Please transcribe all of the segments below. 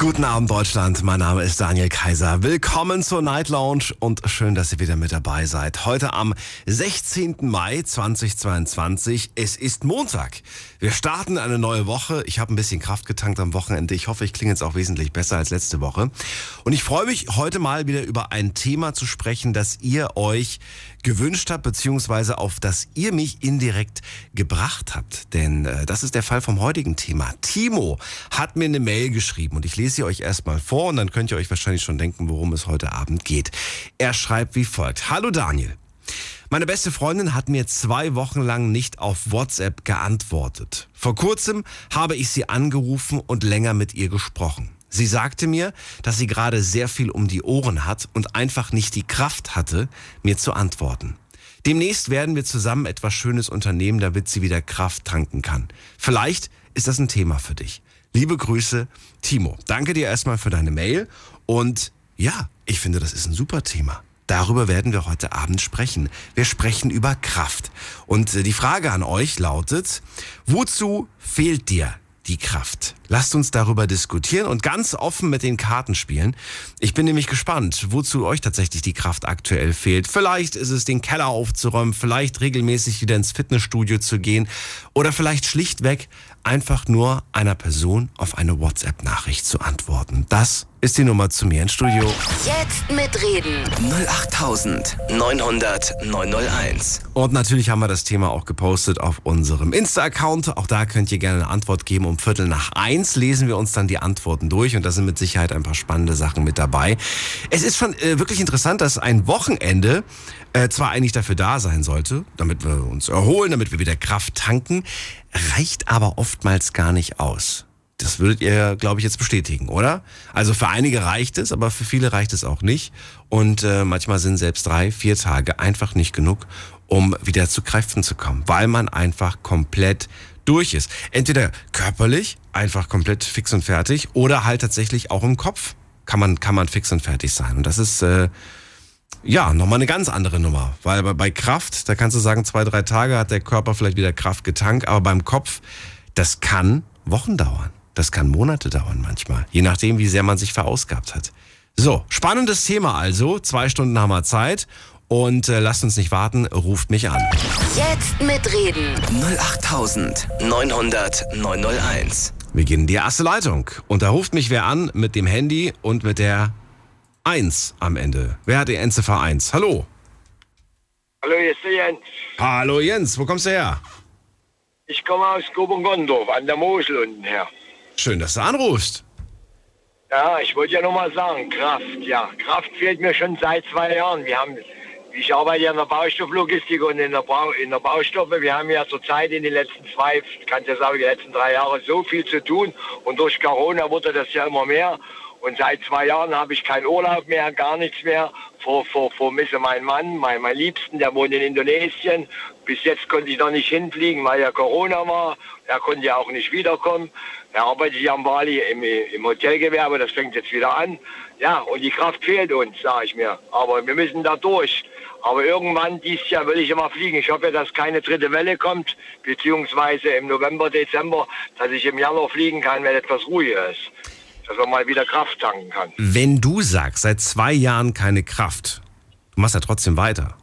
Guten Abend Deutschland, mein Name ist Daniel Kaiser. Willkommen zur Night Lounge und schön, dass ihr wieder mit dabei seid. Heute am 16. Mai 2022. Es ist Montag. Wir starten eine neue Woche. Ich habe ein bisschen Kraft getankt am Wochenende. Ich hoffe, ich klinge jetzt auch wesentlich besser als letzte Woche. Und ich freue mich heute mal wieder über ein Thema zu sprechen, das ihr euch gewünscht habt, beziehungsweise auf das ihr mich indirekt gebracht habt. Denn äh, das ist der Fall vom heutigen Thema. Timo hat mir eine Mail geschrieben und ich lese sie euch erstmal vor und dann könnt ihr euch wahrscheinlich schon denken, worum es heute Abend geht. Er schreibt wie folgt. Hallo Daniel. Meine beste Freundin hat mir zwei Wochen lang nicht auf WhatsApp geantwortet. Vor kurzem habe ich sie angerufen und länger mit ihr gesprochen. Sie sagte mir, dass sie gerade sehr viel um die Ohren hat und einfach nicht die Kraft hatte, mir zu antworten. Demnächst werden wir zusammen etwas Schönes unternehmen, damit sie wieder Kraft tanken kann. Vielleicht ist das ein Thema für dich. Liebe Grüße, Timo. Danke dir erstmal für deine Mail und ja, ich finde, das ist ein super Thema. Darüber werden wir heute Abend sprechen. Wir sprechen über Kraft. Und äh, die Frage an euch lautet, wozu fehlt dir die Kraft? Lasst uns darüber diskutieren und ganz offen mit den Karten spielen. Ich bin nämlich gespannt, wozu euch tatsächlich die Kraft aktuell fehlt. Vielleicht ist es, den Keller aufzuräumen, vielleicht regelmäßig wieder ins Fitnessstudio zu gehen oder vielleicht schlichtweg einfach nur einer Person auf eine WhatsApp-Nachricht zu antworten. Das ist die Nummer zu mir ins Studio. Jetzt mitreden. 08900 901. Und natürlich haben wir das Thema auch gepostet auf unserem Insta-Account. Auch da könnt ihr gerne eine Antwort geben. Um Viertel nach eins lesen wir uns dann die Antworten durch und da sind mit Sicherheit ein paar spannende Sachen mit dabei. Es ist schon äh, wirklich interessant, dass ein Wochenende äh, zwar eigentlich dafür da sein sollte, damit wir uns erholen, damit wir wieder Kraft tanken, reicht aber oftmals gar nicht aus. Das würdet ihr, glaube ich, jetzt bestätigen, oder? Also für einige reicht es, aber für viele reicht es auch nicht. Und äh, manchmal sind selbst drei, vier Tage einfach nicht genug, um wieder zu Kräften zu kommen, weil man einfach komplett durch ist. Entweder körperlich, einfach komplett fix und fertig, oder halt tatsächlich auch im Kopf kann man, kann man fix und fertig sein. Und das ist äh, ja, nochmal eine ganz andere Nummer. Weil bei Kraft, da kannst du sagen, zwei, drei Tage hat der Körper vielleicht wieder Kraft getankt, aber beim Kopf, das kann Wochen dauern. Das kann Monate dauern manchmal. Je nachdem, wie sehr man sich verausgabt hat. So, spannendes Thema also. Zwei Stunden haben wir Zeit. Und äh, lasst uns nicht warten, ruft mich an. Jetzt mitreden. 08900 901. Wir gehen in die erste Leitung. Und da ruft mich wer an mit dem Handy und mit der 1 am Ende. Wer hat die Endziffer 1? Hallo. Hallo, hier ist der Jens. Hallo Jens, wo kommst du her? Ich komme aus Gobengondorf an der Mosel unten her. Schön, dass du anrufst. Ja, ich wollte ja nur mal sagen, Kraft, ja. Kraft fehlt mir schon seit zwei Jahren. Wir haben, ich arbeite ja in der Baustofflogistik und in der, Bau, in der Baustoffe. Wir haben ja zurzeit in den letzten zwei, kann ich ja sagen, die letzten drei Jahre so viel zu tun. Und durch Corona wurde das ja immer mehr. Und seit zwei Jahren habe ich keinen Urlaub mehr, gar nichts mehr. Vor, vor, vor Misse mein Mann, mein, mein Liebsten, der wohnt in Indonesien. Bis jetzt konnte ich noch nicht hinfliegen, weil ja Corona war. Er konnte ja auch nicht wiederkommen. Er arbeitet ja am Bali im, im Hotelgewerbe, das fängt jetzt wieder an. Ja, und die Kraft fehlt uns, sage ich mir. Aber wir müssen da durch. Aber irgendwann dieses Jahr will ich immer fliegen. Ich hoffe, dass keine dritte Welle kommt, beziehungsweise im November, Dezember, dass ich im Januar fliegen kann, wenn etwas ruhiger ist dass man mal wieder Kraft tanken kann. Wenn du sagst, seit zwei Jahren keine Kraft, du machst ja trotzdem weiter.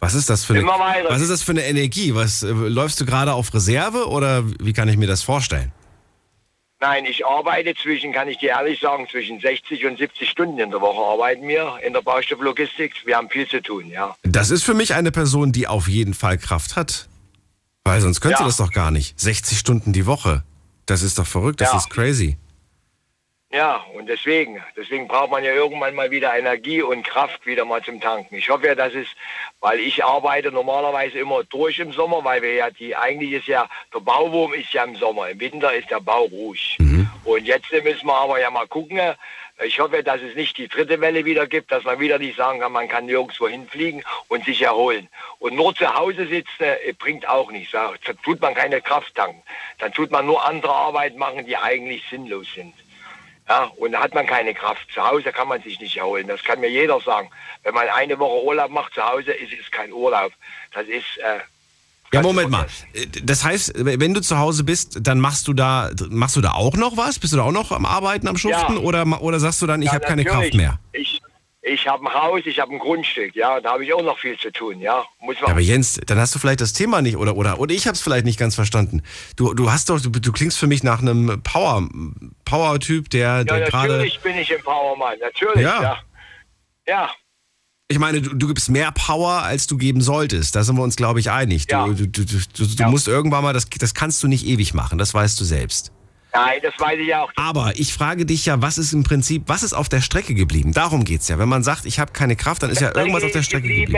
Was ist das für eine, was ist das für eine Energie? Was, äh, läufst du gerade auf Reserve oder wie kann ich mir das vorstellen? Nein, ich arbeite zwischen, kann ich dir ehrlich sagen, zwischen 60 und 70 Stunden in der Woche arbeiten wir in der Baustofflogistik. Wir haben viel zu tun, ja. Das ist für mich eine Person, die auf jeden Fall Kraft hat. Weil sonst könnte Ja. das doch gar nicht. 60 Stunden die Woche. Das ist doch verrückt, das Ja. ist crazy. Ja, und deswegen, deswegen braucht man ja irgendwann mal wieder Energie und Kraft wieder mal zum Tanken. Ich hoffe ja, dass es, weil ich arbeite normalerweise immer durch im Sommer, weil wir ja die, eigentlich ist ja, der Bauwurm ist ja im Sommer, im Winter ist der Bau ruhig. Und jetzt müssen wir aber ja mal gucken, ich hoffe, dass es nicht die dritte Welle wieder gibt, dass man wieder nicht sagen kann, man kann nirgendwo hinfliegen und sich erholen. Und nur zu Hause sitzen äh, bringt auch nichts. Da tut man keine Kraft tanken. Dann tut man nur andere Arbeit machen, die eigentlich sinnlos sind. Ja, und da hat man keine Kraft. Zu Hause kann man sich nicht erholen. Das kann mir jeder sagen. Wenn man eine Woche Urlaub macht zu Hause, ist es kein Urlaub. Das ist, äh, Ja, Moment mal. Das heißt, wenn du zu Hause bist, dann machst du da, machst du da auch noch was? Bist du da auch noch am Arbeiten, am Schuften? Ja. Oder, oder sagst du dann, ich Ja, habe keine. Kraft mehr? Ich, ich habe ein Haus, ich habe ein Grundstück, ja, da habe ich auch noch viel zu tun, ja. Muss man Ja, aber Jens, dann hast du vielleicht das Thema nicht oder oder oder ich habe es vielleicht nicht ganz verstanden. Du du hast doch du, du klingst für mich nach einem Power Power Typ, der ja, der gerade natürlich bin ich ein Powermann, natürlich, Ja. ja. Ja, Ich meine, du, du gibst mehr Power, als du geben solltest. Da sind wir uns, glaube ich, einig. Du, Ja. du, du, du, du Ja. musst irgendwann mal, das, das kannst du nicht ewig machen, das weißt du selbst. Nein, das weiß ich auch. Aber ich frage dich ja, was ist im Prinzip, was ist auf der Strecke geblieben? Darum geht's ja. Wenn man sagt, ich habe keine Kraft, dann ist ja irgendwas auf der Strecke geblieben.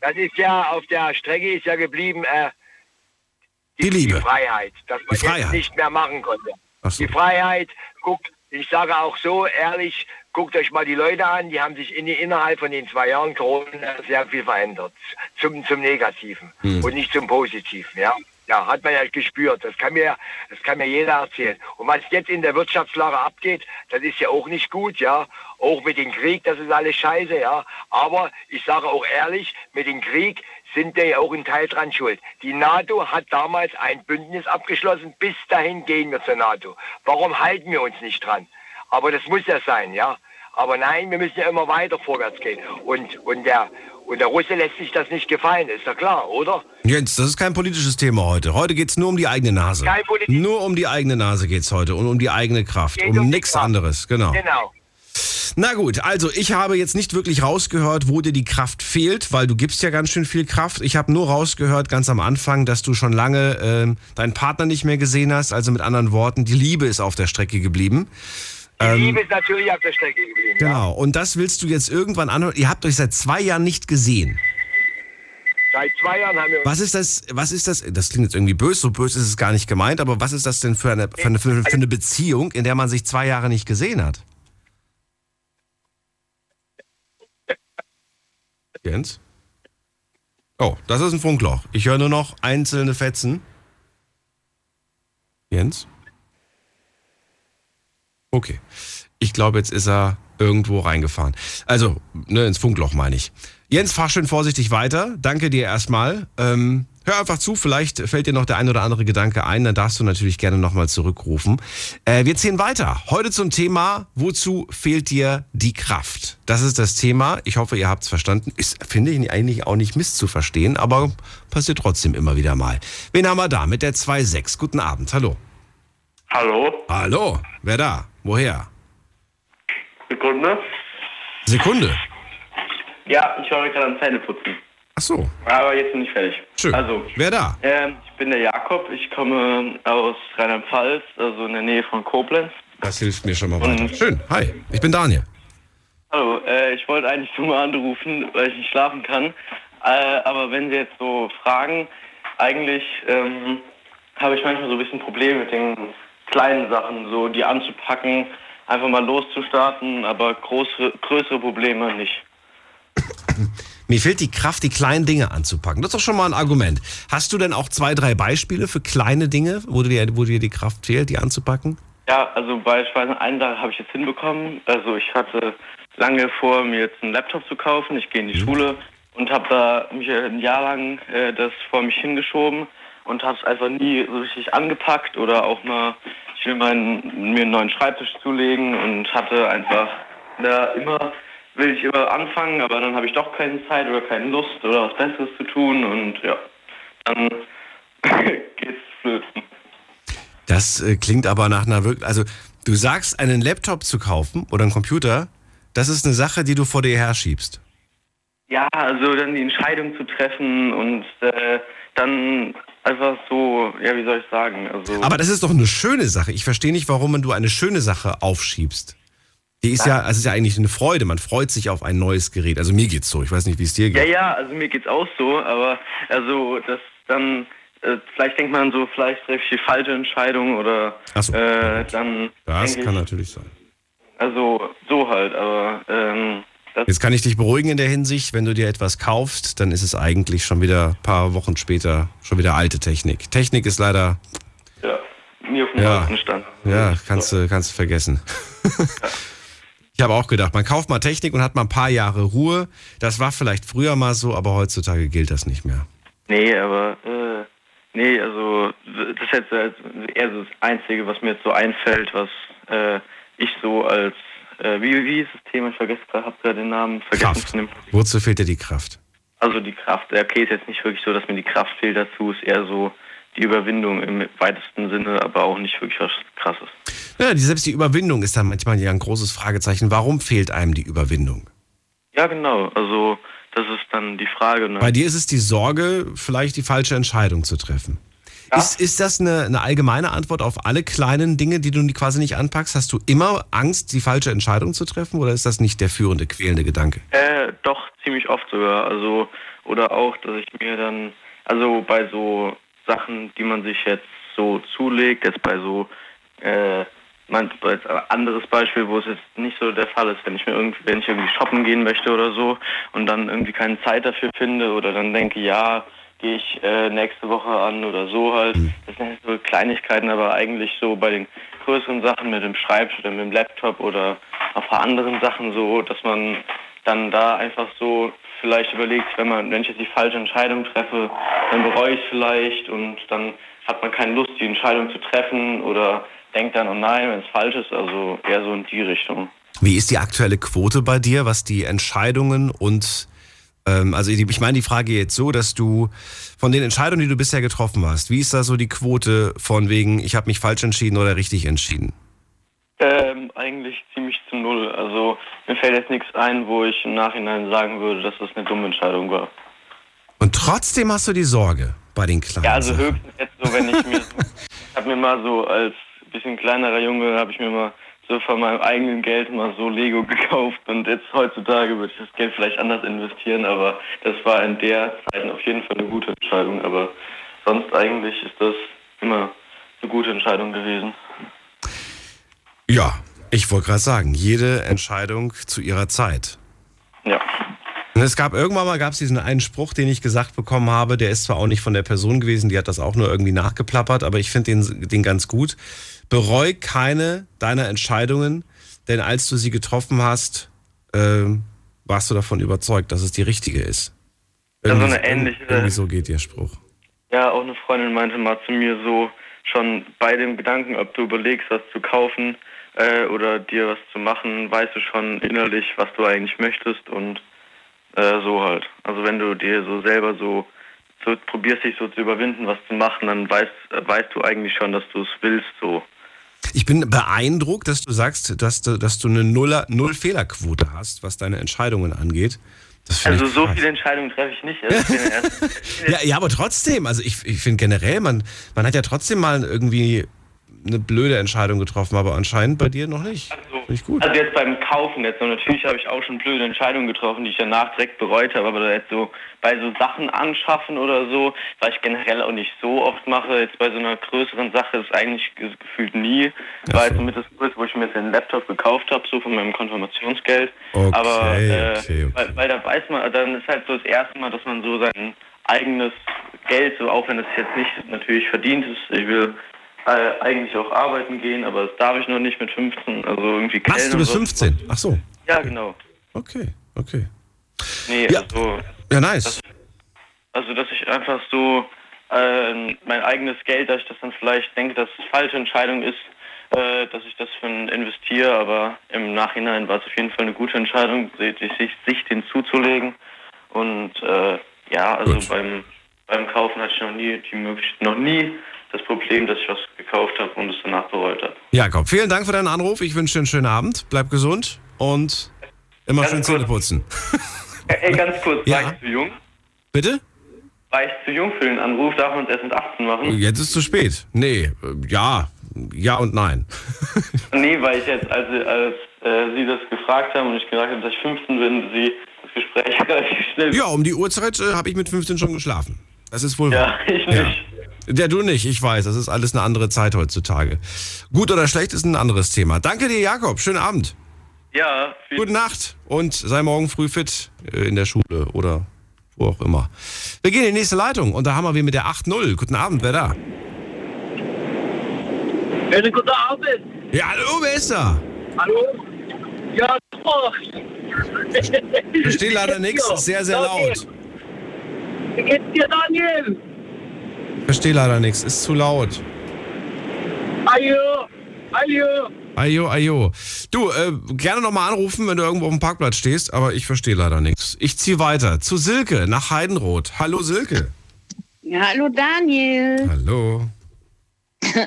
Das ist ja, auf der Strecke ist ja geblieben, äh, Die Liebe. Die Freiheit, dass man Die Freiheit. jetzt nicht mehr machen konnte. So. Die Freiheit, guckt, ich sage auch so ehrlich, guckt euch mal die Leute an, die haben sich in, innerhalb von den zwei Jahren Corona sehr viel verändert. Zum, zum Negativen Hm. und nicht zum Positiven, ja. Ja, hat man ja gespürt. Das kann mir, das kann mir jeder erzählen. Und was jetzt in der Wirtschaftslage abgeht, das ist ja auch nicht gut, ja. Auch mit dem Krieg, das ist alles scheiße, ja. Aber ich sage auch ehrlich, mit dem Krieg sind wir ja auch ein Teil dran schuld. Die NATO hat damals ein Bündnis abgeschlossen. Bis dahin gehen wir zur NATO. Warum halten wir uns nicht dran? Aber das muss ja sein, ja. Aber nein, wir müssen ja immer weiter vorwärts gehen. Und, und, der, und der Russe lässt sich das nicht gefallen, ist ja klar, oder? Jens, das ist kein politisches Thema heute. Heute geht's nur um die eigene Nase. Kein Politik- Nur um die eigene Nase geht's heute und um die eigene Kraft. Geht Um um nichts anderes, genau. Genau. Na gut, also ich habe jetzt nicht wirklich rausgehört, wo dir die Kraft fehlt, weil du gibst ja ganz schön viel Kraft. Ich habe nur rausgehört ganz am Anfang, dass du schon lange ähm, deinen Partner nicht mehr gesehen hast. Also mit anderen Worten, die Liebe ist auf der Strecke geblieben. Die Liebe ist natürlich auf der Strecke geblieben. Ja. Ähm, Genau. Und das willst du jetzt irgendwann anhören. Ihr habt euch seit zwei Jahren nicht gesehen. Seit zwei Jahren haben wir uns Was ist das? Was ist das? Das klingt jetzt irgendwie böse. So böse ist es gar nicht gemeint. Aber was ist das denn für eine, für eine, für eine, für eine Beziehung, in der man sich zwei Jahre nicht gesehen hat? Jens? Oh, das ist ein Funkloch. Ich höre nur noch einzelne Fetzen. Jens? Okay. Ich glaube, jetzt ist er irgendwo reingefahren. Also, ne, ins Funkloch meine ich. Jens, fahr schön vorsichtig weiter. Danke dir erstmal. Ähm, hör einfach zu, vielleicht fällt dir noch der ein oder andere Gedanke ein, dann darfst du natürlich gerne nochmal zurückrufen. Äh, wir ziehen weiter. Heute zum Thema, wozu fehlt dir die Kraft? Das ist das Thema. Ich hoffe, ihr habt es verstanden. Ist, finde ich eigentlich auch nicht misszuverstehen, aber passiert trotzdem immer wieder mal. Wen haben wir da mit der 2.6? Guten Abend, hallo. Hallo, Hallo, wer da? Woher? Sekunde. Sekunde. Ja, ich war mir gerade an Zähne putzen. Ach so, Aber jetzt bin ich fertig. schön. Also, Wer da? ähm, ich bin der Jakob. Ich komme aus Rheinland-Pfalz, also in der Nähe von Koblenz. Das hilft mir schon mal weiter. Und- Schön. Hi, ich bin Daniel. Hallo, äh, ich wollte eigentlich nur mal anrufen, weil ich nicht schlafen kann. Äh, aber wenn Sie jetzt so fragen, eigentlich ähm, habe ich manchmal so ein bisschen Probleme mit den kleinen Sachen, so die anzupacken, einfach mal loszustarten, aber große, größere Probleme nicht. Mir fehlt die Kraft, die kleinen Dinge anzupacken. Das ist doch schon mal ein Argument. Hast du denn auch zwei, drei Beispiele für kleine Dinge, wo dir, wo dir die Kraft fehlt, die anzupacken? Ja, also beispielsweise eine Sache habe ich jetzt hinbekommen. Also ich hatte lange vor, mir jetzt einen Laptop zu kaufen. Ich gehe in die Schule und habe da mich ein Jahr lang äh, das vor mich hingeschoben und habe es einfach nie so richtig angepackt oder auch mal, ich will meinen, mir einen neuen Schreibtisch zulegen und hatte einfach da immer, will ich immer anfangen, aber dann habe ich doch keine Zeit oder keine Lust oder was Besseres zu tun und ja, dann geht's flöten. Das äh, klingt aber nach einer wirklich. Also, du sagst, einen Laptop zu kaufen oder einen Computer, das ist eine Sache, die du vor dir herschiebst. Ja, also dann die Entscheidung zu treffen und äh, dann einfach so, ja, wie soll ich sagen, also Aber das ist doch eine schöne Sache. Ich verstehe nicht, warum man du eine schöne Sache aufschiebst. Die ist ja, es ist ja eigentlich eine Freude. Man freut sich auf ein neues Gerät. Also mir geht's so. Ich weiß nicht, wie es dir ja, geht. ja, also mir geht's auch so, aber also das dann äh, vielleicht denkt man so, vielleicht treffe ich die falsche Entscheidung oder so. äh, dann Das kann ich, natürlich sein. also so halt, aber ähm, Jetzt kann ich dich beruhigen in der Hinsicht, wenn du dir etwas kaufst, dann ist es eigentlich schon wieder ein paar Wochen später schon wieder alte Technik. Technik ist leider, ja, nie auf dem Ja. Stand. ja, kannst du kannst du vergessen. Ich habe auch gedacht, man kauft mal Technik und hat mal ein paar Jahre Ruhe. Das war vielleicht früher mal so, aber heutzutage gilt das nicht mehr. Nee, aber äh, nee, also das ist jetzt eher so das Einzige, was mir jetzt so einfällt, was äh, ich so als äh, wie, wie ist das Thema? Ich vergesse gerade, hab gerade den Namen vergessen Kraft. Wozu fehlt dir die Kraft? Also die Kraft, okay, ist jetzt nicht wirklich so, dass mir die Kraft fehlt dazu, ist eher so die Überwindung im weitesten Sinne, aber auch nicht wirklich was krasses. Ja, die, selbst die Überwindung ist dann manchmal ja ein großes Fragezeichen. Warum fehlt einem die Überwindung? Ja, genau. Also das ist dann die Frage. Ne? Bei dir ist es die Sorge, vielleicht die falsche Entscheidung zu treffen. Ja. Ist, ist das eine, eine allgemeine Antwort auf alle kleinen Dinge, die du quasi nicht anpackst? Hast du immer Angst, die falsche Entscheidung zu treffen oder ist das nicht der führende, quälende Gedanke? Äh, doch, ziemlich oft sogar. Also, oder auch, dass ich mir dann, also bei so Sachen, die man sich jetzt so zulegt, jetzt bei so, äh, mein, jetzt ein anderes Beispiel, wo es jetzt nicht so der Fall ist, wenn ich mir irgendwie, wenn ich irgendwie shoppen gehen möchte oder so und dann irgendwie keine Zeit dafür finde oder dann denke, ja, gehe ich äh, nächste Woche an oder so halt. Das sind so Kleinigkeiten, aber eigentlich so bei den größeren Sachen mit dem Schreibtisch oder mit dem Laptop oder auch bei anderen Sachen so, dass man dann da einfach so vielleicht überlegt, wenn man, wenn ich jetzt die falsche Entscheidung treffe, dann bereue ich es vielleicht und dann hat man keine Lust, die Entscheidung zu treffen oder denkt dann, oh nein, wenn es falsch ist, also eher so in die Richtung. Wie ist die aktuelle Quote bei dir, was die Entscheidungen und also ich meine die Frage jetzt so, dass du von den Entscheidungen, die du bisher getroffen hast, wie ist da so die Quote von wegen, ich habe mich falsch entschieden oder richtig entschieden? Ähm, eigentlich ziemlich zu null. Also mir fällt jetzt nichts ein, wo ich im Nachhinein sagen würde, dass das eine dumme Entscheidung war. Und trotzdem hast du die Sorge bei den kleinen. Ja, also höchstens jetzt so, wenn ich mir, ich habe mir mal so als bisschen kleinerer Junge, habe ich mir mal so von meinem eigenen Geld mal so Lego gekauft und jetzt heutzutage würde ich das Geld vielleicht anders investieren, aber das war in der Zeit auf jeden Fall eine gute Entscheidung, aber sonst eigentlich ist das immer eine gute Entscheidung gewesen. Ja, ich wollte gerade sagen, jede Entscheidung zu ihrer Zeit. Ja. Und es gab irgendwann mal gab's diesen einen Spruch, den ich gesagt bekommen habe, der ist zwar auch nicht von der Person gewesen, die hat das auch nur irgendwie nachgeplappert, aber ich finde den, den ganz gut. Bereu keine deiner Entscheidungen, denn als du sie getroffen hast, ähm, warst du davon überzeugt, dass es die richtige ist. Irgendwie eine ähnliche- Irgendwie so geht der Spruch. Ja, auch eine Freundin meinte mal zu mir so, schon bei dem Gedanken, ob du überlegst, was zu kaufen äh, oder dir was zu machen, weißt du schon innerlich, was du eigentlich möchtest und äh, so halt. Also wenn du dir so selber so, so probierst, dich so zu überwinden, was zu machen, dann weißt, äh, weißt du eigentlich schon, dass du es willst so. Ich bin beeindruckt, dass du sagst, dass du, dass du eine Nuller, Null-Fehlerquote hast, was deine Entscheidungen angeht. Also so krass. viele Entscheidungen treffe ich nicht. Also Ja, ja, aber trotzdem, also ich, ich finde generell, man, man hat ja trotzdem mal irgendwie eine blöde Entscheidung getroffen, aber anscheinend bei dir noch nicht. Also, ich gut. also jetzt beim Kaufen jetzt, und natürlich habe ich auch schon blöde Entscheidungen getroffen, die ich danach direkt bereut habe, aber jetzt so bei so Sachen anschaffen oder so, was ich generell auch nicht so oft mache, jetzt bei so einer größeren Sache ist eigentlich ge- gefühlt nie, war so. jetzt somit das größte, wo ich mir jetzt den Laptop gekauft habe, so von meinem Konfirmationsgeld. Okay, aber äh, okay, okay. Weil, weil da weiß man, dann ist halt so das erste Mal, dass man so sein eigenes Geld, so auch wenn es jetzt nicht natürlich verdient ist, ich will äh, eigentlich auch arbeiten gehen, aber das darf ich noch nicht mit 15, also irgendwie Was, du Kellnern bist so. 15? Ach so. Ja, genau. Okay, okay. Nee, Ja. also, Ja, nice. also dass ich einfach so äh, mein eigenes Geld, dass ich das dann vielleicht denke, dass es falsche Entscheidung ist, äh, dass ich das für investiere, aber im Nachhinein war es auf jeden Fall eine gute Entscheidung, sich, sich, sich den zuzulegen. Und äh, ja, also Gut. beim, beim Kaufen hatte ich noch nie die Möglichkeit, noch nie das Problem, dass ich was gekauft habe und es danach bereut habe. Jakob, vielen Dank für deinen Anruf. Ich wünsche dir einen schönen Abend. Bleib gesund und immer Ganz schön kurz. Zähne putzen. Ey, ganz kurz, Ja. war ich zu jung? Bitte? War ich zu jung für den Anruf? Darf man es erst mit 18 machen? Jetzt ist zu spät. Nee, äh, ja. Ja und nein. Nee, weil ich jetzt, als, als äh, Sie das gefragt haben und ich gesagt habe, dass ich 15 bin, Sie das Gespräch relativ schnell. Ja, um die Uhrzeit äh, habe ich mit 15 schon geschlafen. Das ist wohl Ja, wahr. ich Ja. nicht. Ja, du nicht, ich weiß. Das ist alles eine andere Zeit heutzutage. Gut oder schlecht ist ein anderes Thema. Danke dir, Jakob. Schönen Abend. Ja, Gute Nacht und sei morgen früh fit äh, in der Schule oder wo auch immer. Wir gehen in die nächste Leitung und da haben wir mit der 8.0. Guten Abend, wer da? Schönen guten Abend. Ja, hallo, wer ist da? Hallo? Ja, verstehe leider nichts, sehr, sehr laut. Wie geht's dir, Daniel? Verstehe leider nichts, ist zu laut. Ajo, ajo. Ajo, ajo. Du, äh, gerne nochmal anrufen, wenn du irgendwo auf dem Parkplatz stehst, aber ich verstehe leider nichts. Ich ziehe weiter zu Silke nach Heidenroth. Hallo Silke. Ja, hallo Daniel. Hallo.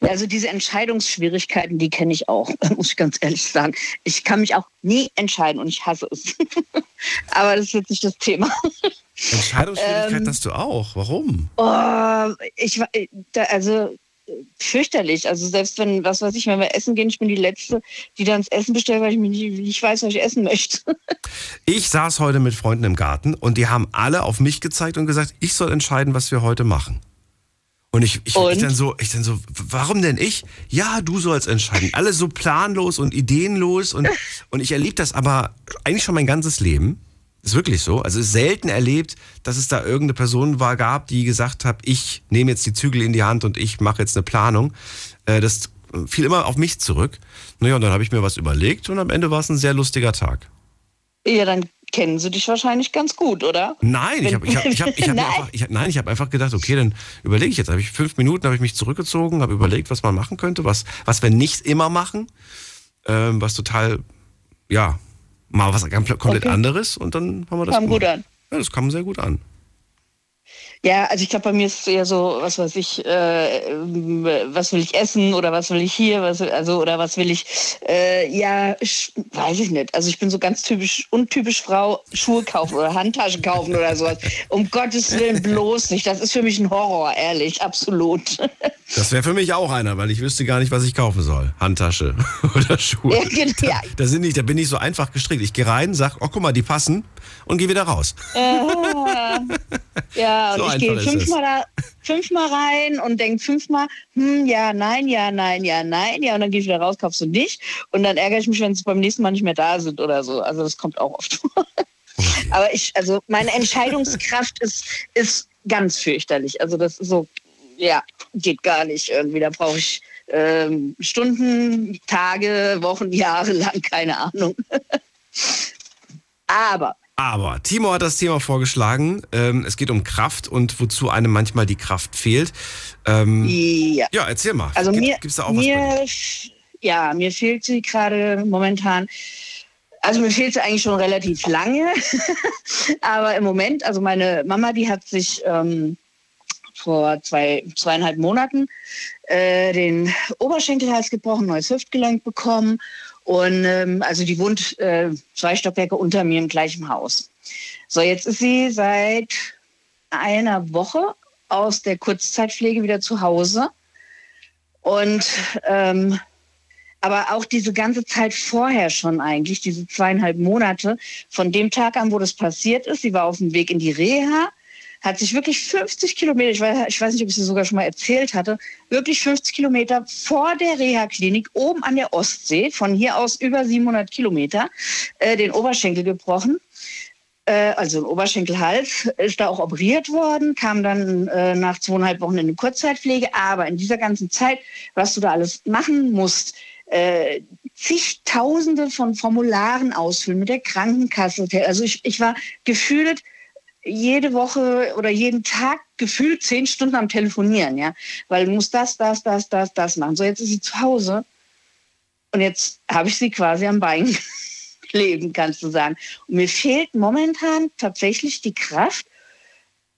Also diese Entscheidungsschwierigkeiten, die kenne ich auch, muss ich ganz ehrlich sagen. Ich kann mich auch nie entscheiden und ich hasse es. Aber das ist jetzt nicht das Thema. Entscheidungsschwierigkeit Ähm. hast du auch. Warum? Oh, ich war, da, also äh, fürchterlich. Also selbst wenn, was weiß ich, wenn wir essen gehen, ich bin die Letzte, die dann das Essen bestellt, weil ich mich nicht, nicht weiß, was ich essen möchte. Ich saß heute mit Freunden im Garten und die haben alle auf mich gezeigt und gesagt, ich soll entscheiden, was wir heute machen. Und ich, ich, ich Und? dann so, ich dann so, warum denn ich? Ja, du sollst entscheiden. Alle so planlos und ideenlos und, und ich erlebe das aber eigentlich schon mein ganzes Leben. Ist wirklich so. Also es ist selten erlebt, dass es da irgendeine Person war, gab, die gesagt hat, ich nehme jetzt die Zügel in die Hand und ich mache jetzt eine Planung. Äh, Das fiel immer auf mich zurück. Naja, und dann habe ich mir was überlegt und am Ende war es ein sehr lustiger Tag. ja, dann kennen sie dich wahrscheinlich ganz gut, oder? Nein, ich habe ich hab, ich hab, ich hab Nein. einfach, ich hab, nein, ich habe einfach gedacht, okay, dann überlege ich jetzt. Habe ich fünf Minuten, habe ich mich zurückgezogen, habe überlegt, was man machen könnte, was, was wir nicht immer machen, ähm, was total, ja, mal was komplett Okay. anderes und dann haben wir das. Kam gut an. Ja, das kam sehr gut an. Ja, also ich glaube, bei mir ist es eher so, was weiß ich, äh, ähm, was will ich essen oder was will ich hier, was, also oder was will ich, äh, ja, weiß ich nicht. Also ich bin so ganz typisch, untypisch Frau, Schuhe kaufen oder Handtaschen kaufen oder sowas. Um Gottes Willen bloß nicht. Das ist für mich ein Horror, ehrlich, absolut. Das wäre für mich auch einer, weil ich wüsste gar nicht, was ich kaufen soll. Handtasche oder Schuhe. Ja, genau, Da, da, sind nicht, da bin ich so einfach gestrickt. Ich gehe rein, sag, oh guck mal, die passen und gehe wieder raus. Ja, und So ich gehe fünfmal, da, fünfmal rein und denke fünfmal, hm, ja, nein, ja, nein, ja, nein, ja, und dann gehe ich wieder raus, kaufst du nicht. Und dann ärgere ich mich, wenn sie beim nächsten Mal nicht mehr da sind oder so. Also das kommt auch oft vor. Aber ich, also meine Entscheidungskraft ist, ist ganz fürchterlich. Also das ist so, ja, geht gar nicht irgendwie. Da brauche ich ähm, Stunden, Tage, Wochen, Jahre lang, keine Ahnung. Aber Aber Timo hat das Thema vorgeschlagen. Ähm, es geht um Kraft und wozu einem manchmal die Kraft fehlt. Ähm, ja. ja, erzähl mal. Also Gibt- mir, gibt's da auch was mir, f- ja, mir fehlt sie gerade momentan. Also mir fehlt sie eigentlich schon relativ lange, aber im Moment, also meine Mama, die hat sich ähm, vor zwei, zweieinhalb Monaten äh, den Oberschenkelhals gebrochen, neues Hüftgelenk bekommen und ähm, also die wohnt äh, zwei Stockwerke unter mir im gleichen Haus. So, jetzt ist sie seit einer Woche aus der Kurzzeitpflege wieder zu Hause. Und ähm, aber auch diese ganze Zeit vorher schon eigentlich, diese zweieinhalb Monate, von dem Tag an, wo das passiert ist, sie war auf dem Weg in die Reha, hat sich wirklich 50 Kilometer, ich weiß, ich weiß nicht, ob ich es sogar schon mal erzählt hatte, wirklich 50 Kilometer vor der Reha-Klinik oben an der Ostsee, von hier aus über 700 Kilometer, äh, den Oberschenkel gebrochen äh, also ein Oberschenkelhals, ist da auch operiert worden, kam dann äh, nach zweieinhalb Wochen in eine Kurzzeitpflege. Aber in dieser ganzen Zeit, was du da alles machen musst, äh, zigtausende von Formularen ausfüllen mit der Krankenkasse. Also ich, ich war gefühlt jede Woche oder jeden Tag gefühlt zehn Stunden am Telefonieren, ja, weil du musst das, das, das, das, das machen. So, jetzt ist sie zu Hause und jetzt habe ich sie quasi am Bein leben, kannst du sagen. Und mir fehlt momentan tatsächlich die Kraft,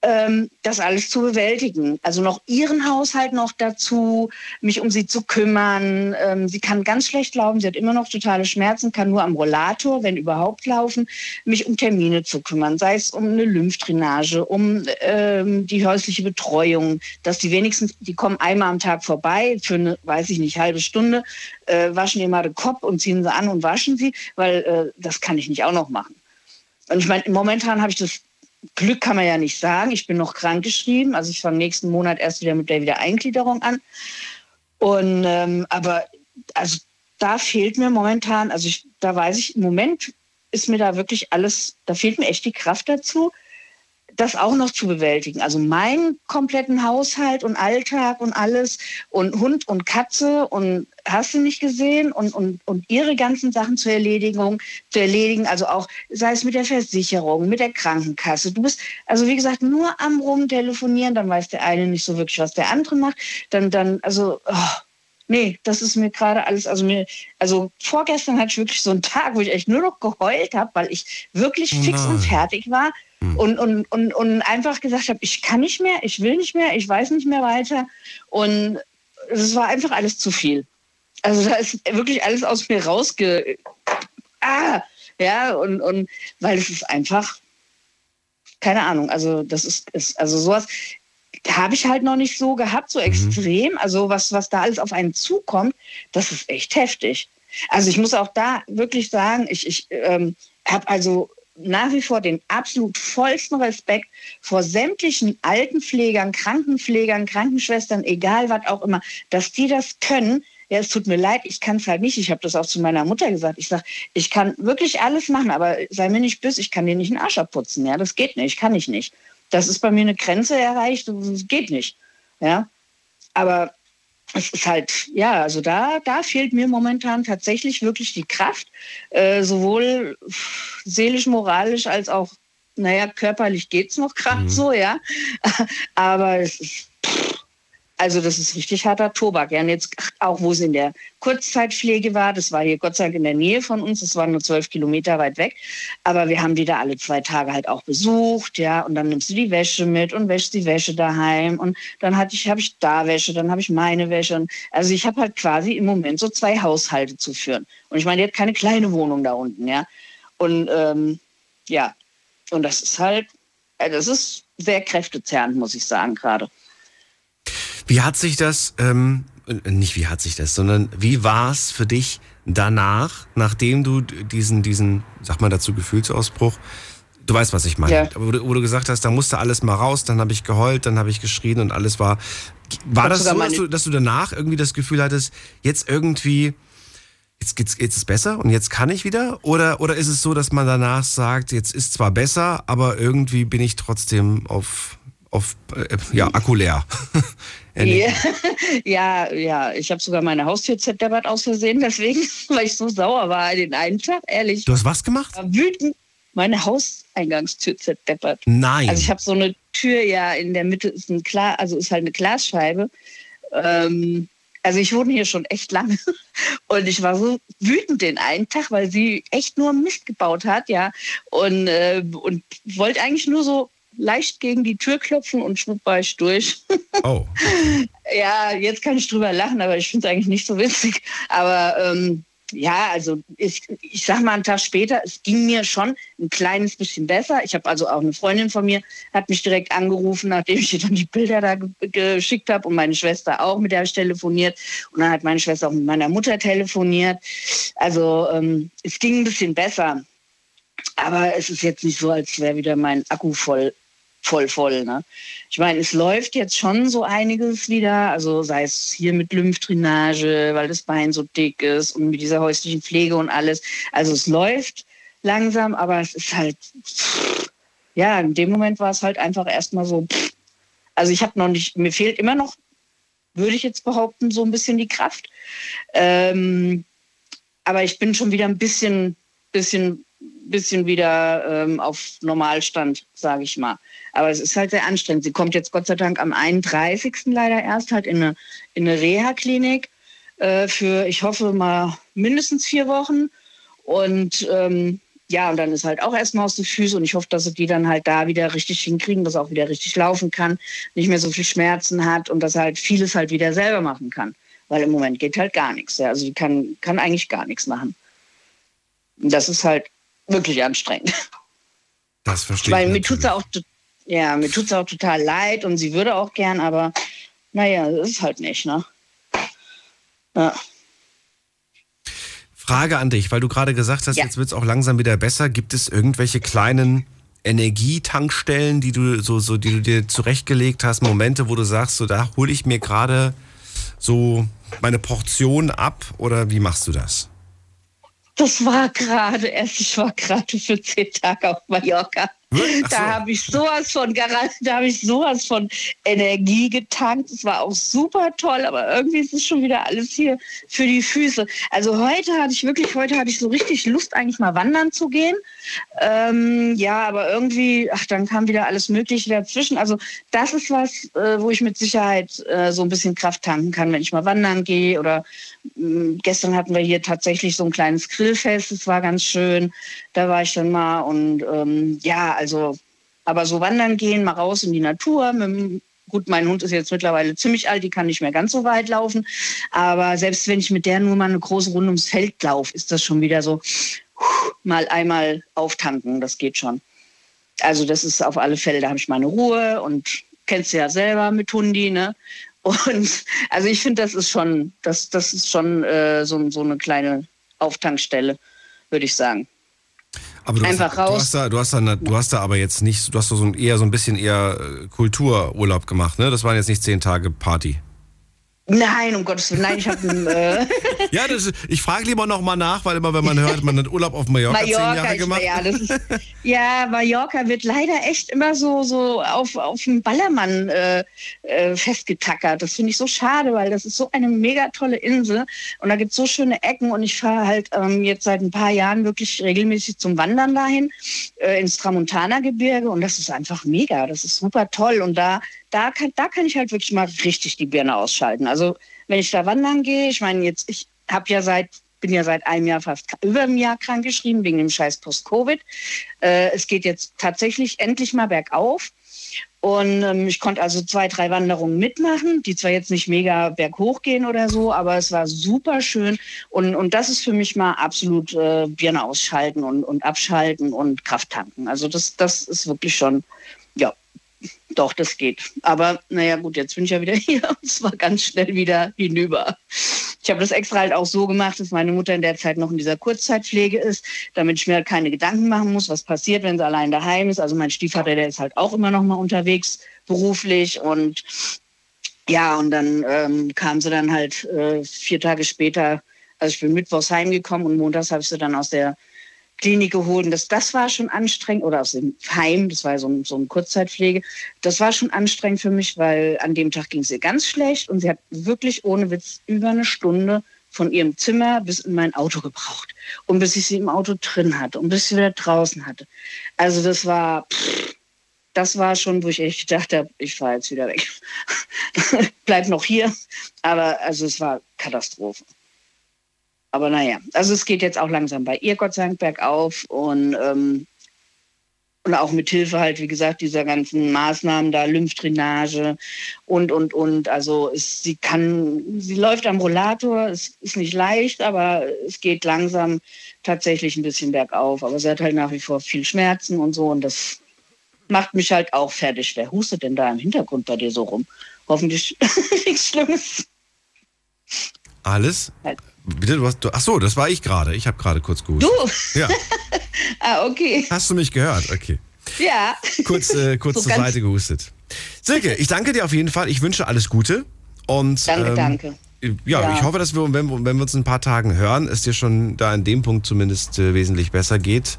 das alles zu bewältigen. Also noch ihren Haushalt noch dazu, mich um sie zu kümmern. Ähm, sie kann ganz schlecht laufen, sie hat immer noch totale Schmerzen, kann nur am Rollator, wenn überhaupt, laufen, mich um Termine zu kümmern, sei es um eine Lymphdrainage, um ähm, die häusliche Betreuung, dass die wenigstens, die kommen einmal am Tag vorbei für eine, weiß ich nicht, halbe Stunde, äh, waschen ihr mal den Kopf und ziehen sie an und waschen sie, weil äh, das kann ich nicht auch noch machen. Und ich meine, momentan habe ich das Glück kann man ja nicht sagen. Ich bin noch krankgeschrieben. Also ich fange nächsten Monat erst wieder mit der Wiedereingliederung an. Und ähm, aber also da fehlt mir momentan, also ich, da weiß ich, im Moment ist mir da wirklich alles, da fehlt mir echt die Kraft dazu, das auch noch zu bewältigen. Also meinen kompletten Haushalt und Alltag und alles und Hund und Katze und hast du nicht gesehen und, und, und ihre ganzen Sachen zur Erledigung, zu erledigen, also auch sei es mit der Versicherung, mit der Krankenkasse. Du bist also wie gesagt nur am rumtelefonieren, dann weiß der eine nicht so wirklich, was der andere macht. Dann, dann, also, oh, nee, das ist mir gerade alles, also mir, also vorgestern hatte ich wirklich so einen Tag, wo ich echt nur noch geheult habe, weil ich wirklich fix Nein. und fertig war hm. und, und, und, und einfach gesagt habe, ich kann nicht mehr, ich will nicht mehr, ich weiß nicht mehr weiter. Und es war einfach alles zu viel. Also da ist wirklich alles aus mir rausge... Ah, ja, und, und weil es ist einfach, keine Ahnung, also das ist, ist also sowas habe ich halt noch nicht so gehabt, so mhm. extrem. Also was, was da alles auf einen zukommt, das ist echt heftig. Also ich muss auch da wirklich sagen, ich, ich ähm, habe also nach wie vor den absolut vollsten Respekt vor sämtlichen Altenpflegern, Krankenpflegern, Krankenschwestern, egal was auch immer, dass die das können. Ja, es tut mir leid, ich kann es halt nicht. Ich habe das auch zu meiner Mutter gesagt. Ich sage, ich kann wirklich alles machen, aber sei mir nicht böse, ich kann dir nicht einen Arsch abputzen. Ja, das geht nicht, kann ich nicht. Das ist bei mir eine Grenze erreicht, das geht nicht. Ja, aber es ist halt, ja, also da, da fehlt mir momentan tatsächlich wirklich die Kraft, äh, sowohl seelisch, moralisch als auch, naja, körperlich geht es noch gerade mhm. so, ja. Aber es ist, also das ist richtig harter Tobak. Ja, und jetzt auch, wo es in der Kurzzeitpflege war, das war hier Gott sei Dank in der Nähe von uns, das war nur zwölf Kilometer weit weg. Aber wir haben die da alle zwei Tage halt auch besucht, ja. Und dann nimmst du die Wäsche mit und wäschst die Wäsche daheim. Und dann ich, habe ich da Wäsche, dann habe ich meine Wäsche. Und also ich habe halt quasi im Moment so zwei Haushalte zu führen. Und ich meine, die hat keine kleine Wohnung da unten, ja. Und ähm, ja, und das ist halt, äh, das ist sehr kräftezerrend, muss ich sagen, gerade. Wie hat sich das, ähm, nicht wie hat sich das, sondern wie war es für dich danach, nachdem du diesen, diesen, sag mal dazu, Gefühlsausbruch, du weißt, was ich meine, ja. wo, du, wo du gesagt hast, da musste alles mal raus, dann habe ich geheult, dann habe ich geschrien und alles war. War das so, dass du, dass du danach irgendwie das Gefühl hattest, jetzt irgendwie, jetzt geht's, jetzt ist besser und jetzt kann ich wieder? Oder, oder ist es so, dass man danach sagt, jetzt ist zwar besser, aber irgendwie bin ich trotzdem auf, auf äh, ja, Akku leer? Ja, ja, ja, ich habe sogar meine Haustür zerdeppert aus Versehen, deswegen, weil ich so sauer war den einen Tag, ehrlich. Du hast was gemacht? War wütend, meine Hauseingangstür zerdeppert. Nein. Also ich habe so eine Tür, ja, in der Mitte ist ein Klar, also ist halt eine Glasscheibe. Ähm, also ich wohne hier schon echt lange und ich war so wütend den einen Tag, weil sie echt nur Mist gebaut hat, ja, und, äh, und wollte eigentlich nur so leicht gegen die Tür klopfen und schwupp war ich durch. Oh. ja, jetzt kann ich drüber lachen, aber ich finde es eigentlich nicht so witzig. Aber ähm, ja, also ich, ich sag mal einen Tag später, es ging mir schon ein kleines bisschen besser. Ich habe also auch eine Freundin von mir, hat mich direkt angerufen, nachdem ich ihr dann die Bilder da geschickt habe und meine Schwester auch, mit der ich telefoniert. Und dann hat meine Schwester auch mit meiner Mutter telefoniert. Also ähm, es ging ein bisschen besser. Aber es ist jetzt nicht so, als wäre wieder mein Akku voll voll voll. Ne? Ich meine, es läuft jetzt schon so einiges wieder, also sei es hier mit Lymphdrainage, weil das Bein so dick ist und mit dieser häuslichen Pflege und alles. Also es läuft langsam, aber es ist halt, ja, in dem Moment war es halt einfach erstmal so, also ich habe noch nicht, mir fehlt immer noch, würde ich jetzt behaupten, so ein bisschen die Kraft. Ähm, aber ich bin schon wieder ein bisschen, bisschen bisschen wieder ähm, auf Normalstand, sage ich mal. Aber es ist halt sehr anstrengend. Sie kommt jetzt Gott sei Dank am 31. leider erst halt in eine, in eine Reha-Klinik äh, für, ich hoffe mal, mindestens vier Wochen. Und ähm, ja, und dann ist halt auch erstmal aus den Füßen und ich hoffe, dass sie die dann halt da wieder richtig hinkriegen, dass auch wieder richtig laufen kann, nicht mehr so viel Schmerzen hat und dass halt vieles halt wieder selber machen kann. Weil im Moment geht halt gar nichts. Ja. Also die kann, kann eigentlich gar nichts machen. Das ist halt wirklich anstrengend. Das verstehe Weil ich. Weil mir tut es auch ja, mir tut es auch total leid und sie würde auch gern, aber naja, das ist halt nicht, ne? Ja. Frage an dich, weil du gerade gesagt hast, ja. jetzt wird es auch langsam wieder besser. Gibt es irgendwelche kleinen Energietankstellen, die du so, so, die du dir zurechtgelegt hast, Momente, wo du sagst, so da hole ich mir gerade so meine Portion ab oder wie machst du das? Das war gerade erst, ich war gerade für zehn Tage auf Mallorca. Wirklich? Da habe ich sowas von da habe ich sowas von Energie getankt. Es war auch super toll, aber irgendwie ist es schon wieder alles hier für die Füße. Also heute hatte ich wirklich, heute hatte ich so richtig Lust, eigentlich mal wandern zu gehen. Ähm, ja, aber irgendwie, ach, dann kam wieder alles Mögliche dazwischen. Also das ist was, äh, wo ich mit Sicherheit äh, so ein bisschen Kraft tanken kann, wenn ich mal wandern gehe. Oder mh, gestern hatten wir hier tatsächlich so ein kleines Grillfest. Das war ganz schön. Da war ich dann mal und ähm, ja, also, aber so wandern gehen, mal raus in die Natur. Dem- gut, mein Hund ist jetzt mittlerweile ziemlich alt, die kann nicht mehr ganz so weit laufen. Aber selbst wenn ich mit der nur mal eine große Runde ums Feld laufe, ist das schon wieder so mal einmal auftanken. Das geht schon. Also das ist auf alle Fälle, da habe ich meine Ruhe und kennst du ja selber mit Hundi, ne? Und also ich finde, das ist schon, das, das ist schon äh, so, so eine kleine Auftankstelle, würde ich sagen. Aber du Einfach hast, raus. Du hast, da, du, hast da, du hast da aber jetzt nicht, du hast da so ein, eher so ein bisschen eher äh, Kultururlaub gemacht, ne? Das waren jetzt nicht zehn Tage Party. Nein, um Gottes Willen, nein, ich habe äh, Ja, das, ist- ich frage lieber nochmal nach, weil immer, wenn man hört, man hat Urlaub auf Mallorca, zehn Mallorca. Jahre Ich, gemacht. ja, ist, ja, Mallorca wird leider echt immer so, so auf, auf dem Ballermann äh, äh, festgetackert. Das finde ich so schade, weil das ist so eine mega tolle Insel und da gibt es so schöne Ecken und ich fahre halt ähm, jetzt seit ein paar Jahren wirklich regelmäßig zum Wandern dahin, äh, ins Tramontana-Gebirge und das ist einfach mega. Das ist super toll und da, da, kann, da kann ich halt wirklich mal richtig die Birne ausschalten. Also wenn ich da wandern gehe, ich meine jetzt, ich habe ja seit bin ja seit einem Jahr fast über einem Jahr krankgeschrieben wegen dem scheiß Post-Covid. Äh, es geht jetzt tatsächlich endlich mal bergauf. Und ähm, ich konnte also zwei, drei Wanderungen mitmachen, die zwar jetzt nicht mega berghoch gehen oder so, aber es war super schön. Und, und das ist für mich mal absolut äh, Birne ausschalten und, und abschalten und Kraft tanken. Also das, das ist wirklich schon, ja, doch, das geht. Aber naja, gut, jetzt bin ich ja wieder hier und es war ganz schnell wieder hinüber. Ich habe das extra halt auch so gemacht, dass meine Mutter in der Zeit noch in dieser Kurzzeitpflege ist, damit ich mir halt keine Gedanken machen muss, was passiert, wenn sie allein daheim ist. Also mein Stiefvater, der ist halt auch immer noch mal unterwegs beruflich und ja, und dann ähm, kam sie dann halt äh, vier Tage später, also ich bin mittwochs heimgekommen und montags habe ich sie dann aus der Klinik geholt. Das, das war schon anstrengend, oder aus dem Heim, das war so, ein, so eine Kurzzeitpflege. Das war schon anstrengend für mich, weil an dem Tag ging es ihr ganz schlecht und sie hat wirklich ohne Witz über eine Stunde von ihrem Zimmer bis in mein Auto gebraucht. Und bis ich sie im Auto drin hatte und bis sie wieder draußen hatte. Also das war, pff, das war schon, wo ich echt gedacht habe, ich fahre jetzt wieder weg. Bleib noch hier. Aber also es war Katastrophe. Aber naja, also es geht jetzt auch langsam bei ihr, Gott sei Dank, bergauf. Und, ähm, und auch mit Hilfe halt, wie gesagt, dieser ganzen Maßnahmen da, Lymphdrainage und, und, und. Also es, sie kann, sie läuft am Rollator, es ist nicht leicht, aber es geht langsam tatsächlich ein bisschen bergauf. Aber sie hat halt nach wie vor viel Schmerzen und so und das macht mich halt auch fertig. Wer hustet denn da im Hintergrund bei dir so rum? Hoffentlich nichts Schlimmes. Alles? Halt. Bitte, du hast, du, ach so, das war ich gerade. Ich habe gerade kurz gehustet. Du? Ja, Ah, okay. hast du mich gehört? Okay. Ja. Kurz, äh, kurz So zur Seite gehustet. Silke, ich danke dir auf jeden Fall. Ich wünsche alles Gute. Und, Danke, ähm, danke. Ja, Ja. ich hoffe, dass wir, wenn, wenn wir uns in ein paar Tagen hören, es dir schon da in dem Punkt zumindest äh, wesentlich besser geht.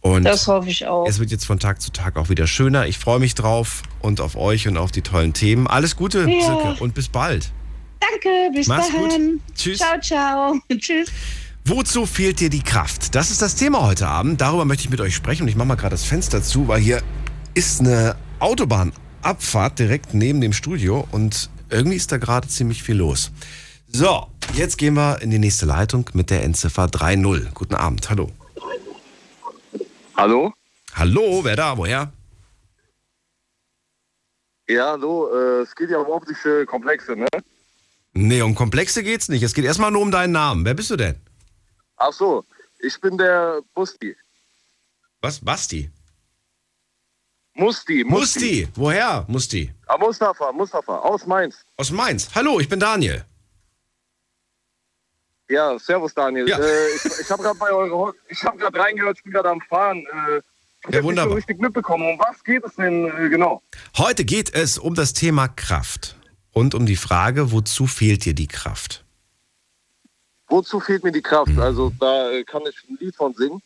Und Das hoffe ich auch. es wird jetzt von Tag zu Tag auch wieder schöner. Ich freue mich drauf und auf euch und auf die tollen Themen. Alles Gute, Ja. Silke, und bis bald. Danke, bis Mach's gut. dahin. Tschüss. Ciao, ciau. Tschüss. Wozu fehlt dir die Kraft? Das ist das Thema heute Abend. Darüber möchte ich mit euch sprechen und ich mache mal gerade das Fenster zu, weil hier ist eine Autobahnabfahrt direkt neben dem Studio und irgendwie ist da gerade ziemlich viel los. So, jetzt gehen wir in die nächste Leitung mit der Endziffer 3.0. Guten Abend, hallo. Hallo? Hallo, wer da, woher? Ja, hallo. Äh, es geht ja um optische Komplexe, ne? Nee, um Komplexe geht's nicht. Es geht erstmal nur um deinen Namen. Wer bist du denn? Ach so, ich bin der Musti. Was? Basti? Musti, Musti. Musti. Woher, Musti? Ah, Mustafa, Mustafa, aus Mainz. Aus Mainz. Hallo, ich bin Daniel. Ja, servus Daniel. Ja. Äh, ich ich habe gerade bei eurer, Ho- ich habe gerade reingehört, ich bin gerade am Fahren. Äh, ich Ja, hab nicht wunderbar. so richtig mitbekommen. Um was geht es denn äh, genau? Heute geht es um das Thema Kraft und um die Frage, wozu fehlt dir die Kraft? Wozu fehlt mir die Kraft? Mhm. Also da äh, kann ich ein Lied von singen.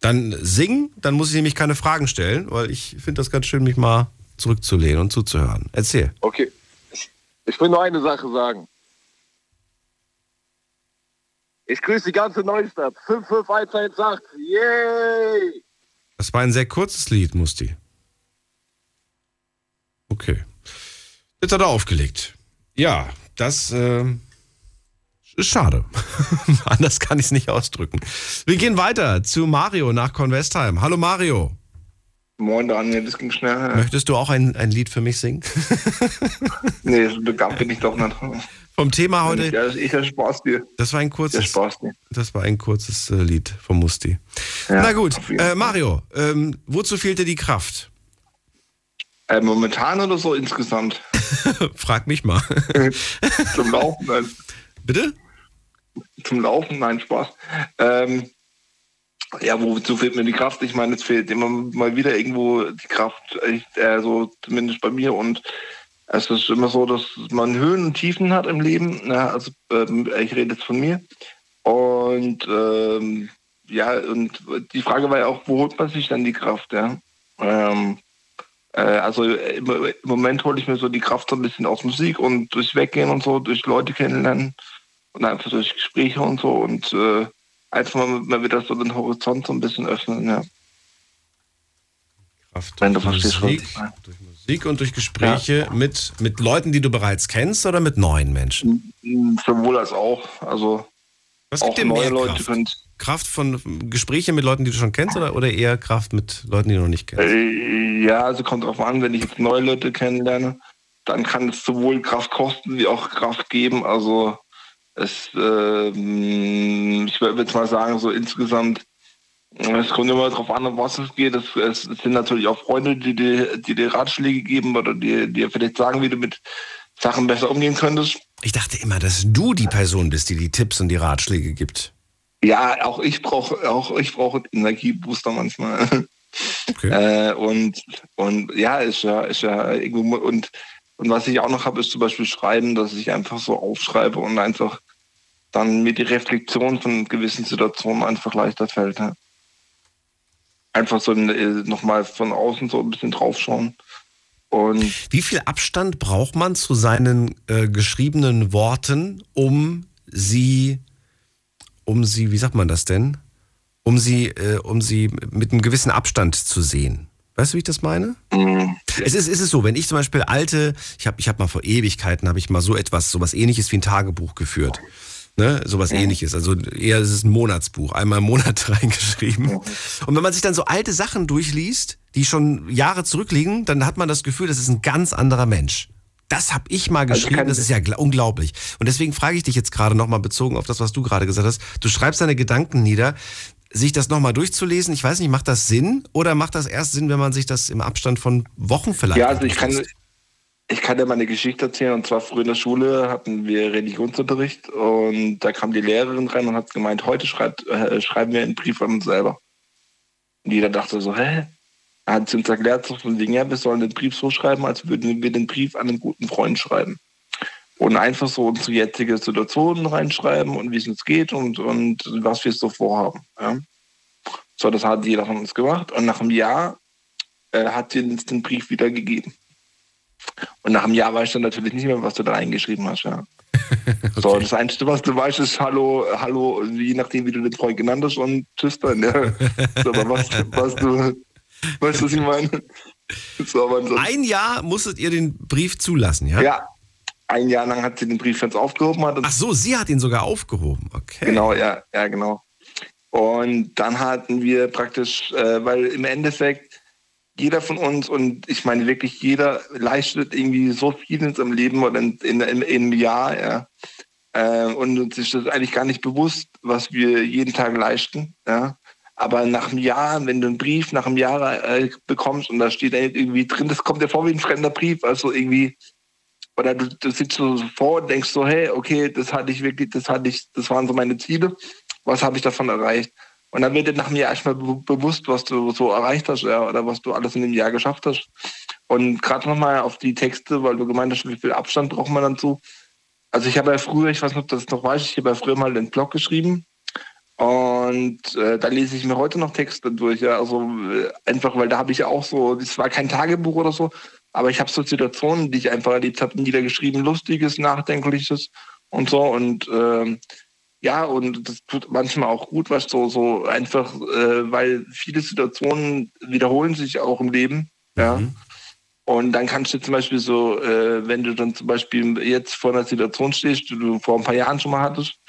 Dann sing, dann muss ich nämlich keine Fragen stellen, weil ich finde das ganz schön, mich mal zurückzulehnen und zuzuhören. Erzähl. Okay. Ich will nur eine Sache sagen. Ich grüße die ganze Neustadt. 55118. Yay! Das war ein sehr kurzes Lied, Musti. Okay. Jetzt hat er aufgelegt. Ja, das äh, ist schade. Anders kann ich es nicht ausdrücken. Wir gehen weiter zu Mario nach Convestheim. Hallo Mario. Moin Daniel, das ging schnell. Möchtest du auch ein, ein Lied für mich singen? nee, so begabt bin ich doch nicht. Vom Thema heute. Ja, ja Spaß dir. Das war ein kurzes, Spaß dir. das war ein kurzes äh, Lied vom Musti. Ja, Na gut, äh. Mario, ähm, wozu fehlt dir die Kraft? Äh, momentan oder so insgesamt? Frag mich mal. Zum Laufen, nein. Bitte? Zum Laufen, nein, Spaß. Ähm, ja, wozu fehlt mir die Kraft? Ich meine, es fehlt immer mal wieder irgendwo die Kraft, äh, so zumindest bei mir. Und es ist immer so, dass man Höhen und Tiefen hat im Leben. Ja, also ähm, ich rede jetzt von mir. Und ähm, ja, und die Frage war ja auch, wo holt man sich dann die Kraft? Ja? Ähm, äh, also im, im Moment hole ich mir so die Kraft so ein bisschen aus Musik und durch Weggehen und so, durch Leute kennenlernen und einfach durch Gespräche und so und äh, einfach mal, mal wieder so den Horizont so ein bisschen öffnen, ja. Kraft Wenn du durch Musik, durch Musik und durch Gespräche mit, mit Leuten, die du bereits kennst oder mit neuen Menschen? Sowohl als auch. Also Was auch gibt dir neue mehr Leute Kraft? können. Kraft von Gespräche mit Leuten, die du schon kennst oder, oder eher Kraft mit Leuten, die du noch nicht kennst? Äh, ja, also kommt drauf an, wenn ich jetzt neue Leute kennenlerne, dann kann es sowohl Kraft kosten wie auch Kraft geben. Also es, ähm, ich würde jetzt mal sagen, so insgesamt, es kommt immer darauf an, um was es geht. Es, es sind natürlich auch Freunde, die dir, die dir Ratschläge geben oder die dir vielleicht sagen, wie du mit Sachen besser umgehen könntest. Ich dachte immer, dass du die Person bist, die die Tipps und die Ratschläge gibt. Ja, auch ich brauche auch ich brauche Energiebooster manchmal. Okay. Äh, und, und ja, ist ja, ist ja irgendwo und, und was ich auch noch habe, ist zum Beispiel Schreiben, dass ich einfach so aufschreibe und einfach dann mir die Reflexion von gewissen Situationen einfach leichter fällt. Ja. Einfach so äh, nochmal von außen so ein bisschen draufschauen. Und Wie viel Abstand braucht man zu seinen äh, geschriebenen Worten, um sie, um sie, wie sagt man das denn? Um sie, äh, um sie mit einem gewissen Abstand zu sehen. Weißt du, wie ich das meine? mh, Es ist, es ist so, wenn ich zum Beispiel alte, ich habe ich hab mal vor Ewigkeiten, habe ich mal so etwas, sowas ähnliches wie ein Tagebuch geführt. Ne, sowas ähnliches. Also eher ist es ein Monatsbuch, einmal im Monat reingeschrieben. Und wenn man sich dann so alte Sachen durchliest, die schon Jahre zurückliegen, dann hat man das Gefühl, das ist ein ganz anderer Mensch. Das habe ich mal Also geschrieben, kann- das ist ja gla- unglaublich. Und deswegen frage ich dich jetzt gerade nochmal bezogen auf das, was du gerade gesagt hast. Du schreibst deine Gedanken nieder. Sich das nochmal durchzulesen, ich weiß nicht, macht das Sinn oder macht das erst Sinn, wenn man sich das im Abstand von Wochen vielleicht ja, also ich kann, ich kann dir mal eine Geschichte erzählen. Und zwar früher in der Schule hatten wir Religionsunterricht und da kam die Lehrerin rein und hat gemeint, heute schreibt, äh, schreiben wir einen Brief an uns selber. Und jeder dachte so, hä? Er hat sie uns erklärt, so von wegen, ja, wir sollen den Brief so schreiben, als würden wir den Brief an einen guten Freund schreiben. Und einfach so unsere jetzige Situation reinschreiben und wie es uns geht und, und was wir so vorhaben. Ja? So, das hat jeder von uns gemacht. Und nach einem Jahr äh, hat sie uns den Brief wieder gegeben. Und nach einem Jahr weißt du natürlich nicht mehr, was du da reingeschrieben hast. Ja. So, das Einzige, was du weißt, ist Hallo, Hallo, je nachdem, wie du den Freund genannt hast und Tschüss dann. Ja. So, aber was, was du, weißt du, was ich meine? Ein Jahr musstet ihr den Brief zulassen, ja? ja, ein Jahr lang hat sie den Brief ganz aufgehoben. Hat Ach so, sie hat ihn sogar aufgehoben. Okay. Genau, ja, ja, genau. Und dann hatten wir praktisch, äh, weil im Endeffekt jeder von uns und ich meine wirklich jeder leistet irgendwie so viel in seinem Leben oder in, in, in, im Jahr, ja. Äh, und uns ist das eigentlich gar nicht bewusst, was wir jeden Tag leisten, ja. Aber nach einem Jahr, wenn du einen Brief nach einem Jahr äh, bekommst und da steht dann irgendwie drin, das kommt dir vor wie ein fremder Brief, also irgendwie oder du, du sitzt so vor und denkst so, hey, okay, das hatte ich wirklich, das hatte ich, das waren so meine Ziele, was habe ich davon erreicht? Und dann wird dir nach einem Jahr erstmal be bewusst, was du so erreicht hast, ja, oder was du alles in dem Jahr geschafft hast. Und gerade nochmal auf die Texte, weil du gemeint hast, wie viel Abstand braucht man dazu. Also ich habe ja früher, ich weiß nicht, ob du das noch weißt, ich habe ja früher mal den Blog geschrieben Und äh, da lese ich mir heute noch Texte durch. Ja. Also äh, einfach, weil da habe ich ja auch so, das war kein Tagebuch oder so, aber ich habe so Situationen, die ich einfach erlebt habe, niedergeschrieben, lustiges, nachdenkliches und so. Und äh, ja, und das tut manchmal auch gut, was so, so einfach, äh, weil viele Situationen wiederholen sich auch im Leben. Ja. Mhm. Und dann kannst du zum Beispiel so, äh, wenn du dann zum Beispiel jetzt vor einer Situation stehst, die du vor ein paar Jahren schon mal hattest,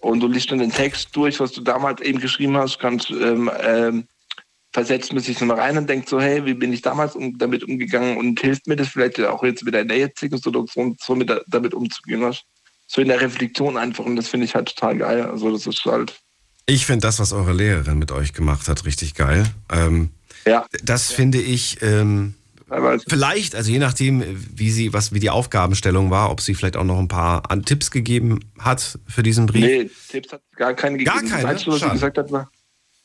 und du liest dann den Text durch, was du damals eben geschrieben hast, kannst ähm, ähm, versetzt man sich nochmal rein und denkt so, hey, wie bin ich damals um, damit umgegangen und hilft mir das vielleicht auch jetzt wieder in der jetzigen Situation so mit, damit umzugehen? So in der Reflexion einfach und das finde ich halt total geil. Also das ist halt. Ich finde das, was eure Lehrerin mit euch gemacht hat, richtig geil. Ähm, ja. Das finde ich, ähm, Vielleicht, also je nachdem, wie sie, was wie die Aufgabenstellung war, ob sie vielleicht auch noch ein paar an Tipps gegeben hat für diesen Brief. Nee, Tipps hat gar keine gegeben. Gar keine? Das Einzige, was sie gesagt hat, war,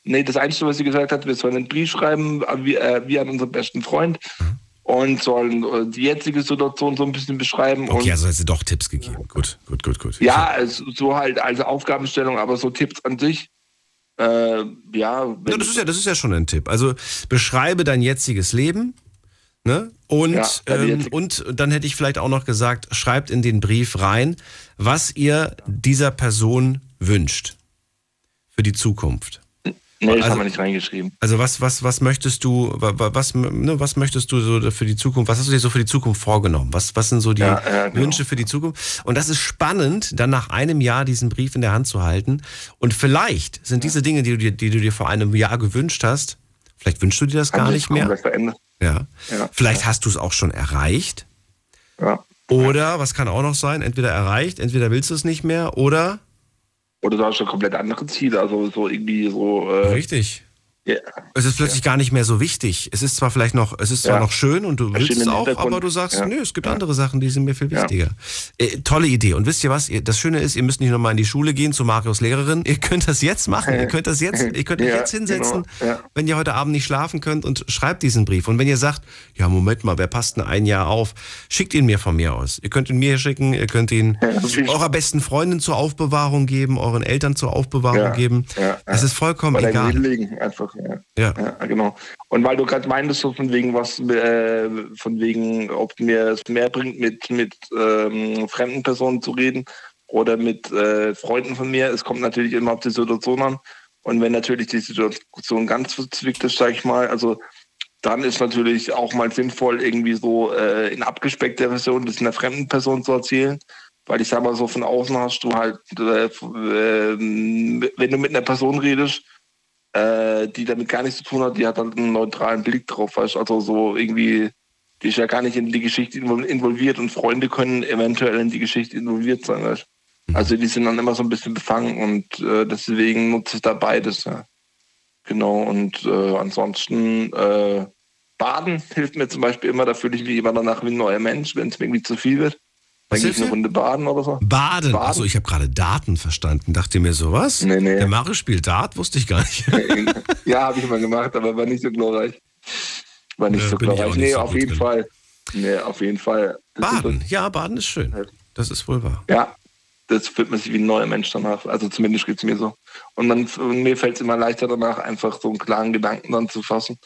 nee, das Einzige, was sie gesagt hat, wir sollen einen Brief schreiben, wie, äh, wie an unseren besten Freund Mhm. und sollen äh, die jetzige Situation so ein bisschen beschreiben. Okay, also hat sie doch Tipps gegeben. Gut, gut, gut, gut. ja, also, so halt als Aufgabenstellung, aber so Tipps an sich. Äh, ja, Ja, das ist ja, das ist ja schon ein Tipp. Also beschreibe dein jetziges Leben. Ne? Und, Ja, ähm, und dann hätte ich vielleicht auch noch gesagt, schreibt in den Brief rein, was ihr dieser Person wünscht für die Zukunft. nee, das also- haben wir nicht reingeschrieben. Also was, was, was möchtest du, wa- wa- was, ne, was möchtest du so für die Zukunft, was hast du dir so für die Zukunft vorgenommen? Was, was sind so die Ja, ja, genau. Wünsche für die Zukunft? Und das ist spannend, dann nach einem Jahr diesen Brief in der Hand zu halten. Und vielleicht sind diese Dinge, die du dir, die du dir vor einem Jahr gewünscht hast, vielleicht wünschst du dir das gar Haben nicht sich mehr. verändert. Ja. Ja. Vielleicht hast du es auch schon erreicht. Ja. Oder, was kann auch noch sein, entweder erreicht, entweder willst du es nicht mehr oder Oder du hast schon komplett andere Ziele, also so irgendwie so. Äh, richtig. Ja. Es ist plötzlich gar nicht mehr so wichtig. Es ist zwar vielleicht noch, es ist zwar Ja. noch schön und du willst es auch, aber du sagst, Ja. nö, es gibt Ja. andere Sachen, die sind mir viel Ja. wichtiger. Äh, tolle Idee. Und wisst ihr was? Das Schöne ist, ihr müsst nicht nochmal in die Schule gehen zu Marius Lehrerin. Ihr könnt das jetzt machen. Ihr könnt das jetzt, ihr könnt euch Ja, jetzt hinsetzen, genau. Ja. wenn ihr heute Abend nicht schlafen könnt und schreibt diesen Brief. Und wenn ihr sagt, ja, Moment mal, wer passt denn ein Jahr auf? Schickt ihn mir von mir aus. Ihr könnt ihn mir schicken, ihr könnt ihn eurer besten Freundin zur Aufbewahrung geben, euren Eltern zur Aufbewahrung Ja, geben. ja, Es ja. ist vollkommen deinem egal. Einfach, ja. Ja. Ja, genau. Und weil du gerade meintest, so von wegen was, äh, von wegen, ob mir es mehr bringt, mit, mit ähm, fremden Personen zu reden oder mit äh, Freunden von mir, es kommt natürlich immer auf die Situation an. Und wenn natürlich die Situation ganz verzwickt ist, sag ich mal, also dann ist natürlich auch mal sinnvoll, irgendwie so äh, in abgespeckter Version das einer fremden Person zu erzählen. Weil ich sag mal so, von außen hast du halt, äh, ähm, wenn du mit einer Person redest, äh, die damit gar nichts zu tun hat, die hat halt einen neutralen Blick drauf, weißt du? Also so irgendwie, die ist ja gar nicht in die Geschichte invol- involviert und Freunde können eventuell in die Geschichte involviert sein, weißt du? Also die sind dann immer so ein bisschen befangen und äh, deswegen nutze ich da beides, ja. Genau, und äh, ansonsten äh, Baden hilft mir zum Beispiel immer, da fühle ich mich immer danach wie ein neuer Mensch, wenn es mir irgendwie zu viel wird. Was Dann gehe ich eine? Runde baden oder so. Baden. Baden. Achso, ich habe gerade Daten verstanden. Dachte mir so, was? Nee, nee. Der Mare spielt Dart? Wusste ich gar nicht. ja, habe ich mal gemacht, aber war nicht so glorreich. War nicht Ja, so ich auch glorreich. nicht Nee, so auf jeden drin. Fall. Nee, auf jeden Fall. Das Baden. Ja, Baden ist schön. Das ist wohl wahr. Ja, das fühlt man sich wie ein neuer Mensch danach. Also zumindest geht es mir so. Und, man, und mir fällt es immer leichter danach, einfach so einen klaren Gedanken dann zu fassen.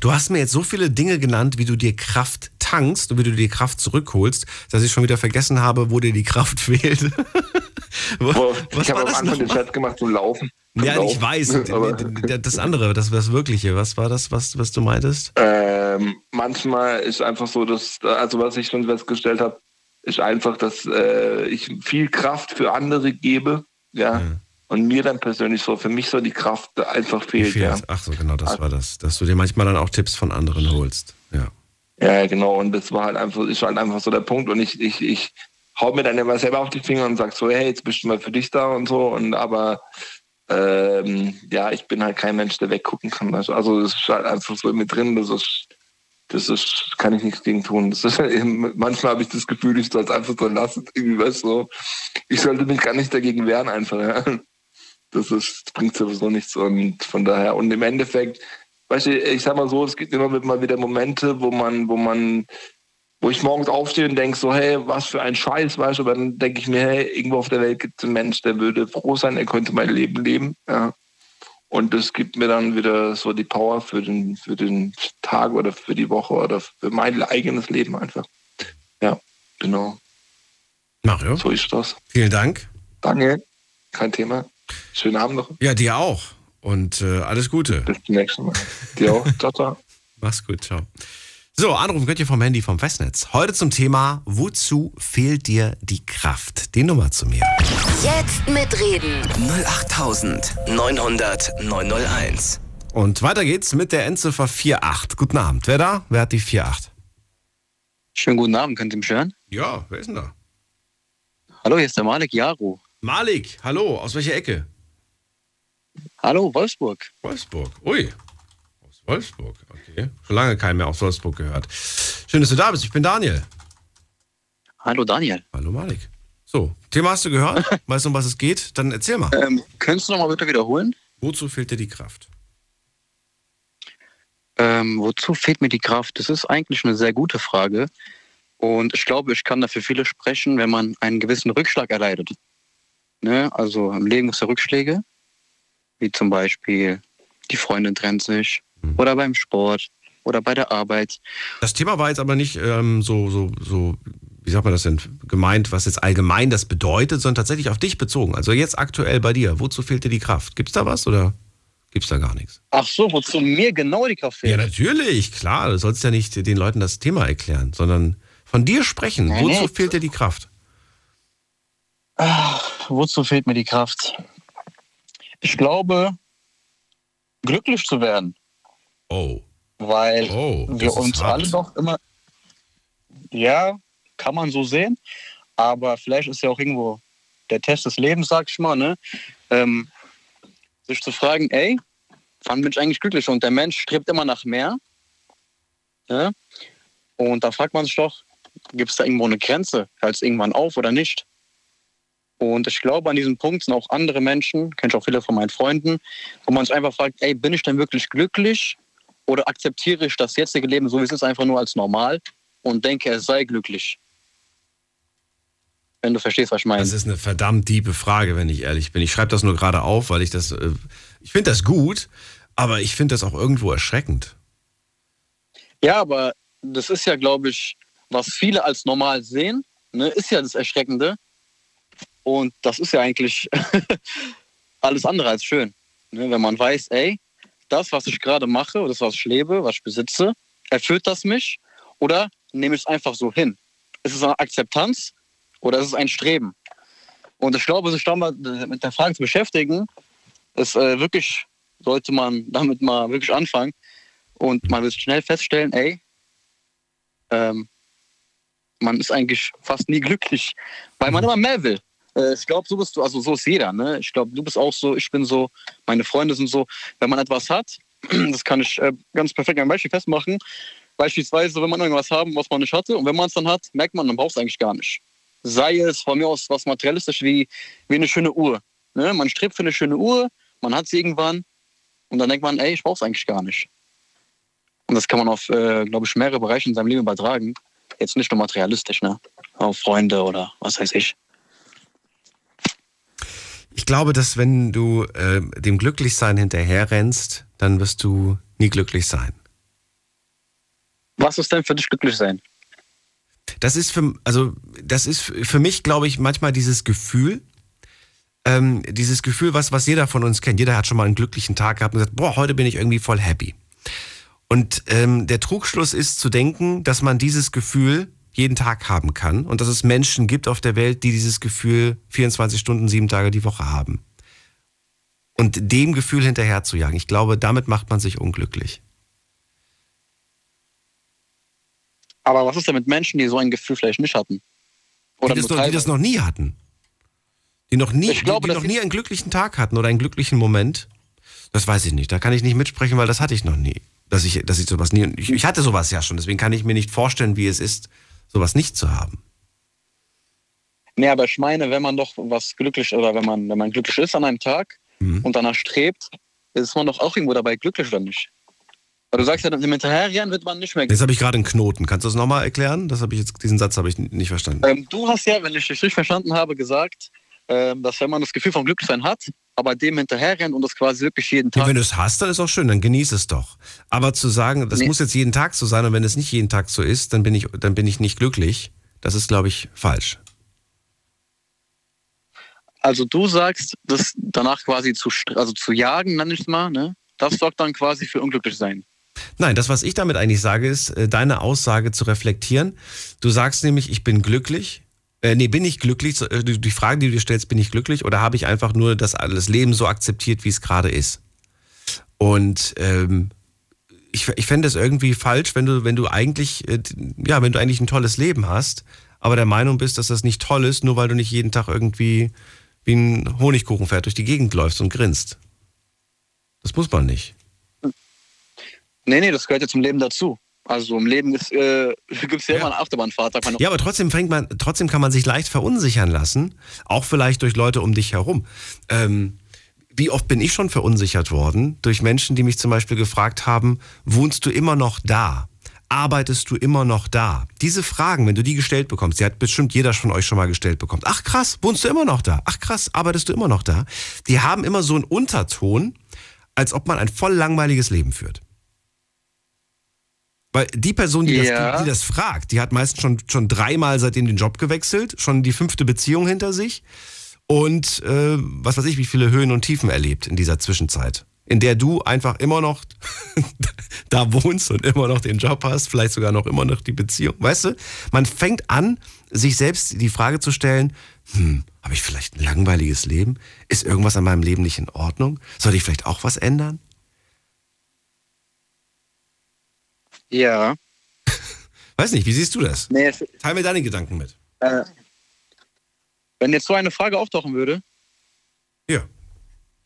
Du hast mir jetzt so viele Dinge genannt, wie du dir Kraft tankst und wie du dir Kraft zurückholst, dass ich schon wieder vergessen habe, wo dir die Kraft fehlt. Boah, ich habe am Anfang den? Chat gemacht zum Laufen. Zum Ja, ich Laufen. weiß. Aber, Das andere, das, das Wirkliche. Was war das, was, was du meintest? ähm, manchmal ist einfach so, dass, also was ich schon festgestellt habe, ist einfach, dass äh, ich viel Kraft für andere gebe, ja, und mir dann persönlich so, für mich so die Kraft einfach fehlt, Fehlt. ja. Ach so, genau, das war das. Dass du dir manchmal dann auch Tipps von anderen holst. Ja. Ja, genau, und das war halt einfach, ist halt einfach so der Punkt und ich, ich, ich hau mir dann immer selber auf die Finger und sag so, hey, jetzt bist du mal für dich da und so und aber ähm, ja, ich bin halt kein Mensch, der weggucken kann. Also, also das ist halt einfach so mit drin, das ist, das ist, kann ich nichts gegen tun. Das ist, manchmal habe ich das Gefühl, ich soll es einfach so lassen, irgendwie, weißt du, so. ich sollte mich gar nicht dagegen wehren einfach, ja. Das ist, bringt sowieso nichts und von daher, und im Endeffekt, weißt du, ich sag mal so, es gibt immer mal wieder Momente, wo man, wo man, wo ich morgens aufstehe und denke so, hey, was für ein Scheiß, weißt du, aber dann denke ich mir, hey, irgendwo auf der Welt gibt es einen Mensch, der würde froh sein, er könnte mein Leben leben. Ja. Und das gibt mir dann wieder so die Power für den, für den Tag oder für die Woche oder für mein eigenes Leben einfach. Ja, genau. Mario, So ist das. vielen Dank. Danke. Kein Thema. Schönen Abend noch. Ja, dir auch. Und äh, alles Gute. Bis zum nächsten Mal. Dir auch. ciao, ciao. Mach's gut, ciao. So, anrufen könnt ihr vom Handy vom Festnetz. Heute zum Thema, wozu fehlt dir die Kraft? Die Nummer zu mir. Jetzt mitreden. 08900 901. Und weiter geht's mit der Endziffer 48. Guten Abend. Wer da? Wer hat die 48? Schönen guten Abend, könnt ihr mich hören? Ja, wer ist denn da? Hallo, hier ist der Malik Jaro. Malik, hallo, aus welcher Ecke? Hallo, Wolfsburg. Wolfsburg. Ui. Aus Wolfsburg, okay. Schon lange keinen mehr aus Wolfsburg gehört. Schön, dass du da bist. Ich bin Daniel. Hallo, Daniel. Hallo Malik. So, Thema hast du gehört? Weißt du, um was es geht? Dann erzähl mal. Ähm, könntest du noch mal bitte wiederholen? Wozu fehlt dir die Kraft? Ähm, wozu fehlt mir die Kraft? Das ist eigentlich eine sehr gute Frage. Und ich glaube, ich kann dafür viele sprechen, wenn man einen gewissen Rückschlag erleidet. Ne? Also im Leben gibt es ja Rückschläge, wie zum Beispiel die Freundin trennt sich oder beim Sport oder bei der Arbeit. Das Thema war jetzt aber nicht ähm, so, so, so, wie sagt man das denn, gemeint, was jetzt allgemein das bedeutet, sondern tatsächlich auf dich bezogen. Also jetzt aktuell bei dir. Wozu fehlt dir die Kraft? Gibt's da was oder gibt's da gar nichts? Ach so, wozu mir genau die Kraft fehlt? Ja, natürlich, klar. Du sollst ja nicht den Leuten das Thema erklären, sondern von dir sprechen. Nee, Wozu nee. fehlt dir die Kraft? Wozu fehlt mir die Kraft? Ich glaube, glücklich zu werden, Oh, weil oh, wir uns hart. alle doch immer. Ja, kann man so sehen, aber vielleicht ist ja auch irgendwo der Test des Lebens, sag ich mal, ne? Ähm, sich zu fragen, ey, wann bin ich eigentlich glücklich? Und der Mensch strebt immer nach mehr. Ne? Und da fragt man sich doch, gibt es da irgendwo eine Grenze? Hört es irgendwann auf oder nicht? Und ich glaube, an diesem Punkt sind auch andere Menschen, kenne ich auch viele von meinen Freunden, wo man sich einfach fragt, ey, bin ich denn wirklich glücklich? Oder akzeptiere ich das jetzige Leben so, wie es ist, einfach nur als normal und denke, es sei glücklich? Wenn du verstehst, was ich meine. Das ist eine verdammt tiefe Frage, wenn ich ehrlich bin. Ich schreibe das nur gerade auf, weil ich das, äh, ich finde das gut, aber ich finde das auch irgendwo erschreckend. Ja, aber das ist ja, glaube ich, was viele als normal sehen, ne, ist ja das Erschreckende. Und das ist ja eigentlich alles andere als schön. Ne, wenn man weiß, ey, das, was ich gerade mache, oder das, was ich lebe, was ich besitze, erfüllt das mich oder nehme ich es einfach so hin? Ist es eine Akzeptanz oder ist es ein Streben? Und ich glaube, sich da mal mit der Frage zu beschäftigen, ist äh, wirklich, sollte man damit mal wirklich anfangen. Und man wird schnell feststellen, ey, ähm, man ist eigentlich fast nie glücklich, weil man immer mehr will. Äh, ich glaube, so bist du, also so ist jeder, ne? Ich glaube, du bist auch so, ich bin so, meine Freunde sind so. Wenn man etwas hat, das kann ich äh, ganz perfekt an Beispiel festmachen. Beispielsweise, wenn man irgendwas haben, was man nicht hatte, und wenn man es dann hat, merkt man, man braucht es eigentlich gar nicht. Sei es von mir aus was materialistisch wie, wie eine schöne Uhr. Ne? Man strebt für eine schöne Uhr, man hat sie irgendwann, und dann denkt man, ey, ich brauche es eigentlich gar nicht. Und das kann man auf, äh, glaube ich, mehrere Bereiche in seinem Leben übertragen. Jetzt nicht nur materialistisch, ne? Auf Freunde oder was weiß ich. Ich glaube, dass wenn du äh, dem Glücklichsein hinterherrennst, dann wirst du nie glücklich sein. Was ist denn für dich glücklich sein? Das ist für, also das ist für mich, glaube ich, manchmal dieses Gefühl, ähm, dieses Gefühl, was, was jeder von uns kennt. Jeder hat schon mal einen glücklichen Tag gehabt und gesagt, boah, heute bin ich irgendwie voll happy. Und ähm, der Trugschluss ist zu denken, dass man dieses Gefühl jeden Tag haben kann und dass es Menschen gibt auf der Welt, die dieses Gefühl 24 Stunden, sieben Tage die Woche haben. Und dem Gefühl hinterher zu jagen, ich glaube, damit macht man sich unglücklich. Aber was ist denn mit Menschen, die so ein Gefühl vielleicht nicht hatten? Oder die, das noch, die das noch nie hatten. Die noch nie, Ich glaube, die, die noch nie einen glücklichen Tag hatten oder einen glücklichen Moment. Das weiß ich nicht. Da kann ich nicht mitsprechen, weil das hatte ich noch nie. Dass ich, dass ich sowas nie. Ich, ich hatte sowas ja schon, deswegen kann ich mir nicht vorstellen, wie es ist, sowas nicht zu haben. Nee, aber ich meine, wenn man doch was glücklich oder wenn man, wenn man glücklich ist an einem Tag Mhm. und danach strebt, ist man doch auch irgendwo dabei glücklich oder nicht? Weil du sagst ja, dem Hinterherrennen wird man nicht mehr. Jetzt habe ich gerade einen Knoten. Kannst du das nochmal erklären? Das habe ich jetzt, diesen Satz habe ich nicht verstanden. Ähm, du hast ja, wenn ich dich richtig verstanden habe, gesagt, ähm, dass wenn man das Gefühl vom Glücklichsein hat, aber dem hinterherrennt und das quasi wirklich jeden Ja, Tag. wenn du es hast, dann ist auch schön, dann genieß es doch. Aber zu sagen, das Nee. muss jetzt jeden Tag so sein und wenn es nicht jeden Tag so ist, dann bin ich, dann bin ich nicht glücklich, das ist, glaube ich, falsch. Also du sagst, das danach quasi zu, also zu jagen, nenne ich es mal, ne? Das sorgt dann quasi für unglücklich sein. Nein, das, was ich damit eigentlich sage, ist, äh, deine Aussage zu reflektieren. Du sagst nämlich, ich bin glücklich. Äh, nee, bin ich glücklich? Äh, Die Frage, die du dir stellst, bin ich glücklich? Oder habe ich einfach nur das alles Leben so akzeptiert, wie es gerade ist? Und ähm, ich, ich fände es irgendwie falsch, wenn du, wenn du eigentlich, äh, ja, wenn du eigentlich ein tolles Leben hast, aber der Meinung bist, dass das nicht toll ist, nur weil du nicht jeden Tag irgendwie wie ein Honigkuchenpferd durch die Gegend läufst und grinst. Das muss man nicht. Nee, nee, das gehört ja zum Leben dazu. Also im Leben ist, äh, gibt es ja, immer eine Achterbahnfahrt. Ja, aber trotzdem fängt man, trotzdem kann man sich leicht verunsichern lassen, auch vielleicht durch Leute um dich herum. Ähm, wie oft bin ich schon verunsichert worden durch Menschen, die mich zum Beispiel gefragt haben, wohnst du immer noch da? Arbeitest du immer noch da? Diese Fragen, wenn du die gestellt bekommst, die hat bestimmt jeder von euch schon mal gestellt bekommen. Ach krass, wohnst du immer noch da? Ach krass, arbeitest du immer noch da? Die haben immer so einen Unterton, als ob man ein voll langweiliges Leben führt. Weil die Person, die, Ja. das, die, die das fragt, die hat meistens schon, schon dreimal seitdem den Job gewechselt, schon die fünfte Beziehung hinter sich und äh, was weiß ich, wie viele Höhen und Tiefen erlebt in dieser Zwischenzeit. In der du einfach immer noch da wohnst und immer noch den Job hast, vielleicht sogar noch immer noch die Beziehung. Weißt du, man fängt an, sich selbst die Frage zu stellen, hm, habe ich vielleicht ein langweiliges Leben? Ist irgendwas an meinem Leben nicht in Ordnung? Sollte ich vielleicht auch was ändern? Ja. Weiß nicht, wie siehst du das? Nee, Teil mir deine Gedanken mit. äh, wenn jetzt so eine Frage auftauchen würde, Ja.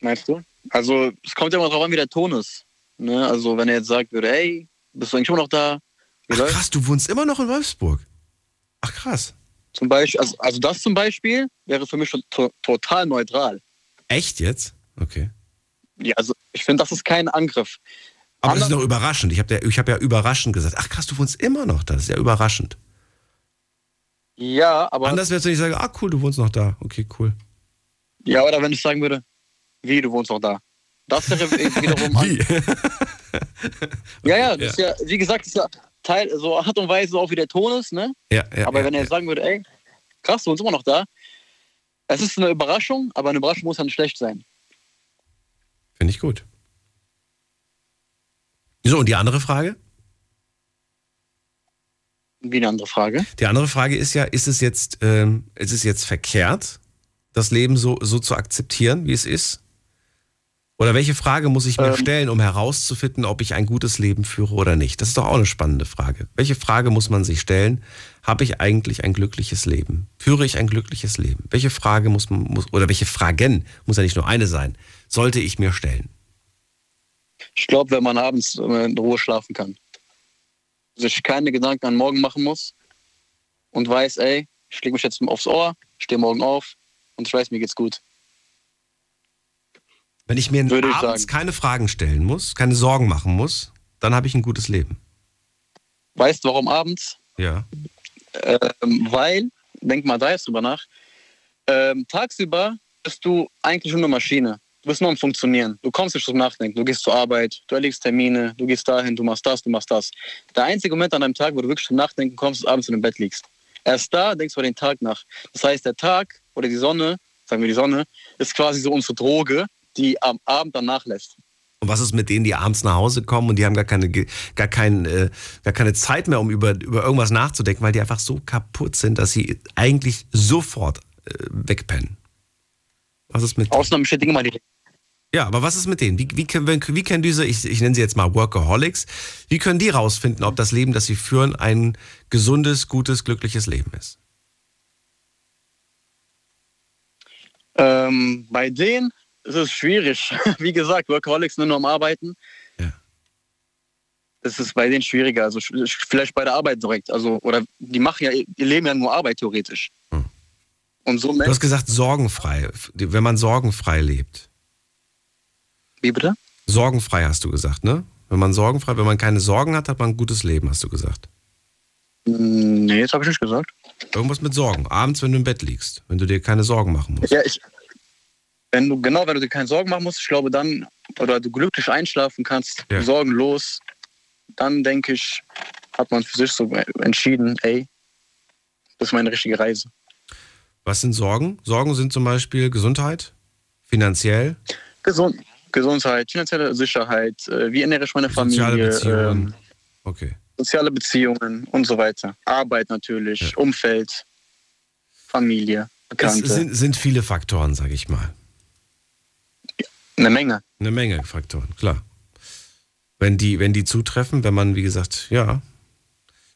meinst du? Also es kommt ja immer drauf an, wie der Ton ist. Ne? Also wenn er jetzt sagt würde, hey, bist du eigentlich immer noch da? Ach krass, du wohnst immer noch in Wolfsburg. Ach krass. Zum Beispiel, also, also das zum Beispiel wäre für mich schon to total neutral. Echt jetzt? Okay. Ja, also ich finde, das ist kein Angriff. Aber das ist Ander- doch überraschend. Ich habe ja, ich hab ja überraschend gesagt. Ach krass, du wohnst immer noch da. Das ist ja überraschend. Ja, aber Anders wärst du nicht sagen, ah cool, du wohnst noch da. Okay, cool. ja, oder wenn ich sagen würde, wie du wohnst noch da. Das wäre wiederum Wie? Ja, ja, das ist ja, wie gesagt, das ist ja Teil, so Art und Weise auch wie der Ton ist, ne? ja, ja, aber ja, wenn er ja. sagen würde, ey, krass, du bist immer noch da. Es ist eine Überraschung, aber eine Überraschung muss ja nicht schlecht sein. Finde ich gut. So, und die andere Frage? Wie eine andere Frage. Die andere Frage ist ja, ist es jetzt, ähm, ist es jetzt verkehrt, das Leben so, so zu akzeptieren, wie es ist? Oder welche Frage muss ich mir Ähm. stellen, um herauszufinden, ob ich ein gutes Leben führe oder nicht? Das ist doch auch eine spannende Frage. Welche Frage muss man sich stellen? Habe ich eigentlich ein glückliches Leben? Führe ich ein glückliches Leben? Welche Frage muss man, muss, oder welche Fragen, muss ja nicht nur eine sein, sollte ich mir stellen? Ich glaube, wenn man abends in Ruhe schlafen kann, sich keine Gedanken an morgen machen muss und weiß, ey, ich lege mich jetzt aufs Ohr, stehe morgen auf und ich weiß, mir geht's gut. Wenn ich mir Würde ich abends sagen. keine Fragen stellen muss, keine Sorgen machen muss, dann habe ich ein gutes Leben. Weißt du, warum abends? Ja. Ähm, weil, denk mal da jetzt drüber nach, ähm, tagsüber bist du eigentlich nur eine Maschine. Du bist nur am Funktionieren. Du kommst nicht zum Nachdenken. Du gehst zur Arbeit, du erlegst Termine, du gehst dahin, du machst das, du machst das. Der einzige Moment an einem Tag, wo du wirklich zum Nachdenken kommst, ist abends, wenn du im Bett liegst. Erst da denkst du über den Tag nach. Das heißt, der Tag oder die Sonne, sagen wir die Sonne, ist quasi so unsere Droge, die am Abend dann nachlässt. Und was ist mit denen, die abends nach Hause kommen und die haben gar keine, gar kein, äh, gar keine Zeit mehr, um über, über irgendwas nachzudenken, weil die einfach so kaputt sind, dass sie eigentlich sofort äh, wegpennen? Was ist mit Ausnahmen besteht immer die Ja, aber was ist mit denen? Wie, wie, können, wie können diese, ich, ich nenne sie jetzt mal Workaholics, wie können die rausfinden, ob das Leben, das sie führen, ein gesundes, gutes, glückliches Leben ist? Ähm, bei denen ist es schwierig. Wie gesagt, Workaholics nur am Arbeiten. Ja. Das ist bei denen schwieriger. Also vielleicht bei der Arbeit direkt. Also, oder die machen ja ihr Leben ja nur Arbeit theoretisch. Hm. Und so Du hast gesagt, sorgenfrei, wenn man sorgenfrei lebt. Wie bitte? Sorgenfrei hast du gesagt, ne? Wenn man sorgenfrei, wenn man keine Sorgen hat, hat man ein gutes Leben, hast du gesagt. Mm, Nee, das habe ich nicht gesagt. Irgendwas mit Sorgen. Abends, wenn du im Bett liegst, wenn du dir keine Sorgen machen musst. Ja, ich. Wenn du, genau, wenn du dir keine Sorgen machen musst, ich glaube dann, oder du glücklich einschlafen kannst, Ja. sorgenlos, dann denke ich, hat man für sich so entschieden, ey, das ist meine richtige Reise. Was sind Sorgen? Sorgen sind zum Beispiel Gesundheit, finanziell, Gesund, Gesundheit, finanzielle Sicherheit, äh, wie ernähre ich meine soziale Familie, Beziehungen. ähm, Okay. soziale Beziehungen und so weiter. Arbeit natürlich, Umfeld, Familie, Es Bekannte. sind, sind viele Faktoren, sage ich mal. Eine Menge. Eine Menge Faktoren, klar. Wenn die, wenn die zutreffen, wenn man, wie gesagt, ja.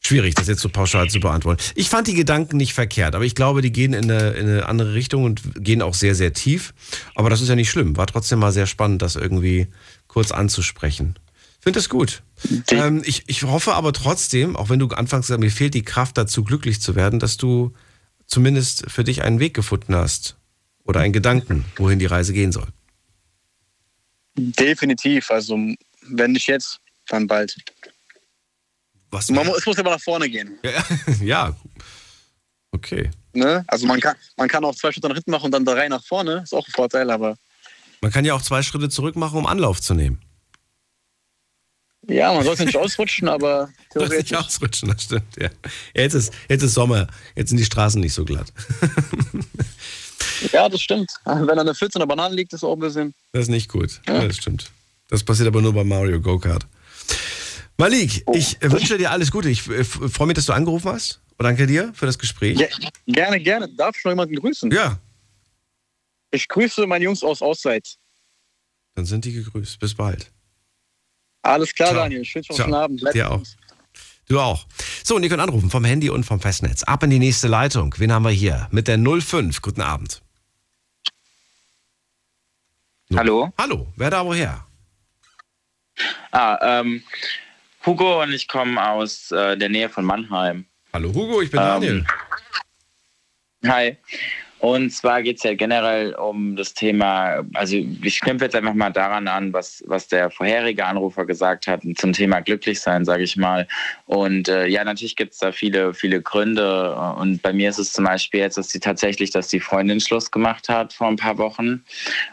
Schwierig, das jetzt so pauschal zu beantworten. Ich fand die Gedanken nicht verkehrt, aber ich glaube, die gehen in eine, in eine andere Richtung und gehen auch sehr, sehr tief. Aber das ist ja nicht schlimm. War trotzdem mal sehr spannend, das irgendwie kurz anzusprechen. Finde das gut. Ähm, ich, ich hoffe aber trotzdem, auch wenn du anfangs gesagt hast, mir fehlt die Kraft dazu, glücklich zu werden, dass du zumindest für dich einen Weg gefunden hast oder einen Gedanken, wohin die Reise gehen soll. Definitiv. Also, wenn nicht jetzt, dann bald. Was Man, mu- es muss aber nach vorne gehen. Ja, ja. Okay. Ne? Also man kann, man kann auch zwei Schritte nach hinten machen und dann drei nach vorne. Ist auch ein Vorteil, aber Man kann ja auch zwei Schritte zurück machen, um Anlauf zu nehmen. ja, man sollte nicht ausrutschen, aber sollst nicht theoretisch. ausrutschen, das stimmt. Ja. Jetzt, ist, jetzt ist Sommer, jetzt sind die Straßen nicht so glatt. Ja, das stimmt. Wenn da eine 14er Banane liegt, ist auch ein bisschen. Das ist nicht gut. Ja. Das stimmt. Das passiert aber nur bei Mario Go-Kart. Malik, ich äh, wünsche dir alles Gute. Ich äh, freue mich, dass du angerufen hast. Und danke dir für das Gespräch. Ja, gerne, gerne. Darf ich noch jemanden grüßen? Ja, Ich grüße meine Jungs aus Auszeit. dann sind die gegrüßt. Bis bald. Alles klar, Ciao. Daniel. Euch Ciao. Abend. Bleibt Dir auch. Du auch. So, und ihr könnt anrufen vom Handy und vom Festnetz. Ab in die nächste Leitung. Wen haben wir hier? Mit der 05. Guten Abend. Hallo? Hallo, wer da woher? Ah, ähm, Hugo und ich kommen aus äh, der Nähe von Mannheim. Hallo Hugo, ich bin Ähm, Daniel. Hi. Und zwar geht es ja generell um das Thema, also ich knüpfe jetzt einfach mal daran an, was, was der vorherige Anrufer gesagt hat zum Thema Glücklichsein, sage ich mal. Und äh, ja, natürlich gibt es da viele, viele Gründe. Und bei mir ist es zum Beispiel jetzt, dass sie tatsächlich, dass die Freundin Schluss gemacht hat vor ein paar Wochen.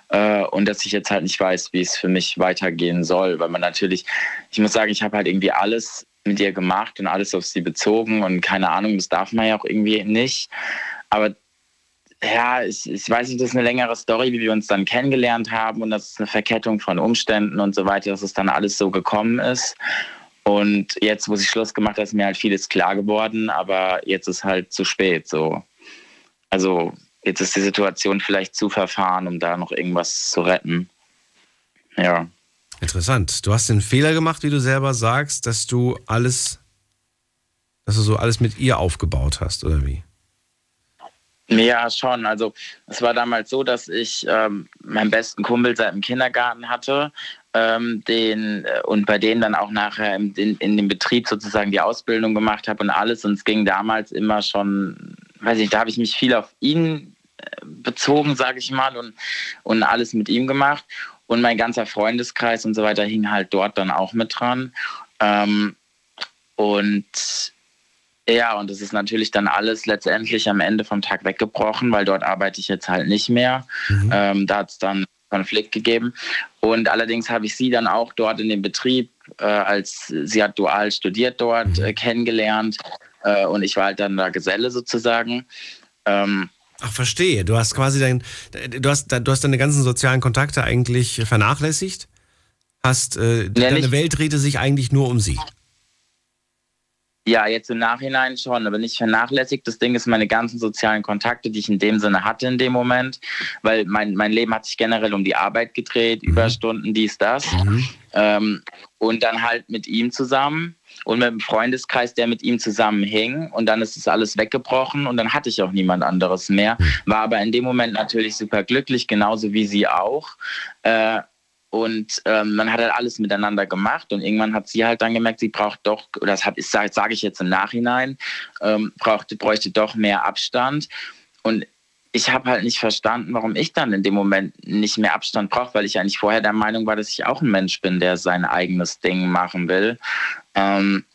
Äh, und dass ich jetzt halt nicht weiß, wie es für mich weitergehen soll. Weil man natürlich, ich muss sagen, ich habe halt irgendwie alles mit ihr gemacht und alles auf sie bezogen und keine Ahnung, das darf man ja auch irgendwie nicht. Aber ja, ich, ich weiß nicht, das ist eine längere Story, wie wir uns dann kennengelernt haben und das ist eine Verkettung von Umständen und so weiter, dass es dann alles so gekommen ist. Und jetzt, wo sie Schluss gemacht hat, ist mir halt vieles klar geworden, aber jetzt ist halt zu spät. So. Also jetzt ist die Situation vielleicht zu verfahren, um da noch irgendwas zu retten. Ja. Interessant. Du hast den Fehler gemacht, wie du selber sagst, dass du alles, dass du so alles mit ihr aufgebaut hast, oder wie? Ja, schon. Also es war damals so, dass ich ähm, meinen besten Kumpel seit dem Kindergarten hatte, ähm, den äh, und bei denen dann auch nachher im, in, in dem Betrieb sozusagen die Ausbildung gemacht habe und alles. Und es ging damals immer schon, weiß ich, da habe ich mich viel auf ihn äh, bezogen, sage ich mal, und, und alles mit ihm gemacht. Und mein ganzer Freundeskreis und so weiter hing halt dort dann auch mit dran. Ähm, und ja, und es ist natürlich dann alles letztendlich am Ende vom Tag weggebrochen, weil dort arbeite ich jetzt halt nicht mehr. Ähm, da hat es dann Konflikt gegeben. Und allerdings habe ich sie dann auch dort in dem Betrieb, äh, als sie hat dual studiert dort, äh, kennengelernt. Äh, und ich war halt dann da Geselle sozusagen. Ähm, Ach, verstehe. Du hast quasi dein, du hast, du hast deine ganzen sozialen Kontakte eigentlich vernachlässigt. Hast, äh, deine Welt drehte sich eigentlich nur um sie. Ja, jetzt im Nachhinein schon, aber nicht vernachlässigt. Das Ding ist meine ganzen sozialen Kontakte, die ich in dem Sinne hatte in dem Moment, weil mein, mein Leben hat sich generell um die Arbeit gedreht, Überstunden, dies, das. Ähm, und dann halt mit ihm zusammen und mit einem Freundeskreis, der mit ihm zusammenhing. Und dann ist es alles weggebrochen und dann hatte ich auch niemand anderes mehr. War aber in dem Moment natürlich super glücklich, genauso wie sie auch. Äh, und ähm, man hat halt alles miteinander gemacht und irgendwann hat sie halt dann gemerkt, sie braucht doch, oder das sage sag ich jetzt im Nachhinein, ähm, brauchte, bräuchte doch mehr Abstand. Und ich habe halt nicht verstanden, warum ich dann in dem Moment nicht mehr Abstand brauche, weil ich eigentlich vorher der Meinung war, dass ich auch ein Mensch bin, der sein eigenes Ding machen will. Ähm,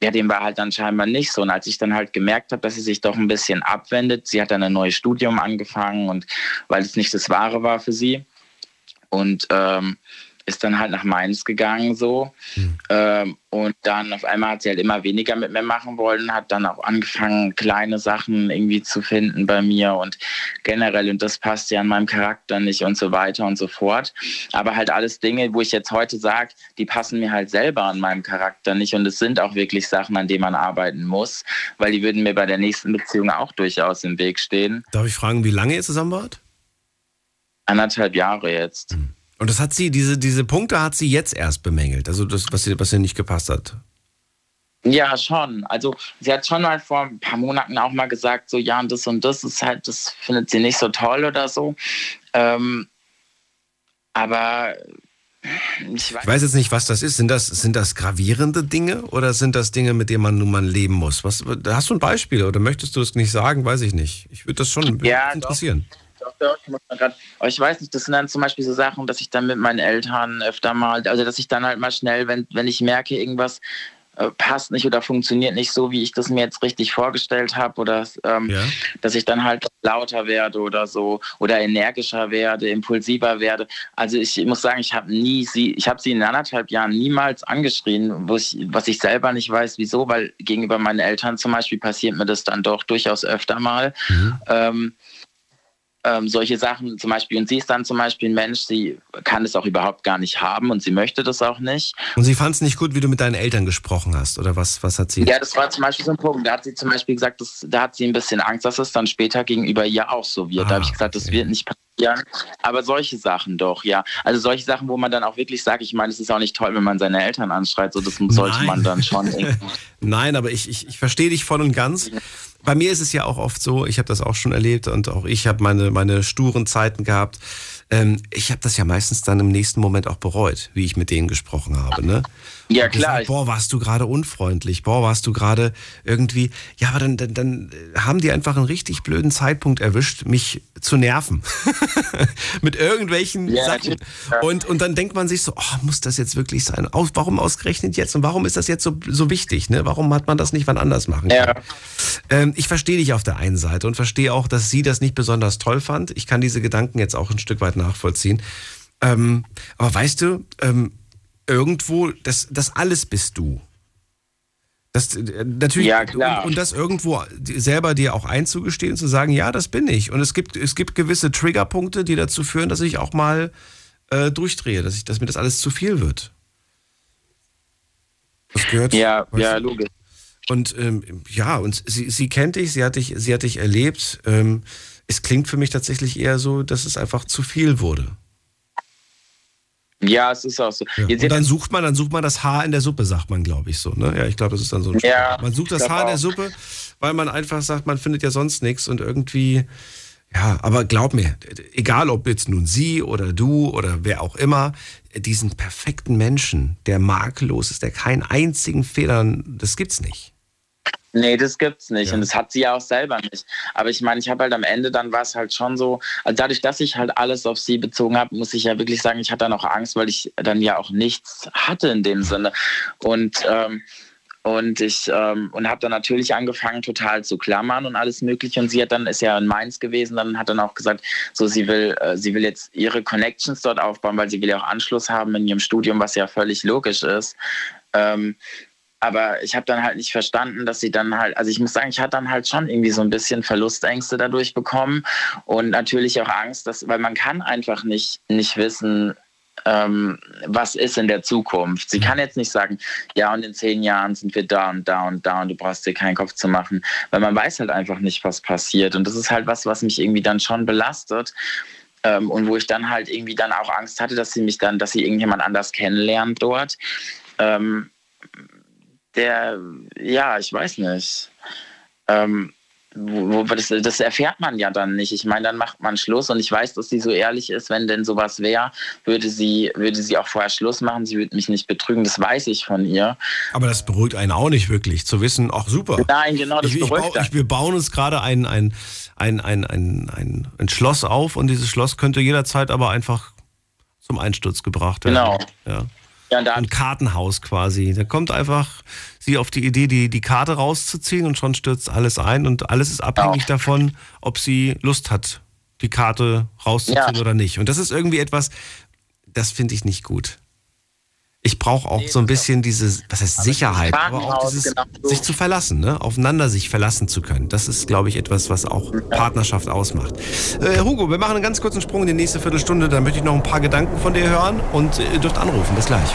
ja, dem war halt dann scheinbar nicht so. Und als ich dann halt gemerkt habe, dass sie sich doch ein bisschen abwendet, sie hat dann ein neues Studium angefangen und weil es nicht das Wahre war für sie. Und ähm, ist dann halt nach Mainz gegangen so. Mhm. Ähm, und dann auf einmal hat sie halt immer weniger mit mir machen wollen, hat dann auch angefangen, kleine Sachen irgendwie zu finden bei mir und generell, und das passt ja an meinem Charakter nicht und so weiter und so fort. Aber halt alles Dinge, wo ich jetzt heute sage, die passen mir halt selber an meinem Charakter nicht. Und es sind auch wirklich Sachen, an denen man arbeiten muss, weil die würden mir bei der nächsten Beziehung auch durchaus im Weg stehen. Darf ich fragen, wie lange ihr zusammen wart? Anderthalb Jahre jetzt. Mhm. Und das hat sie, diese, diese Punkte hat sie jetzt erst bemängelt, also das, was ihr, was ihr nicht gepasst hat. Ja, schon. Also sie hat schon mal vor ein paar Monaten auch mal gesagt, so ja, und das und das ist halt, das findet sie nicht so toll oder so. Ähm, aber ich weiß, ich weiß, jetzt nicht, was das ist. Sind das, sind das gravierende Dinge oder sind das Dinge, mit denen man nun mal leben muss? Was, hast du ein Beispiel oder möchtest du das nicht sagen? Weiß ich nicht. Ich würde das schon ja, interessieren. Doch Aber ich weiß nicht, das sind dann zum Beispiel so Sachen, dass ich dann mit meinen Eltern öfter mal, also dass ich dann halt mal schnell, wenn, wenn ich merke, irgendwas äh, passt nicht oder funktioniert nicht so, wie ich das mir jetzt richtig vorgestellt habe, oder ähm, ja. dass ich dann halt lauter werde oder so oder energischer werde, impulsiver werde. Also ich muss sagen, ich habe nie sie, ich habe sie in anderthalb Jahren niemals angeschrien, wo ich, was ich selber nicht weiß, wieso, weil gegenüber meinen Eltern zum Beispiel passiert mir das dann doch durchaus öfter mal. Mhm. Ähm, ähm, solche Sachen zum Beispiel. Und sie ist dann zum Beispiel ein Mensch, sie kann es auch überhaupt gar nicht haben und sie möchte das auch nicht. Und sie fand es nicht gut, wie du mit deinen Eltern gesprochen hast, oder was, was hat sie? Ja, das war zum Beispiel so ein Punkt. Da hat sie zum Beispiel gesagt, dass, da hat sie ein bisschen Angst, dass es dann später gegenüber ihr auch so wird. Ah, da habe ich gesagt, das okay. wird nicht passieren. Aber solche Sachen doch, ja. Also solche Sachen, wo man dann auch wirklich sagt, ich meine, es ist auch nicht toll, wenn man seine Eltern anschreit, so das sollte Nein. man dann schon. Nein, aber ich, ich, ich verstehe dich voll und ganz. Ja bei mir ist es ja auch oft so, ich habe das auch schon erlebt und auch ich habe meine, meine sturen Zeiten gehabt. Ähm, ich habe das ja meistens dann im nächsten Moment auch bereut, wie ich mit denen gesprochen habe. Ne? Ja, klar. Gesagt, boah, warst du gerade unfreundlich, boah, warst du gerade irgendwie. Ja, aber dann, dann, dann haben die einfach einen richtig blöden Zeitpunkt erwischt, mich zu nerven. Mit irgendwelchen ja, Sachen. Und, und dann denkt man sich so, oh, muss das jetzt wirklich sein? Warum ausgerechnet jetzt? Und warum ist das jetzt so, so wichtig? Ne? Warum hat man das nicht wann anders machen können? Ja. Ähm, ich verstehe dich auf der einen Seite und verstehe auch, dass sie das nicht besonders toll fand. Ich kann diese Gedanken jetzt auch ein Stück weit nachvollziehen. Ähm, aber weißt du, ähm, irgendwo, das, das alles bist du. Das, äh, natürlich, ja, klar. Und, und, das irgendwo selber dir auch einzugestehen zu sagen, ja, das bin ich. Und es gibt, es gibt gewisse Triggerpunkte, die dazu führen, dass ich auch mal äh, durchdrehe, dass, ich, dass mir das alles zu viel wird. Das gehört. Ja, ja, logisch. Und ähm, ja, und sie, sie kennt dich, sie hat dich, sie hat dich erlebt. Ähm, es klingt für mich tatsächlich eher so, dass es einfach zu viel wurde. Ja, es ist auch so. Ja. Und dann sucht man, dann sucht man das Haar in der Suppe, sagt man, glaube ich so. Ne? Ja, ich glaube, das ist dann so ein ja, Man sucht das Haar in der Suppe, weil man einfach sagt, man findet ja sonst nichts und irgendwie, ja, aber glaub mir, egal ob jetzt nun sie oder du oder wer auch immer, diesen perfekten Menschen, der makellos ist, der keinen einzigen Fehler, das gibt's nicht. Nee, das gibt's nicht. Ja. Und das hat sie ja auch selber nicht. Aber ich meine, ich habe halt am Ende, dann war es halt schon so, also dadurch, dass ich halt alles auf sie bezogen habe, muss ich ja wirklich sagen, ich hatte dann auch Angst, weil ich dann ja auch nichts hatte in dem Sinne. Und ähm, und ich ähm, und habe dann natürlich angefangen, total zu klammern und alles Mögliche. Und sie hat dann ist ja in Mainz gewesen, dann hat dann auch gesagt, so sie will, äh, sie will jetzt ihre Connections dort aufbauen, weil sie will ja auch Anschluss haben in ihrem Studium, was ja völlig logisch ist. Ähm, aber ich habe dann halt nicht verstanden, dass sie dann halt, also ich muss sagen, ich hatte dann halt schon irgendwie so ein bisschen Verlustängste dadurch bekommen und natürlich auch Angst, dass, weil man kann einfach nicht, nicht wissen, ähm, was ist in der Zukunft. Sie kann jetzt nicht sagen, ja, und in zehn Jahren sind wir da und da und da und du brauchst dir keinen Kopf zu machen, weil man weiß halt einfach nicht, was passiert. Und das ist halt was, was mich irgendwie dann schon belastet. Ähm, und wo ich dann halt irgendwie dann auch Angst hatte, dass sie mich dann, dass sie irgendjemand anders kennenlernt dort. Ähm, der, ja, ich weiß nicht. Ähm, wo, das, das, erfährt man ja dann nicht. Ich meine, dann macht man Schluss und ich weiß, dass sie so ehrlich ist, wenn denn sowas wäre, würde sie, würde sie auch vorher Schluss machen, sie würde mich nicht betrügen, das weiß ich von ihr. Aber das beruhigt einen auch nicht wirklich, zu wissen, ach super. Nein, genau, das ich, ich beruhigt ich, Wir bauen uns gerade ein, ein, ein, ein, ein, ein, ein Schloss auf und dieses Schloss könnte jederzeit aber einfach zum Einsturz gebracht werden. Genau. Ja. Ja, ein Kartenhaus quasi. Da kommt einfach sie auf die Idee, die, die Karte rauszuziehen und schon stürzt alles ein und alles ist abhängig ja. davon, ob sie Lust hat, die Karte rauszuziehen ja. oder nicht. Und das ist irgendwie etwas, das finde ich nicht gut ich brauche auch so ein bisschen diese, was heißt Sicherheit, aber auch dieses, genau so. sich zu verlassen, ne? aufeinander sich verlassen zu können. Das ist, glaube ich, etwas, was auch Partnerschaft ausmacht. Äh, Hugo, wir machen einen ganz kurzen Sprung in die nächste Viertelstunde, dann möchte ich noch ein paar Gedanken von dir hören und ihr dürft anrufen. Bis gleich.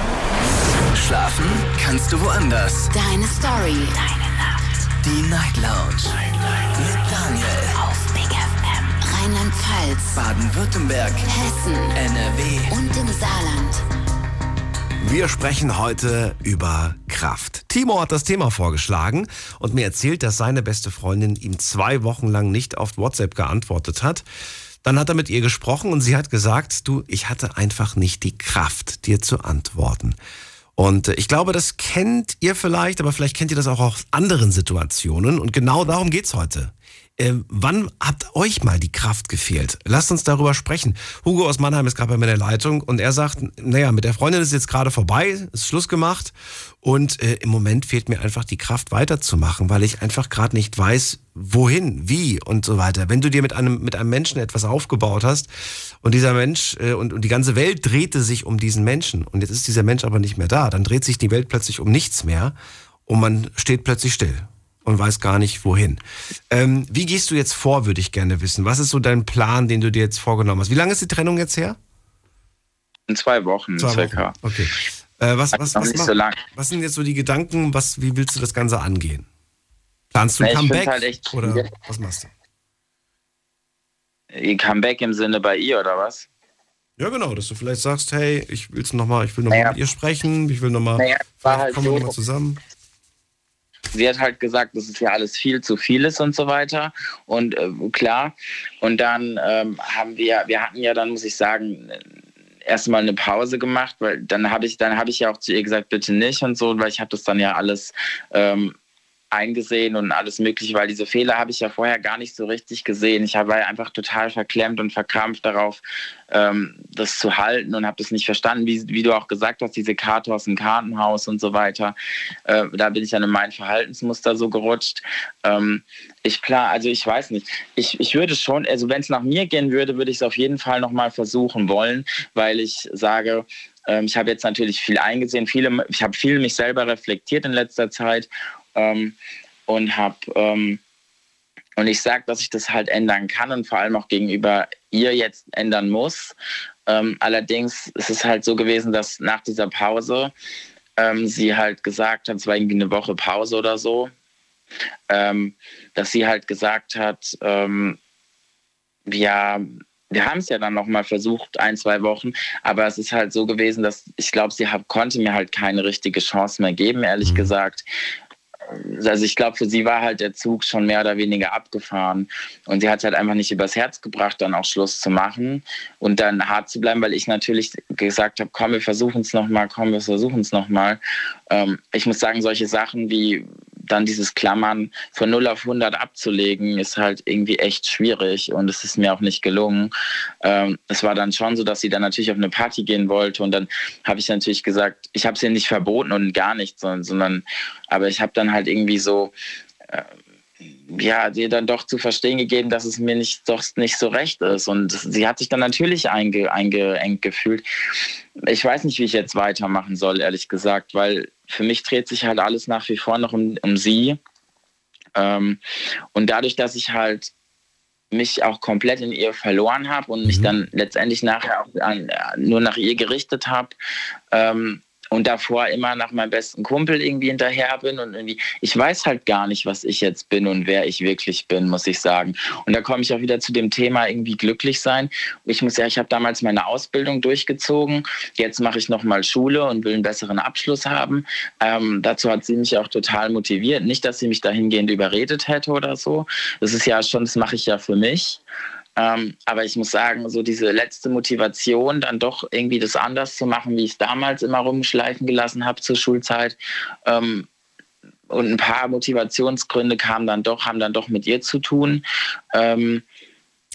Schlafen kannst du woanders. Deine Story. Deine Nacht. Die Night Lounge. Night, Night. Mit Daniel. Auf Big FM. Rheinland-Pfalz. Baden-Württemberg. Hessen. NRW. Und im Saarland. Wir sprechen heute über Kraft. Timo hat das Thema vorgeschlagen und mir erzählt, dass seine beste Freundin ihm zwei Wochen lang nicht auf WhatsApp geantwortet hat. Dann hat er mit ihr gesprochen und sie hat gesagt, du, ich hatte einfach nicht die Kraft, dir zu antworten. Und äh, ich glaube, das kennt ihr vielleicht, aber vielleicht kennt ihr das auch aus anderen Situationen. Und genau darum geht's heute. Äh, wann hat euch mal die Kraft gefehlt? Lasst uns darüber sprechen. Hugo aus Mannheim ist gerade bei mir in der Leitung und er sagt, naja, mit der Freundin ist jetzt gerade vorbei, ist Schluss gemacht und äh, im Moment fehlt mir einfach die Kraft weiterzumachen, weil ich einfach gerade nicht weiß, wohin, wie und so weiter. Wenn du dir mit einem, mit einem Menschen etwas aufgebaut hast und dieser Mensch äh, und, und die ganze Welt drehte sich um diesen Menschen und jetzt ist dieser Mensch aber nicht mehr da, dann dreht sich die Welt plötzlich um nichts mehr und man steht plötzlich still und weiß gar nicht wohin. Ähm, wie gehst du jetzt vor, würde ich gerne wissen. Was ist so dein Plan, den du dir jetzt vorgenommen hast? Wie lange ist die Trennung jetzt her? In zwei Wochen zwei circa. Wochen. Okay. Äh, was, was, was, so was, sind jetzt so die Gedanken? Was, wie willst du das Ganze angehen? Planst du ein Comeback halt oder was machst du? Ein Comeback im Sinne bei ihr oder was? Ja, genau, dass du vielleicht sagst, hey, ich will's noch mal, ich will nochmal naja. mit ihr sprechen, ich will nochmal, naja, halt kommen so, nochmal zusammen sie hat halt gesagt, dass es ja alles viel zu viel ist und so weiter. Und äh, klar. Und dann ähm, haben wir, wir hatten ja dann, muss ich sagen, erstmal eine Pause gemacht, weil dann habe ich, dann habe ich ja auch zu ihr gesagt, bitte nicht und so, weil ich habe das dann ja alles ähm, eingesehen und alles Mögliche, weil diese Fehler habe ich ja vorher gar nicht so richtig gesehen. Ich war einfach total verklemmt und verkrampft darauf, ähm, das zu halten und habe das nicht verstanden, wie, wie, du auch gesagt hast, diese Karte aus dem Kartenhaus und so weiter. Äh, da bin ich dann in mein Verhaltensmuster so gerutscht. Ähm, ich klar, also ich weiß nicht. Ich, ich würde schon, also wenn es nach mir gehen würde, würde ich es auf jeden Fall nochmal versuchen wollen, weil ich sage, ähm, ich habe jetzt natürlich viel eingesehen, viele, ich habe viel mich selber reflektiert in letzter Zeit ähm, und habe ähm, und ich sage, dass ich das halt ändern kann und vor allem auch gegenüber ihr jetzt ändern muss. Ähm, allerdings ist es halt so gewesen, dass nach dieser Pause ähm, sie halt gesagt hat, es war irgendwie eine Woche Pause oder so, ähm, dass sie halt gesagt hat, ähm, ja, wir haben es ja dann noch mal versucht, ein, zwei Wochen, aber es ist halt so gewesen, dass ich glaube, sie hab, konnte mir halt keine richtige Chance mehr geben, ehrlich mhm. gesagt also ich glaube, für sie war halt der Zug schon mehr oder weniger abgefahren. Und sie hat es halt einfach nicht übers Herz gebracht, dann auch Schluss zu machen und dann hart zu bleiben, weil ich natürlich gesagt habe, komm, wir versuchen es nochmal, komm, wir versuchen es nochmal. Ähm, ich muss sagen, solche Sachen wie dann dieses Klammern von 0 auf 100 abzulegen, ist halt irgendwie echt schwierig und es ist mir auch nicht gelungen. Ähm, es war dann schon so, dass sie dann natürlich auf eine Party gehen wollte und dann habe ich natürlich gesagt, ich habe es ihr nicht verboten und gar nicht, sondern, sondern aber ich habe dann halt irgendwie so äh, ja, dir dann doch zu verstehen gegeben, dass es mir nicht, doch nicht so recht ist. Und sie hat sich dann natürlich einge, eingeengt gefühlt. Ich weiß nicht, wie ich jetzt weitermachen soll, ehrlich gesagt, weil für mich dreht sich halt alles nach wie vor noch um, um sie. Ähm, und dadurch, dass ich halt mich auch komplett in ihr verloren habe und mich mhm. dann letztendlich nachher auch an, nur nach ihr gerichtet habe, ähm, und davor immer nach meinem besten Kumpel irgendwie hinterher bin und irgendwie, ich weiß halt gar nicht, was ich jetzt bin und wer ich wirklich bin, muss ich sagen. Und da komme ich auch wieder zu dem Thema irgendwie glücklich sein. Ich muss ja, ich habe damals meine Ausbildung durchgezogen, jetzt mache ich nochmal Schule und will einen besseren Abschluss haben. Ähm, dazu hat sie mich auch total motiviert. Nicht, dass sie mich dahingehend überredet hätte oder so. Das ist ja schon, das mache ich ja für mich. Ähm, aber ich muss sagen, so diese letzte Motivation, dann doch irgendwie das anders zu machen, wie ich es damals immer rumschleifen gelassen habe zur Schulzeit. Ähm, und ein paar Motivationsgründe kamen dann doch, haben dann doch mit ihr zu tun. Ähm,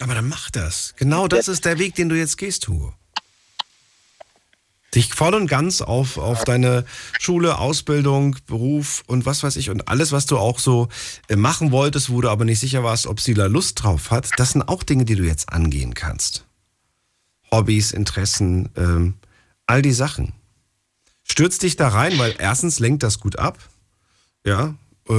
aber dann mach das. Genau das ist der Weg, den du jetzt gehst, Hugo dich voll und ganz auf, auf deine Schule, Ausbildung, Beruf und was weiß ich und alles, was du auch so äh, machen wolltest, wo du aber nicht sicher warst, ob sie da Lust drauf hat, das sind auch Dinge, die du jetzt angehen kannst. Hobbys, Interessen, ähm, all die Sachen. Stürz dich da rein, weil erstens lenkt das gut ab. Ja, äh,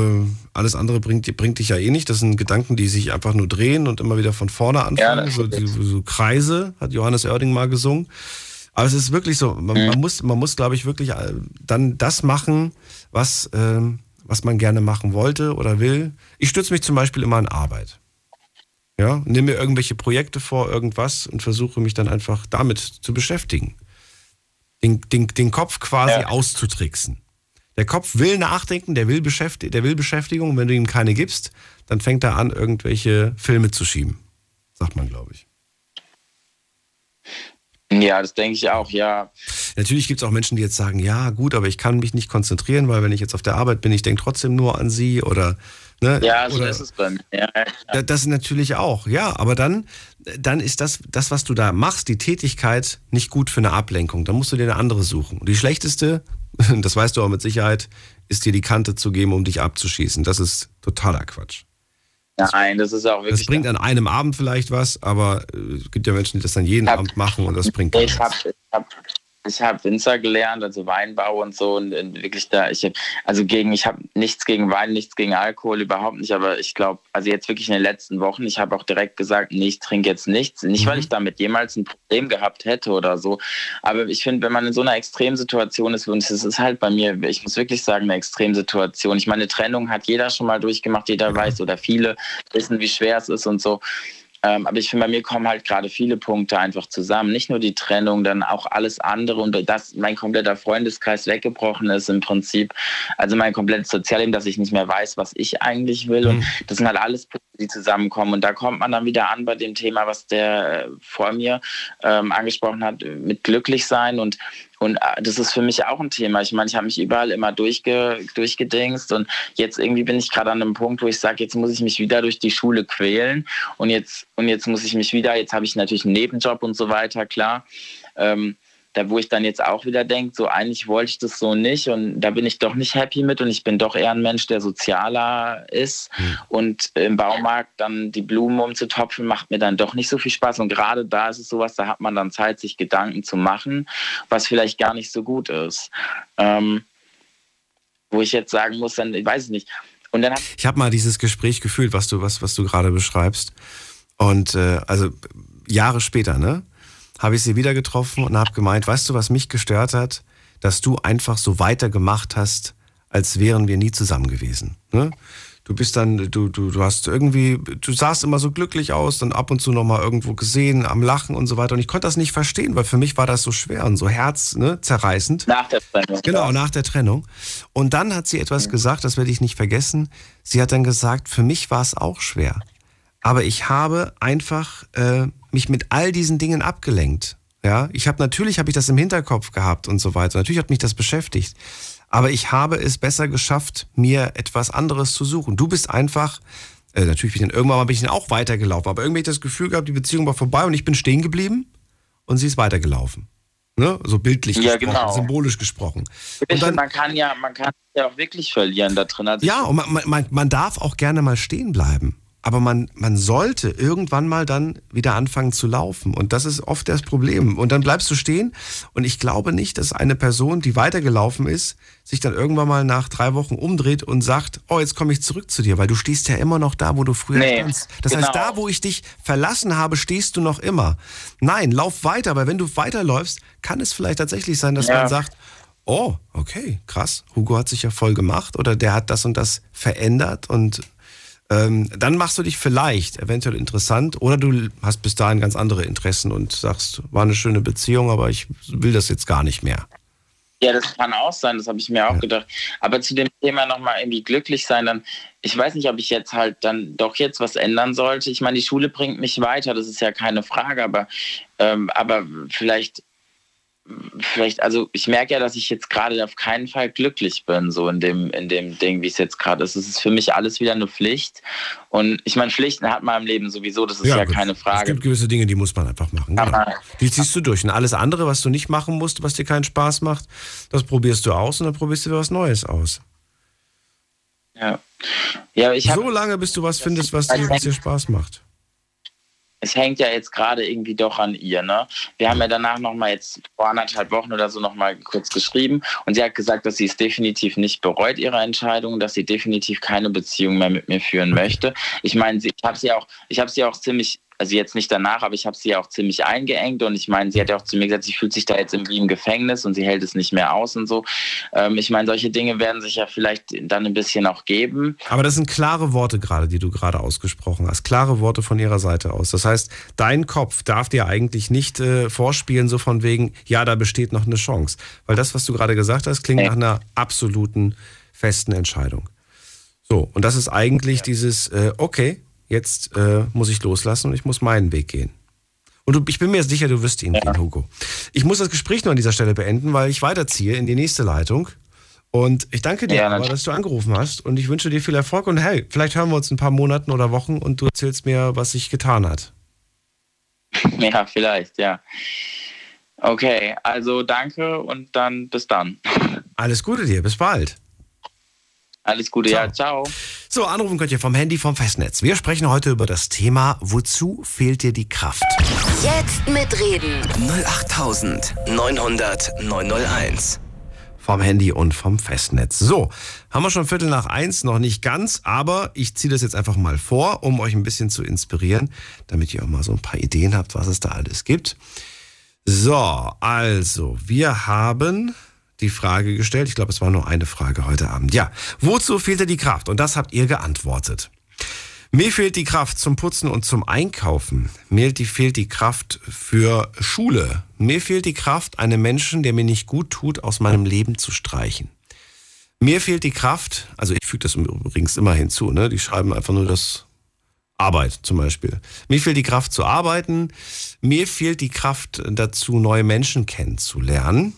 alles andere bringt, bringt dich ja eh nicht. Das sind Gedanken, die sich einfach nur drehen und immer wieder von vorne anfangen. Ja, so, so Kreise, hat Johannes Oerding mal gesungen. Aber es ist wirklich so, man, man muss, man muss, glaube ich, wirklich äh, dann das machen, was, ähm, was man gerne machen wollte oder will. Ich stütze mich zum Beispiel immer an Arbeit. Ja, nehme mir irgendwelche Projekte vor, irgendwas und versuche mich dann einfach damit zu beschäftigen. Den, den, den Kopf quasi ja. auszutricksen. Der Kopf will nachdenken, der will, Beschäftig der will Beschäftigung. Wenn du ihm keine gibst, dann fängt er an, irgendwelche Filme zu schieben. Sagt man, glaube ich. Ja, das denke ich auch, ja. Natürlich gibt es auch Menschen, die jetzt sagen, ja, gut, aber ich kann mich nicht konzentrieren, weil wenn ich jetzt auf der Arbeit bin, ich denke trotzdem nur an sie oder Ne? Ja, so oder, ist es mir. Ja, ja. Das natürlich auch, ja. Aber dann, dann ist das, das, was du da machst, die Tätigkeit, nicht gut für eine Ablenkung. Dann musst du dir eine andere suchen. Und die schlechteste, das weißt du auch mit Sicherheit, ist dir die Kante zu geben, um dich abzuschießen. Das ist totaler Quatsch. Nein, das ist auch wirklich. Das bringt an einem Abend vielleicht was, aber äh, es gibt ja Menschen, die das dann jeden hab, Abend machen und das bringt. Ich habe hab ich habe Winzer gelernt, also Weinbau und so und, wirklich da, ich also gegen, ich habe nichts gegen Wein, nichts gegen Alkohol, überhaupt nicht, aber ich glaube, also jetzt wirklich in den letzten Wochen, ich habe auch direkt gesagt, nee, ich trinke jetzt nichts, nicht, weil mhm. ich damit jemals ein Problem gehabt hätte oder so, aber ich finde, wenn man in so einer Extremsituation ist, und es ist halt bei mir, ich muss wirklich sagen, eine Extremsituation, ich meine, Trennung hat jeder schon mal durchgemacht, jeder weiß oder viele wissen, wie schwer es ist und so, ähm, aber ich finde, bei mir kommen halt gerade viele Punkte einfach zusammen. Nicht nur die Trennung, dann auch alles andere und dass mein kompletter Freundeskreis weggebrochen ist im Prinzip. Also mein komplettes Sozialleben, dass ich nicht mehr weiß, was ich eigentlich will. Und mhm. das sind halt alles Punkte, die zusammenkommen. Und da kommt man dann wieder an bei dem Thema, was der äh, vor mir ähm, angesprochen hat, mit glücklich sein und und äh, das ist für mich auch ein Thema. Ich meine, ich habe mich überall immer durchge, durchgedingst und jetzt irgendwie bin ich gerade an einem Punkt, wo ich sage, jetzt muss ich mich wieder durch die Schule quälen und jetzt, und jetzt muss ich mich wieder, jetzt habe ich natürlich einen Nebenjob und so weiter, klar. Ähm, da wo ich dann jetzt auch wieder denke, so eigentlich wollte ich das so nicht und da bin ich doch nicht happy mit und ich bin doch eher ein Mensch, der sozialer ist mhm. und im Baumarkt dann die Blumen umzutopfen macht mir dann doch nicht so viel Spaß und gerade da ist es sowas, da hat man dann Zeit, sich Gedanken zu machen, was vielleicht gar nicht so gut ist. Ähm, wo ich jetzt sagen muss, dann, ich weiß nicht. Und dann ich habe mal dieses Gespräch gefühlt, was du, was, was du gerade beschreibst. Und äh, also Jahre später, ne? Habe ich sie wieder getroffen und habe gemeint, weißt du, was mich gestört hat? Dass du einfach so weitergemacht hast, als wären wir nie zusammen gewesen. Ne? Du bist dann, du, du, du hast irgendwie, du sahst immer so glücklich aus, dann ab und zu nochmal irgendwo gesehen, am Lachen und so weiter. Und ich konnte das nicht verstehen, weil für mich war das so schwer und so herzzerreißend. Ne, nach der Trennung. Genau, nach der Trennung. Und dann hat sie etwas gesagt, das werde ich nicht vergessen. Sie hat dann gesagt, für mich war es auch schwer. Aber ich habe einfach äh, mich mit all diesen Dingen abgelenkt. Ja, ich habe natürlich habe ich das im Hinterkopf gehabt und so weiter. Natürlich hat mich das beschäftigt. Aber ich habe es besser geschafft, mir etwas anderes zu suchen. Du bist einfach, äh, natürlich bin ich dann irgendwann mal bin ich dann auch weitergelaufen, aber irgendwie das Gefühl gehabt, die Beziehung war vorbei und ich bin stehen geblieben und sie ist weitergelaufen. Ne? So bildlich ja, gesprochen, genau. symbolisch gesprochen. Und dann, man kann ja, man kann ja auch wirklich verlieren da drin. Also ja, und man, man, man darf auch gerne mal stehen bleiben aber man, man sollte irgendwann mal dann wieder anfangen zu laufen. Und das ist oft das Problem. Und dann bleibst du stehen. Und ich glaube nicht, dass eine Person, die weitergelaufen ist, sich dann irgendwann mal nach drei Wochen umdreht und sagt, oh, jetzt komme ich zurück zu dir, weil du stehst ja immer noch da, wo du früher nee, standst. Das genau. heißt, da, wo ich dich verlassen habe, stehst du noch immer. Nein, lauf weiter, weil wenn du weiterläufst, kann es vielleicht tatsächlich sein, dass ja. man sagt, Oh, okay, krass. Hugo hat sich ja voll gemacht oder der hat das und das verändert und ähm, dann machst du dich vielleicht eventuell interessant oder du hast bis dahin ganz andere Interessen und sagst, war eine schöne Beziehung, aber ich will das jetzt gar nicht mehr. Ja, das kann auch sein, das habe ich mir auch ja. gedacht. Aber zu dem Thema nochmal irgendwie glücklich sein, dann, ich weiß nicht, ob ich jetzt halt dann doch jetzt was ändern sollte. Ich meine, die Schule bringt mich weiter, das ist ja keine Frage, aber, ähm, aber vielleicht vielleicht, also ich merke ja, dass ich jetzt gerade auf keinen Fall glücklich bin, so in dem, in dem Ding, wie es jetzt gerade ist. Es ist für mich alles wieder eine Pflicht. Und ich meine, Pflichten hat man im Leben sowieso, das ist ja, ja keine Frage. Es gibt gewisse Dinge, die muss man einfach machen. Genau. Die ziehst du durch. Und alles andere, was du nicht machen musst, was dir keinen Spaß macht, das probierst du aus und dann probierst du was Neues aus. Ja. ja ich hab, so lange, bis du was findest, was dir, was dir Spaß macht es hängt ja jetzt gerade irgendwie doch an ihr. Ne? Wir haben ja danach nochmal jetzt vor anderthalb Wochen oder so nochmal kurz geschrieben und sie hat gesagt, dass sie es definitiv nicht bereut, ihre Entscheidung, dass sie definitiv keine Beziehung mehr mit mir führen möchte. Ich meine, ich habe sie auch, ich habe sie auch ziemlich also jetzt nicht danach, aber ich habe sie ja auch ziemlich eingeengt und ich meine, sie hat ja auch zu mir gesagt, sie fühlt sich da jetzt irgendwie im Gefängnis und sie hält es nicht mehr aus und so. Ähm, ich meine, solche Dinge werden sich ja vielleicht dann ein bisschen auch geben. Aber das sind klare Worte gerade, die du gerade ausgesprochen hast. Klare Worte von ihrer Seite aus. Das heißt, dein Kopf darf dir eigentlich nicht äh, vorspielen, so von wegen, ja, da besteht noch eine Chance. Weil das, was du gerade gesagt hast, klingt ja. nach einer absoluten festen Entscheidung. So, und das ist eigentlich ja. dieses, äh, okay, jetzt äh, muss ich loslassen und ich muss meinen Weg gehen. Und du, ich bin mir sicher, du wirst ihn ja. gehen, Hugo. Ich muss das Gespräch nur an dieser Stelle beenden, weil ich weiterziehe in die nächste Leitung. Und ich danke dir, ja, aber, dass du angerufen hast und ich wünsche dir viel Erfolg. Und hey, vielleicht hören wir uns ein paar Monaten oder Wochen und du erzählst mir, was sich getan hat. Ja, vielleicht, ja. Okay, also danke und dann bis dann. Alles Gute dir, bis bald. Alles Gute, ciao. ja, ciao. So, anrufen könnt ihr vom Handy vom Festnetz. Wir sprechen heute über das Thema, wozu fehlt dir die Kraft? Jetzt mitreden. 08900 901. Vom Handy und vom Festnetz. So, haben wir schon Viertel nach eins, noch nicht ganz, aber ich ziehe das jetzt einfach mal vor, um euch ein bisschen zu inspirieren, damit ihr auch mal so ein paar Ideen habt, was es da alles gibt. So, also, wir haben die Frage gestellt. Ich glaube, es war nur eine Frage heute Abend. Ja, wozu fehlte die Kraft? Und das habt ihr geantwortet. Mir fehlt die Kraft zum Putzen und zum Einkaufen. Mir fehlt die Kraft für Schule. Mir fehlt die Kraft, einen Menschen, der mir nicht gut tut, aus meinem Leben zu streichen. Mir fehlt die Kraft, also ich füge das übrigens immer hinzu, ne? die schreiben einfach nur das Arbeit zum Beispiel. Mir fehlt die Kraft zu arbeiten. Mir fehlt die Kraft dazu, neue Menschen kennenzulernen.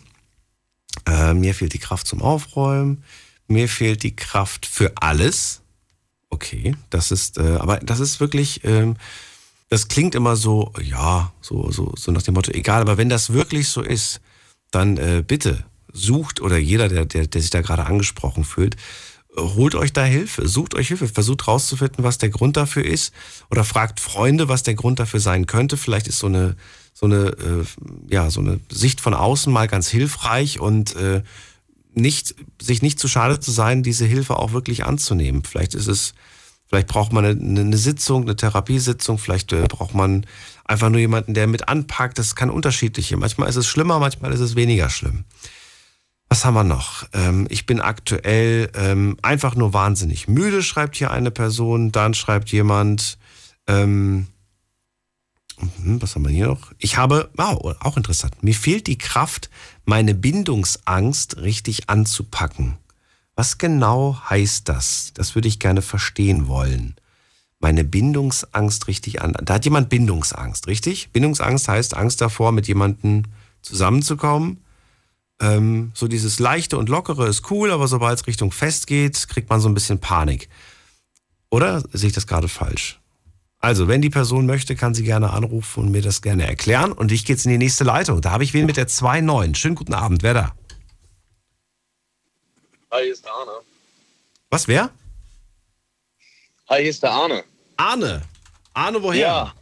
Äh, mir fehlt die Kraft zum Aufräumen. Mir fehlt die Kraft für alles. Okay, das ist, äh, aber das ist wirklich, ähm, das klingt immer so, ja, so, so, so nach dem Motto, egal, aber wenn das wirklich so ist, dann äh, bitte sucht oder jeder, der, der, der sich da gerade angesprochen fühlt, holt euch da Hilfe, sucht euch Hilfe, versucht rauszufinden, was der Grund dafür ist oder fragt Freunde, was der Grund dafür sein könnte. Vielleicht ist so eine so eine, äh, ja, so eine Sicht von außen mal ganz hilfreich und äh, nicht, sich nicht zu schade zu sein, diese Hilfe auch wirklich anzunehmen. Vielleicht ist es, vielleicht braucht man eine, eine Sitzung, eine Therapiesitzung, vielleicht äh, braucht man einfach nur jemanden, der mit anpackt. Das kann unterschiedliche. Manchmal ist es schlimmer, manchmal ist es weniger schlimm. Was haben wir noch? Ähm, ich bin aktuell ähm, einfach nur wahnsinnig müde, schreibt hier eine Person. Dann schreibt jemand, ähm, Mhm, was haben wir hier noch? Ich habe, wow, auch interessant. Mir fehlt die Kraft, meine Bindungsangst richtig anzupacken. Was genau heißt das? Das würde ich gerne verstehen wollen. Meine Bindungsangst richtig an. Da hat jemand Bindungsangst, richtig? Bindungsangst heißt Angst davor, mit jemandem zusammenzukommen. Ähm, so dieses leichte und lockere ist cool, aber sobald es Richtung fest geht, kriegt man so ein bisschen Panik. Oder sehe ich das gerade falsch? Also, wenn die Person möchte, kann sie gerne anrufen und mir das gerne erklären. Und ich gehe jetzt in die nächste Leitung. Da habe ich wen mit der 2.9. Schönen guten Abend. Wer da? Hi, hier ist der Arne. Was, wer? Hi, hier ist der Arne. Arne? Arne woher? Ja.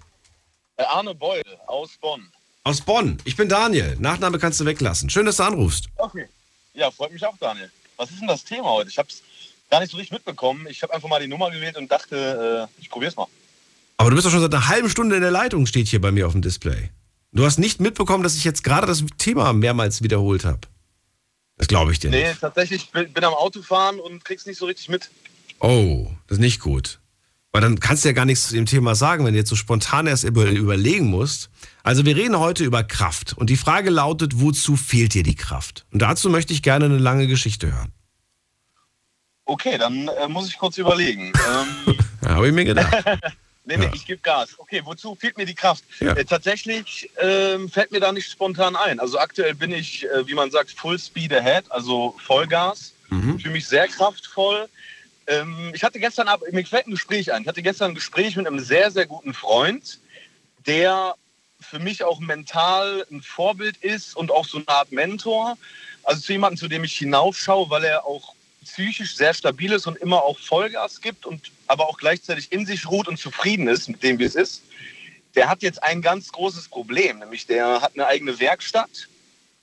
Äh, Arne Beul aus Bonn. Aus Bonn. Ich bin Daniel. Nachname kannst du weglassen. Schön, dass du anrufst. Okay. Ja, freut mich auch, Daniel. Was ist denn das Thema heute? Ich habe es gar nicht so richtig mitbekommen. Ich habe einfach mal die Nummer gewählt und dachte, äh, ich probiere es mal. Aber du bist doch schon seit einer halben Stunde in der Leitung, steht hier bei mir auf dem Display. Du hast nicht mitbekommen, dass ich jetzt gerade das Thema mehrmals wiederholt habe. Das glaube ich dir Nee, nicht. tatsächlich bin, bin am Autofahren und krieg's nicht so richtig mit. Oh, das ist nicht gut. Weil dann kannst du ja gar nichts zu dem Thema sagen, wenn du jetzt so spontan erst über, überlegen musst. Also wir reden heute über Kraft. Und die Frage lautet, wozu fehlt dir die Kraft? Und dazu möchte ich gerne eine lange Geschichte hören. Okay, dann äh, muss ich kurz überlegen. ähm, habe ich mir gedacht. nee, nee, Ja. ich gebe Gas. Okay, wozu fehlt mir die Kraft? Ja. Äh, tatsächlich ähm, fällt mir da nicht spontan ein. Also aktuell bin ich, äh, wie man sagt, Full Speed Ahead, also Vollgas. Mhm. fühle mich sehr kraftvoll. Ähm, ich hatte gestern, Ab- mir fällt ein Gespräch ein. Ich hatte gestern ein Gespräch mit einem sehr, sehr guten Freund, der für mich auch mental ein Vorbild ist und auch so eine Art Mentor. Also zu jemandem, zu dem ich hinaufschaue, weil er auch psychisch sehr stabil ist und immer auch Vollgas gibt und aber auch gleichzeitig in sich ruht und zufrieden ist mit dem, wie es ist. Der hat jetzt ein ganz großes Problem, nämlich der hat eine eigene Werkstatt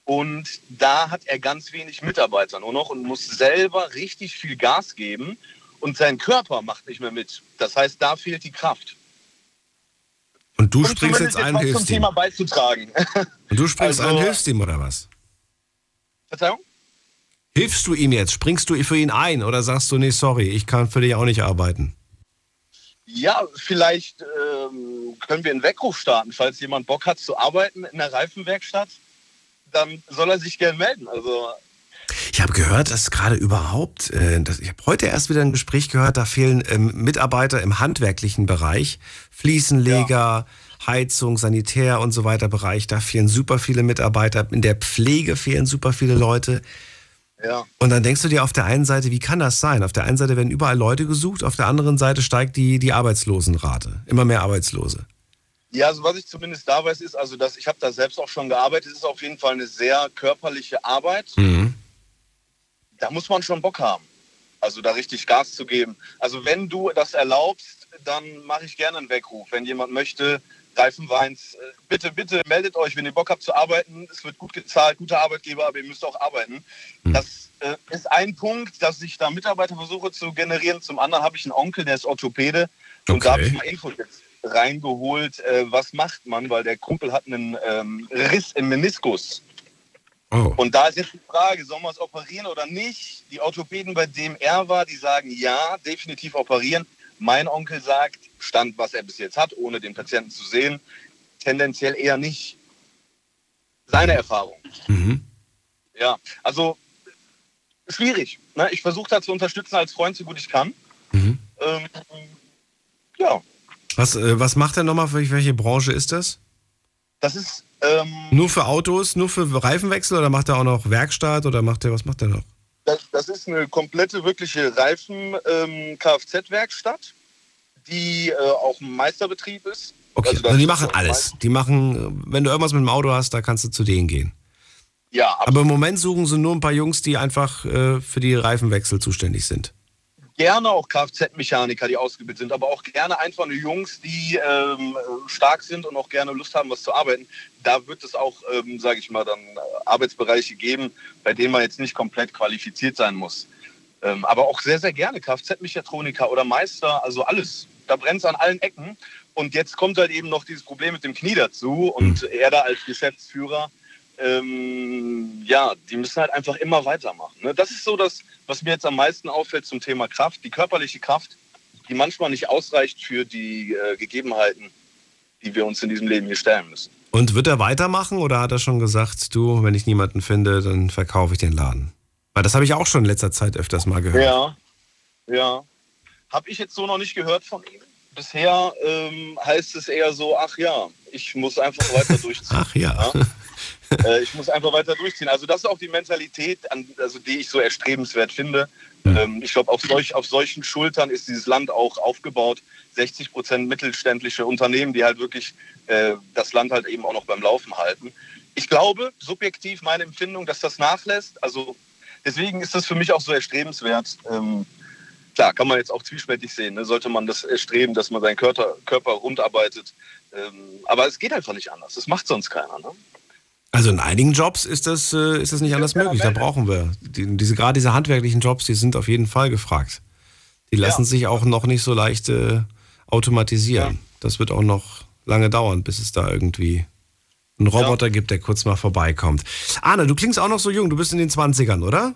und da hat er ganz wenig Mitarbeiter nur noch und muss selber richtig viel Gas geben und sein Körper macht nicht mehr mit. Das heißt, da fehlt die Kraft. Und du Um springst jetzt ein, was zum. Thema beizutragen. Und du springst Also- ein, hilfst ihm oder was? Verzeihung? Hilfst du ihm jetzt? Springst du für ihn ein oder sagst du, nee, sorry, ich kann für dich auch nicht arbeiten? Ja, vielleicht ähm, können wir einen Weckruf starten. Falls jemand Bock hat zu arbeiten in der Reifenwerkstatt, dann soll er sich gern melden. Also Ich habe gehört, dass gerade überhaupt, äh, das, ich habe heute erst wieder ein Gespräch gehört, da fehlen ähm, Mitarbeiter im handwerklichen Bereich, Fliesenleger, Heizung, Sanitär und so weiter Bereich, da fehlen super viele Mitarbeiter, in der Pflege fehlen super viele Leute. Ja. Und dann denkst du dir auf der einen Seite, wie kann das sein? Auf der einen Seite werden überall Leute gesucht, auf der anderen Seite steigt die, die Arbeitslosenrate. Immer mehr Arbeitslose. Ja, also was ich zumindest da weiß, ist, also dass ich habe da selbst auch schon gearbeitet, es ist auf jeden Fall eine sehr körperliche Arbeit. Mhm. Da muss man schon Bock haben. Also da richtig Gas zu geben. Also wenn du das erlaubst, dann mache ich gerne einen Weckruf. Wenn jemand möchte, Reifenweins, äh, bitte, bitte meldet euch, wenn ihr Bock habt zu arbeiten. Es wird gut gezahlt, guter Arbeitgeber, aber ihr müsst auch arbeiten. Das äh, ist ein Punkt, dass ich da Mitarbeiter versuche zu generieren. Zum anderen habe ich einen Onkel, der ist Orthopäde. Und da habe ich mal Infos jetzt reingeholt, äh, was macht man, weil der Kumpel hat einen ähm, Riss im Meniskus. Oh. Und da ist jetzt die Frage, soll man es operieren oder nicht? Die Orthopäden, bei dem er war, die sagen ja, definitiv operieren. Mein Onkel sagt, Stand, was er bis jetzt hat, ohne den Patienten zu sehen, tendenziell eher nicht. Seine Erfahrung. Mhm. Ja, also schwierig. Ne? Ich versuche da zu unterstützen als Freund, so gut ich kann. Mhm. Ähm, ja, Was, äh, was macht er nochmal? Für welche Branche ist das? das ist ähm, Nur für Autos, nur für Reifenwechsel oder macht er auch noch Werkstatt oder macht er, was macht er noch? Das, das ist eine komplette, wirkliche Reifen-Kfz-Werkstatt, die äh, auch ein Meisterbetrieb ist. Okay, Also also die machen alles. Die machen, äh, wenn du irgendwas mit dem Auto hast, da kannst du zu denen gehen. Ja, Aber im Moment suchen sie nur ein paar Jungs, die einfach äh, für die Reifenwechsel zuständig sind. Gerne auch Kfz-Mechaniker, die ausgebildet sind, aber auch gerne einfach nur Jungs, die ähm, stark sind und auch gerne Lust haben, was zu arbeiten. Da wird es auch, ähm, sage ich mal, dann Arbeitsbereiche geben, bei denen man jetzt nicht komplett qualifiziert sein muss. Ähm, aber auch sehr, sehr gerne Kfz-Mechatroniker oder Meister, also alles. Da brennt es an allen Ecken. Und jetzt kommt halt eben noch dieses Problem mit dem Knie dazu. Und er da als Geschäftsführer, ähm, ja, die müssen halt einfach immer weitermachen. Ne? Das ist so das, was mir jetzt am meisten auffällt zum Thema Kraft. Die körperliche Kraft, die manchmal nicht ausreicht für die äh, Gegebenheiten, die wir uns in diesem Leben hier stellen müssen. Und wird er weitermachen oder hat er schon gesagt, du, wenn ich niemanden finde, dann verkaufe ich den Laden? Weil das habe ich auch schon in letzter Zeit öfters mal gehört. Ja, ja. Habe ich jetzt so noch nicht gehört von ihm. Bisher ähm, heißt es eher so, ach ja, ich muss einfach weiter durchziehen. Ach ja. äh, ich muss einfach weiter durchziehen. Also das ist auch die Mentalität, an, also die ich so erstrebenswert finde. Ähm, ich glaube, auf, solch, auf solchen Schultern ist dieses Land auch aufgebaut. 60 Prozent mittelständische Unternehmen, die halt wirklich äh, das Land halt eben auch noch beim Laufen halten. Ich glaube, subjektiv meine Empfindung, dass das nachlässt. Also deswegen ist das für mich auch so erstrebenswert. Ähm, klar, kann man jetzt auch zwiespältig sehen. Ne? Sollte man das erstreben, dass man seinen Körper, Körper rund arbeitet. Ähm, aber es geht einfach nicht anders. Das macht sonst keiner. Ne? Also in einigen Jobs ist das, äh, ist das nicht anders möglich. Da brauchen wir. Die, diese, gerade diese handwerklichen Jobs, die sind auf jeden Fall gefragt. Die lassen sich auch noch nicht so leicht äh, automatisieren. Das wird auch noch lange dauern, bis es da irgendwie einen Roboter ja. gibt, der kurz mal vorbeikommt. Arne, du klingst auch noch so jung, du bist in den 20ern, oder?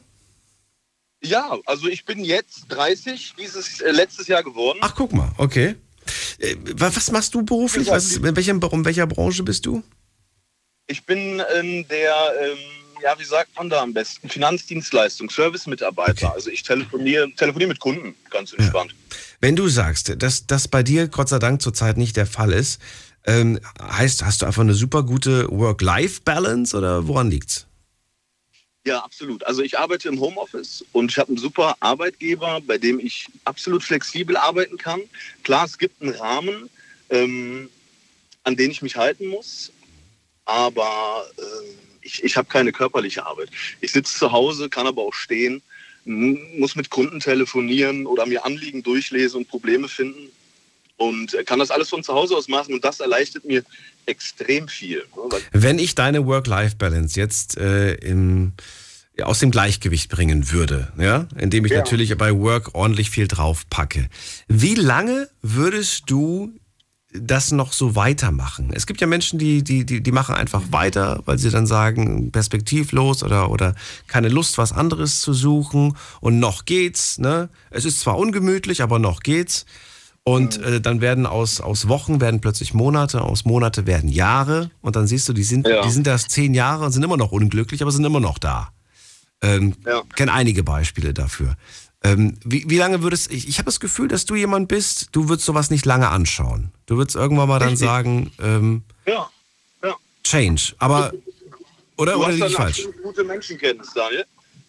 Ja, also ich bin jetzt 30, dieses äh, letztes Jahr geworden. Ach, guck mal, okay. Äh, was machst du beruflich? Was, in, welcher, in welcher Branche bist du? Ich bin in der, ähm, ja, wie sagt man da am besten? Finanzdienstleistung, Service-Mitarbeiter. Okay. Also ich telefoniere, telefoniere mit Kunden, ganz entspannt. Ja. Wenn du sagst, dass das bei dir Gott sei Dank zurzeit nicht der Fall ist, ähm, heißt, hast du einfach eine super gute Work-Life-Balance oder woran liegt's? Ja, absolut. Also ich arbeite im Homeoffice und ich habe einen super Arbeitgeber, bei dem ich absolut flexibel arbeiten kann. Klar, es gibt einen Rahmen, ähm, an den ich mich halten muss, aber äh, ich, ich habe keine körperliche Arbeit. Ich sitze zu Hause, kann aber auch stehen, muss mit Kunden telefonieren oder mir Anliegen durchlesen und Probleme finden und kann das alles von zu Hause aus machen und das erleichtert mir extrem viel. Ne, Wenn ich deine Work-Life-Balance jetzt äh, im, aus dem Gleichgewicht bringen würde, ja, indem ich ja. natürlich bei Work ordentlich viel drauf packe, wie lange würdest du das noch so weitermachen? Es gibt ja Menschen, die, die, die, die machen einfach weiter, weil sie dann sagen, perspektivlos oder, oder keine Lust, was anderes zu suchen und noch geht's. Ne? Es ist zwar ungemütlich, aber noch geht's. Und mhm. äh, dann werden aus, aus Wochen werden plötzlich Monate, aus Monate werden Jahre. Und dann siehst du, die sind, ja. die sind erst zehn Jahre und sind immer noch unglücklich, aber sind immer noch da. Ähm, ja. Kenne einige Beispiele dafür. Ähm, wie, wie lange würdest ich, ich habe das Gefühl, dass du jemand bist, du würdest sowas nicht lange anschauen. Du würdest irgendwann mal dann Richtig. sagen, ähm, ja. ja. Change. Aber, oder, du oder liege ich falsch? gute Menschenkenntnis, Daniel.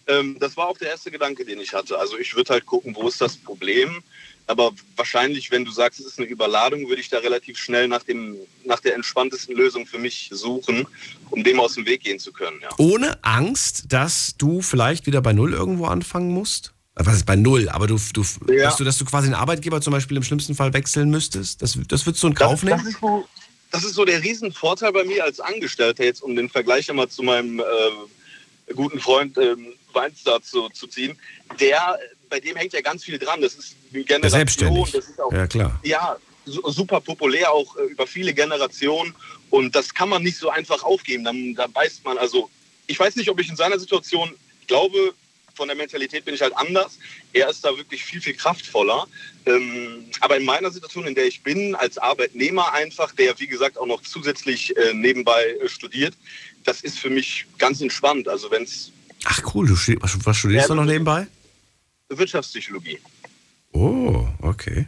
Ähm, das war auch der erste Gedanke, den ich hatte. Also ich würde halt gucken, wo ist das Problem? Aber wahrscheinlich, wenn du sagst, es ist eine Überladung, würde ich da relativ schnell nach, dem, nach der entspanntesten Lösung für mich suchen, um dem aus dem Weg gehen zu können. Ja. Ohne Angst, dass du vielleicht wieder bei Null irgendwo anfangen musst? Was ist bei Null? Aber du, du, ja. dass, du dass du quasi einen Arbeitgeber zum Beispiel im schlimmsten Fall wechseln müsstest? Das, das würdest du in Kauf das, nehmen? Das ist, so, das ist so der Riesenvorteil bei mir als Angestellter, jetzt um den Vergleich einmal zu meinem äh, guten Freund ähm, Weinstar zu, zu ziehen. Der bei dem hängt ja ganz viel dran. Das ist eine Generation. Selbstständig. Das ist auch, ja, klar. Ja, super populär, auch äh, über viele Generationen. Und das kann man nicht so einfach aufgeben. Dann, da beißt man, also ich weiß nicht, ob ich in seiner Situation, ich glaube, von der Mentalität bin ich halt anders. Er ist da wirklich viel, viel kraftvoller. Ähm, aber in meiner Situation, in der ich bin, als Arbeitnehmer einfach, der wie gesagt auch noch zusätzlich äh, nebenbei äh, studiert, das ist für mich ganz entspannt. Also wenn es. Ach cool, du, was studierst ja, du noch nebenbei? Wirtschaftspsychologie. Oh, okay.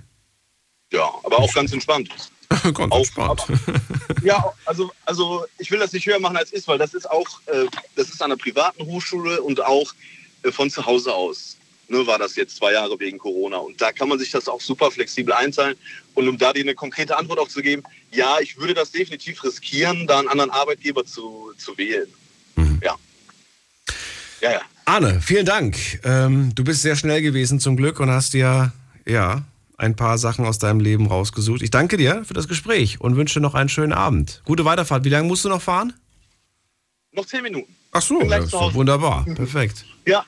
Ja, aber auch ganz entspannt. ganz auch, entspannt. Aber, ja, also, also ich will das nicht höher machen als ist, weil das ist auch, äh, das ist an einer privaten Hochschule und auch äh, von zu Hause aus. Ne, war das jetzt zwei Jahre wegen Corona. Und da kann man sich das auch super flexibel einteilen. Und um da dir eine konkrete Antwort auch zu geben, ja, ich würde das definitiv riskieren, da einen anderen Arbeitgeber zu, zu wählen. Mhm. Ja. Ja, ja. Arne, vielen Dank. Ähm, du bist sehr schnell gewesen zum Glück und hast dir ja ein paar Sachen aus deinem Leben rausgesucht. Ich danke dir für das Gespräch und wünsche noch einen schönen Abend. Gute Weiterfahrt. Wie lange musst du noch fahren? Noch zehn Minuten. Ach so, ja, wunderbar. Perfekt. Ja.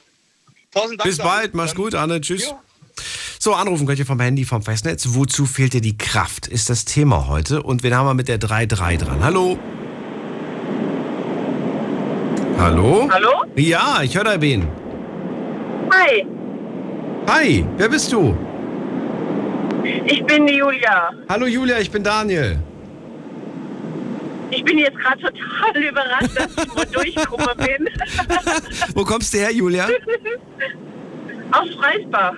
Tausend Dank. Bis bald. Mach's gut, Arne. Tschüss. Ja. So, anrufen könnt ihr vom Handy, vom Festnetz. Wozu fehlt dir die Kraft? Ist das Thema heute. Und wen haben wir mit der 3.3 dran? Hallo? Hallo? Hallo? Ja, ich höre da wen. Hi. Hi, wer bist du? Ich bin die Julia. Hallo Julia, ich bin Daniel. Ich bin jetzt gerade total überrascht, dass ich mal durchgekommen bin. Wo kommst du her, Julia? Aus Freisbach.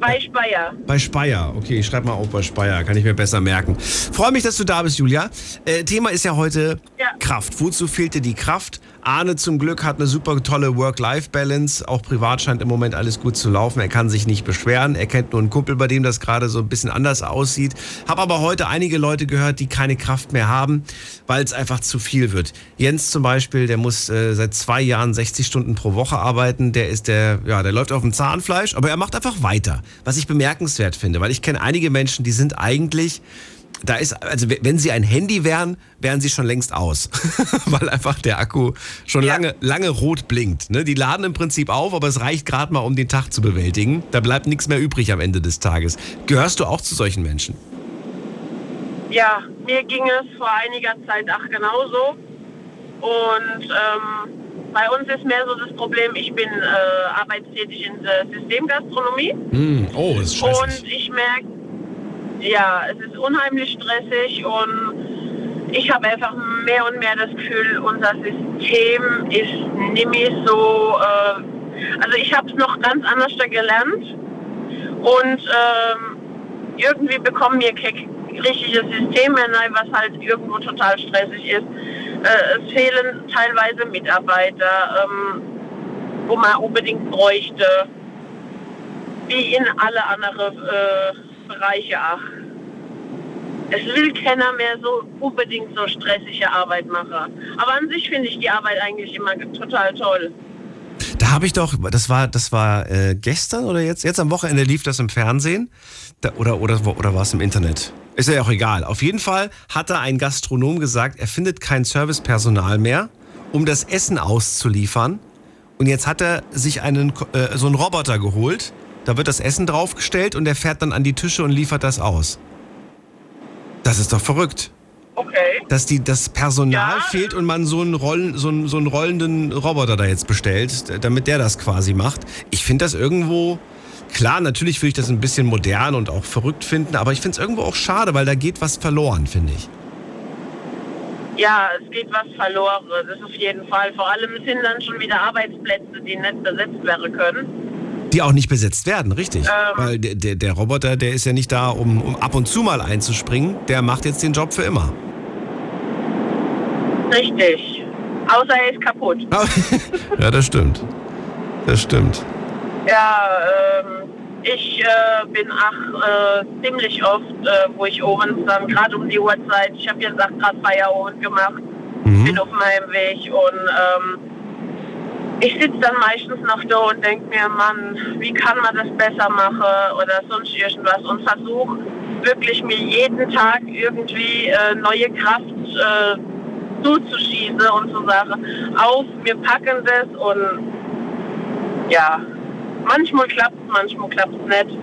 Bei Speyer. Bei Speyer, okay, ich schreibe mal auf bei Speyer, kann ich mir besser merken. Freue mich, dass du da bist, Julia. Äh, Thema ist ja heute ja. Kraft. Wozu fehlt dir die Kraft? Arne zum Glück hat eine super tolle Work-Life-Balance. Auch privat scheint im Moment alles gut zu laufen. Er kann sich nicht beschweren. Er kennt nur einen Kumpel, bei dem das gerade so ein bisschen anders aussieht. Hab aber heute einige Leute gehört, die keine Kraft mehr haben, weil es einfach zu viel wird. Jens zum Beispiel, der muss äh, seit zwei Jahren 60 Stunden pro Woche arbeiten. Der ist der, ja, der läuft auf dem Zahnfleisch, aber er macht einfach weiter. Was ich bemerkenswert finde, weil ich kenne einige Menschen, die sind eigentlich da ist, also wenn sie ein Handy wären, wären sie schon längst aus. Weil einfach der Akku schon ja. lange, lange rot blinkt. Ne? Die laden im Prinzip auf, aber es reicht gerade mal, um den Tag zu bewältigen. Da bleibt nichts mehr übrig am Ende des Tages. Gehörst du auch zu solchen Menschen? Ja, mir ging es vor einiger Zeit auch genauso. und ähm, bei uns ist mehr so das Problem, ich bin äh, arbeitstätig in der Systemgastronomie Hm, oh, ist scheiße. und ich merke, ja, es ist unheimlich stressig und ich habe einfach mehr und mehr das Gefühl, unser System ist mehr so, äh, also ich habe es noch ganz anders gelernt und ähm, irgendwie bekommen wir kein richtiges System mehr rein, was halt irgendwo total stressig ist. Äh, es fehlen teilweise Mitarbeiter, ähm, wo man unbedingt bräuchte, wie in alle anderen äh, Bereiche auch. Es will keiner mehr so unbedingt so stressige Arbeit machen. Aber an sich finde ich die Arbeit eigentlich immer total toll. Da habe ich doch, das war, das war äh, gestern oder jetzt? Jetzt am Wochenende lief das im Fernsehen da, oder, oder, oder war es im Internet? Ist ja auch egal. Auf jeden Fall hat da ein Gastronom gesagt, er findet kein Servicepersonal mehr, um das Essen auszuliefern. Und jetzt hat er sich einen, äh, so einen Roboter geholt. Da wird das Essen draufgestellt und der fährt dann an die Tische und liefert das aus. Das ist doch verrückt. Okay. Dass die, das Personal fehlt und man so einen, Rollen, so, einen, so einen rollenden Roboter da jetzt bestellt, damit der das quasi macht. Ich finde das irgendwo, klar, natürlich würde ich das ein bisschen modern und auch verrückt finden, aber ich finde es irgendwo auch schade, weil da geht was verloren, finde ich. Ja, es geht was verloren, das auf jeden Fall. Vor allem sind dann schon wieder Arbeitsplätze, die nicht besetzt werden können. Die auch nicht besetzt werden, richtig. Ähm. Weil der, der, der Roboter, der ist ja nicht da, um, um ab und zu mal einzuspringen. Der macht jetzt den Job für immer. Richtig. Außer er ist kaputt. Ja, das stimmt. Das stimmt. Ja, ähm, ich äh, bin auch äh, ziemlich oft, äh, wo ich abends dann gerade um die Uhrzeit, ich habe jetzt auch gerade Feierabend gemacht, bin auf meinem Weg und ähm, ich sitze dann meistens noch da und denke mir, Mann, wie kann man das besser machen oder sonst irgendwas und versuche wirklich mir jeden Tag irgendwie äh, neue Kraft äh, zuzuschießen und zu sagen, auf, wir packen das und ja, manchmal klappt es, manchmal klappt es nicht.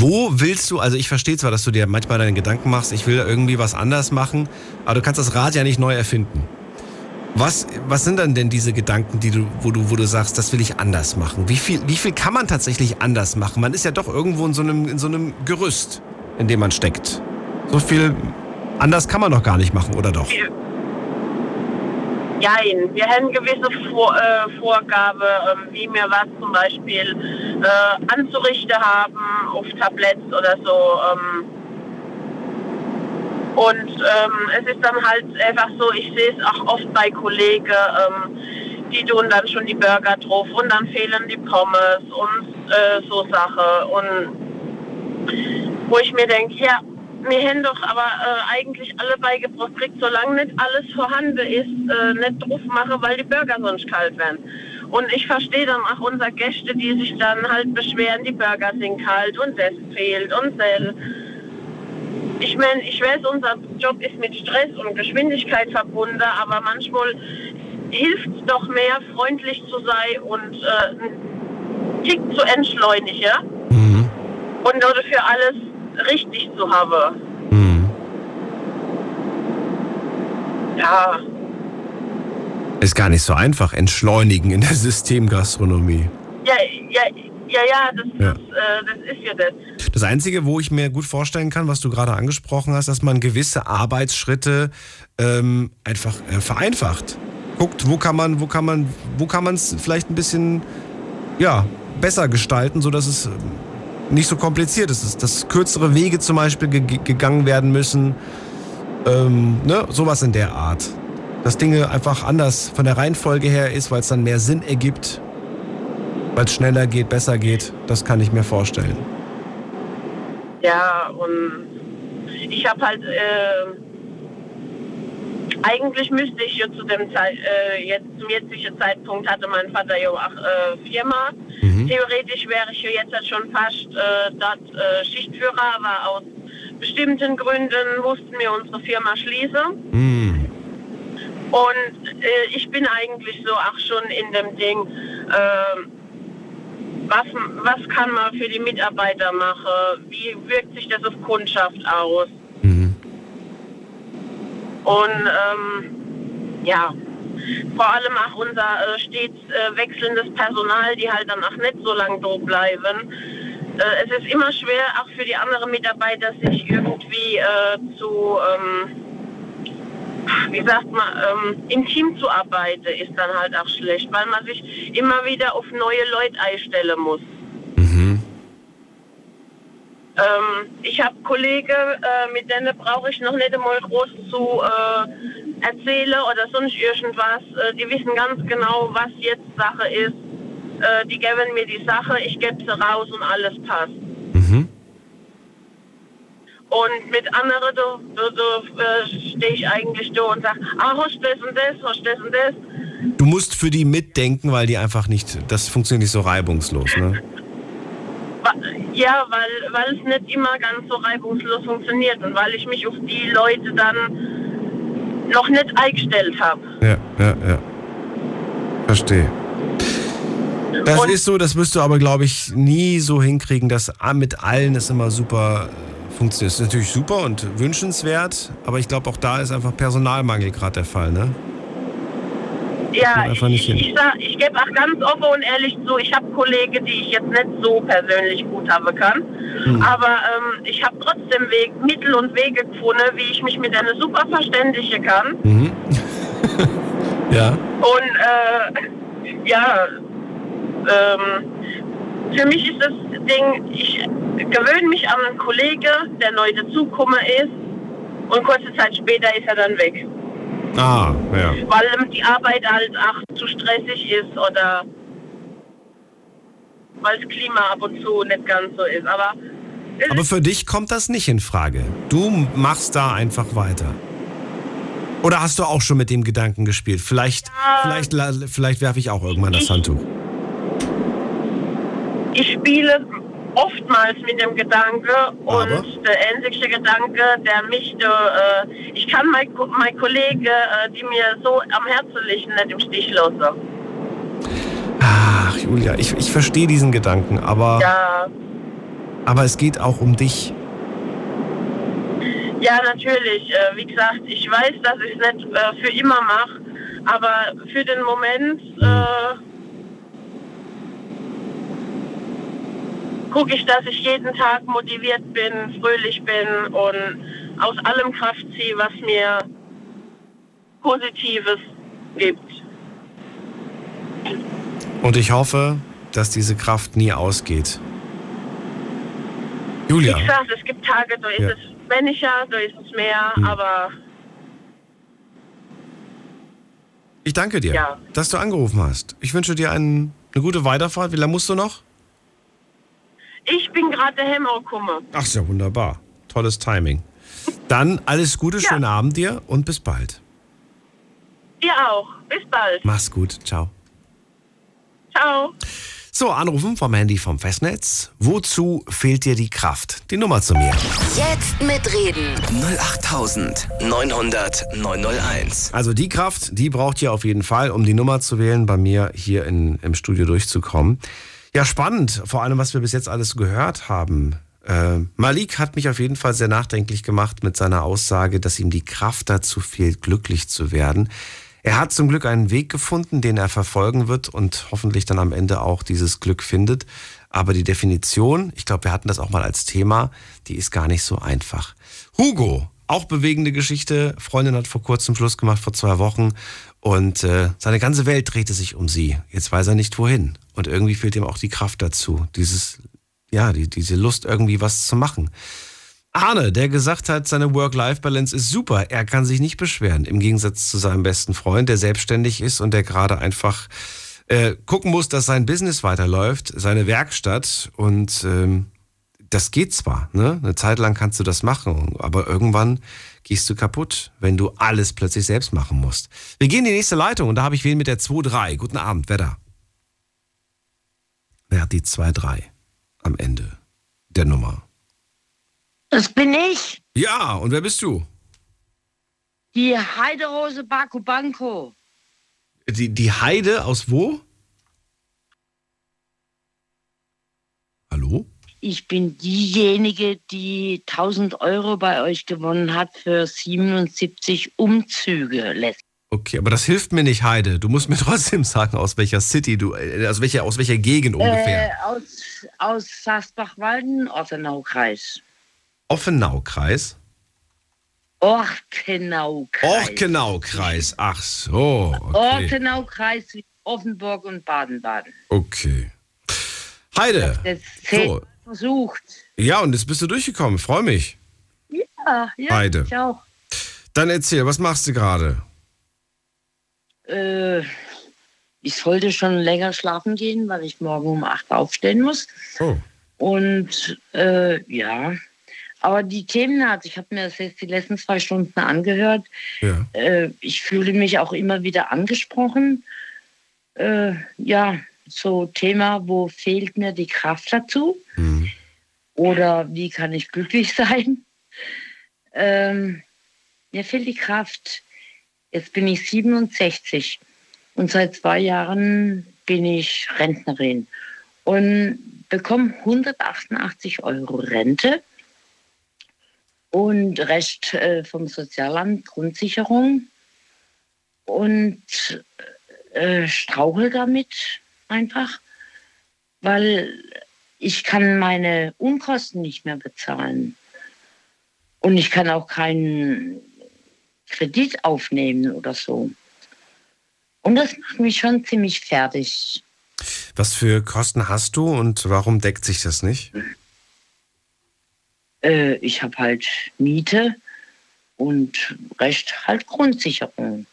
Wo willst du, also ich verstehe zwar, dass du dir manchmal deine Gedanken machst, ich will irgendwie was anders machen, aber du kannst das Rad ja nicht neu erfinden. Was, was sind dann denn diese Gedanken, die du, wo du, wo du sagst, das will ich anders machen? Wie viel, wie viel kann man tatsächlich anders machen? Man ist ja doch irgendwo in so einem, in so einem Gerüst, in dem man steckt. So viel anders kann man doch gar nicht machen, oder doch? Jein, wir haben gewisse Vor äh, Vorgabe, ähm, wie wir was zum Beispiel äh, anzurichten haben auf Tabletts oder so. Ähm. Und ähm, es ist dann halt einfach so, ich sehe es auch oft bei Kollegen, ähm, die tun dann schon die Burger drauf und dann fehlen die Pommes und äh, so Sachen. Und wo ich mir denke, ja, wir haben doch aber äh, eigentlich alle beigebracht, kriegt, solange nicht alles vorhanden ist, äh, nicht drauf machen, weil die Burger sonst kalt werden. Und ich verstehe dann auch unsere Gäste, die sich dann halt beschweren, die Burger sind kalt und das fehlt und das. Ich meine, ich weiß, unser Job ist mit Stress und Geschwindigkeit verbunden, aber manchmal hilft es doch mehr, freundlich zu sein und äh, einen Tick zu entschleunigen und dafür alles richtig zu haben. Ja, Ist gar nicht so einfach, entschleunigen in der Systemgastronomie. ja, ja, ja, ja, das, Ja. Das, äh, das ist ja das. Das Einzige, wo ich mir gut vorstellen kann, was du gerade angesprochen hast, dass man gewisse Arbeitsschritte ähm, einfach äh, vereinfacht. Guckt, wo kann man, wo kann man, wo kann man es vielleicht ein bisschen ja, besser gestalten, sodass es ähm, nicht so kompliziert ist. Dass kürzere Wege zum Beispiel ge gegangen werden müssen. Ähm, ne? Sowas in der Art. Dass Dinge einfach anders von der Reihenfolge her ist, weil es dann mehr Sinn ergibt. Weil es schneller geht, besser geht. Das kann ich mir vorstellen. Ja, und ich habe halt, äh, eigentlich müsste ich ja zu dem Zeit, äh, jetzt zum jetzigen Zeitpunkt hatte mein Vater ja auch äh, Firma. Theoretisch wäre ich ja jetzt halt schon fast äh, dort äh, Schichtführer, aber aus bestimmten Gründen mussten wir unsere Firma schließen. Und äh, ich bin eigentlich so auch schon in dem Ding, äh, was, was kann man für die Mitarbeiter machen? Wie wirkt sich das auf Kundschaft aus? Und ähm, ja, vor allem auch unser äh, stets äh, wechselndes Personal, die halt dann auch nicht so lange da bleiben. Äh, es ist immer schwer, auch für die anderen Mitarbeiter, sich irgendwie äh, zu, ähm, wie sagt man, ähm, im Team zu arbeiten, ist dann halt auch schlecht, weil man sich immer wieder auf neue Leute einstellen muss. Ähm, ich habe Kollegen, äh, mit denen brauche ich noch nicht einmal groß zu äh, erzählen oder sonst irgendwas. Äh, die wissen ganz genau, was jetzt Sache ist. Äh, die geben mir die Sache, ich gebe sie raus und alles passt. Und mit anderen, da, da äh, stehe ich eigentlich da und sage, ah, hast du das und das, hast das und das. Du musst für die mitdenken, weil die einfach nicht, das funktioniert nicht so reibungslos, ne? Ja, weil, weil es nicht immer ganz so reibungslos funktioniert und weil ich mich auf die Leute dann noch nicht eingestellt habe. Ja, ja, ja. Verstehe. Das ist so, das wirst du aber, glaube ich, nie so hinkriegen, dass mit allen es immer super funktioniert. Das ist natürlich super und wünschenswert, aber ich glaube, auch da ist einfach Personalmangel gerade der Fall, ne? Ja, ich, ich, sag, ich gebe auch ganz offen und ehrlich zu, ich habe Kollegen, die ich jetzt nicht so persönlich gut haben kann. Hm. Aber ähm, ich habe trotzdem Weg, Mittel und Wege gefunden, wie ich mich mit denen super verständigen kann. Mhm. ja. Und äh, ja, ähm, für mich ist das Ding, ich gewöhne mich an einen Kollegen, der neu dazugekommen ist und kurze Zeit später ist er dann weg. Ah, ja. Weil die Arbeit halt auch zu stressig ist oder weil das Klima ab und zu nicht ganz so ist. Aber Aber für dich kommt das nicht in Frage. Du machst da einfach weiter. Oder hast du auch schon mit dem Gedanken gespielt? Vielleicht, vielleicht, la- vielleicht werfe ich auch irgendwann das Handtuch. ich spiele oftmals mit dem Gedanke Aber? und der einzige Gedanke, der mich, da, äh, ich kann mein, mein Kollege, äh, die mir so am Herzen liegen, nicht im Stich lassen. Ach, Julia, ich, ich verstehe diesen Gedanken, aber, Ja, aber es geht auch um dich. ja, natürlich. Äh, wie gesagt, ich weiß, dass ich es nicht äh, für immer mache, aber für den Moment gucke ich, dass ich jeden Tag motiviert bin, fröhlich bin und aus allem Kraft ziehe, was mir Positives gibt. Und ich hoffe, dass diese Kraft nie ausgeht. Julia, Wie gesagt, es gibt Tage, da ist Ja. es weniger, da ist es mehr, Hm. aber ich danke dir, Ja. dass du angerufen hast. Ich wünsche dir einen, eine gute Weiterfahrt. Wie lange musst du noch? Ich bin gerade daheim gekommen. Ach, ist ja wunderbar. Tolles Timing. Dann alles Gute, schönen Abend dir und bis bald. Ihr auch. Bis bald. Mach's gut. Ciao. Ciao. So, anrufen vom Handy vom Festnetz. Wozu fehlt dir die Kraft? Die Nummer zu mir. Jetzt mitreden. 08900 901. Also die Kraft, die braucht ihr auf jeden Fall, um die Nummer zu wählen, bei mir hier in, im Studio durchzukommen. Ja, spannend, vor allem, was wir bis jetzt alles gehört haben. Äh, Malik hat mich auf jeden Fall sehr nachdenklich gemacht mit seiner Aussage, dass ihm die Kraft dazu fehlt, glücklich zu werden. Er hat zum Glück einen Weg gefunden, den er verfolgen wird und hoffentlich dann am Ende auch dieses Glück findet. Aber die Definition, ich glaube, wir hatten das auch mal als Thema, die ist gar nicht so einfach. Hugo, auch bewegende Geschichte. Freundin hat vor kurzem Schluss gemacht, vor zwei Wochen. Und äh, seine ganze Welt drehte sich um sie. Jetzt weiß er nicht wohin. Und irgendwie fehlt ihm auch die Kraft dazu. Dieses, ja, die, diese Lust, irgendwie was zu machen. Arne, der gesagt hat, seine Work-Life-Balance ist super. Er kann sich nicht beschweren. Im Gegensatz zu seinem besten Freund, der selbstständig ist und der gerade einfach äh, gucken muss, dass sein Business weiterläuft, seine Werkstatt. Und ähm, das geht zwar, ne? Eine Zeit lang kannst du das machen, aber irgendwann gehst du kaputt, wenn du alles plötzlich selbst machen musst. Wir gehen in die nächste Leitung und da habe ich wen mit der 2-3. Guten Abend, wer da? Wer hat die 2-3 am Ende der Nummer? Das bin ich, Ja, und wer bist du? die Heiderose Baku Banco. Die, die Heide aus wo? Hallo? ich bin diejenige, die 1000 Euro bei euch gewonnen hat für 77 Umzüge letztes Okay, aber das hilft mir nicht, Heide. Du musst mir trotzdem sagen, aus welcher City du, äh, aus welcher, aus welcher Gegend ungefähr. Äh, aus, aus Sassbach-Walden, Ortenau-Kreis. Offenau-Kreis? Ortenau-Kreis. Ortenau-Kreis. Ach so. Okay. Ortenau-Kreis wie Offenburg und Baden-Baden. okay. Heide. Das zehn So. versucht. Ja, und jetzt bist du durchgekommen. Freue mich. Ja, ja, Heide. ich auch. Dann erzähl, was machst du gerade? Äh, ich sollte schon länger schlafen gehen, weil ich morgen um 8 aufstehen muss. Oh. Und äh, ja, aber die Themen, also ich habe mir das jetzt die letzten zwei Stunden angehört. Ja. Äh, ich fühle mich auch immer wieder angesprochen. Äh, ja, so Thema, wo fehlt mir die Kraft dazu? Oder wie kann ich glücklich sein? Ähm, mir fehlt die Kraft. Jetzt bin ich 67 und seit zwei Jahren bin ich Rentnerin und bekomme 188 Euro Rente und Rest äh, vom Sozialamt Grundsicherung und äh, strauchel damit einfach, weil ich kann meine Unkosten nicht mehr bezahlen und ich kann auch keinen Kredit aufnehmen oder so. Und das macht mich schon ziemlich fertig. Was für Kosten hast du und warum deckt sich das nicht? Äh, ich habe halt Miete und Recht halt Grundsicherung.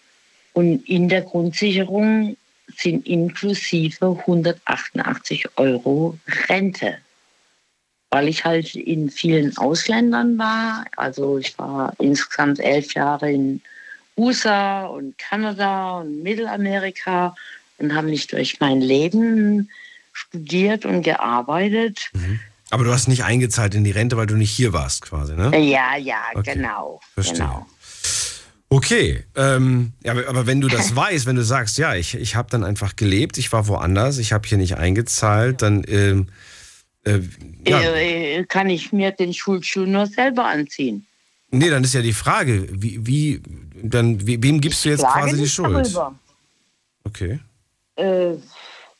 Und in der Grundsicherung sind inklusive 188 Euro Rente. Weil ich halt in vielen Ausländern war. Also ich war insgesamt elf Jahre in USA und Kanada und Mittelamerika und habe mich durch mein Leben studiert und gearbeitet. Aber du hast nicht eingezahlt in die Rente, weil du nicht hier warst, quasi, ne? Ja, ja, Okay. genau. Verstehe. genau. Okay, ähm, ja, aber wenn du das weißt, wenn du sagst, ja, ich, ich habe dann einfach gelebt, ich war woanders, ich habe hier nicht eingezahlt, dann ähm, äh, ja, Äh, kann ich mir den Schulschuh nur selber anziehen. nee, dann ist ja die Frage, wie, wie dann we- wem gibst du jetzt quasi die Schuld? darüber. Okay. Äh,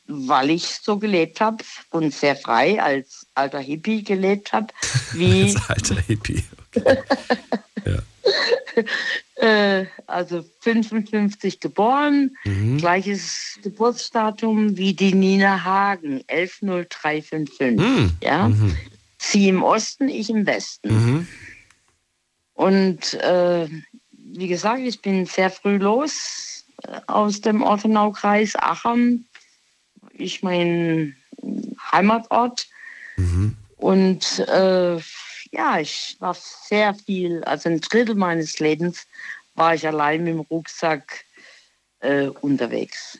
weil ich so gelebt habe und sehr frei als alter Hippie gelebt habe, wie Als alter Hippie. äh, also 55 geboren, Mhm. gleiches Geburtsdatum wie die Nina Hagen, 110355. Mhm. Ja? Mhm. Sie im Osten, ich im Westen. Mhm. Und äh, wie gesagt, ich bin sehr früh los äh, aus dem Ortenaukreis Aachen. Ich mein Heimatort. Und äh, ja, ich war sehr viel, also ein Drittel meines Lebens war ich allein mit dem Rucksack äh, unterwegs.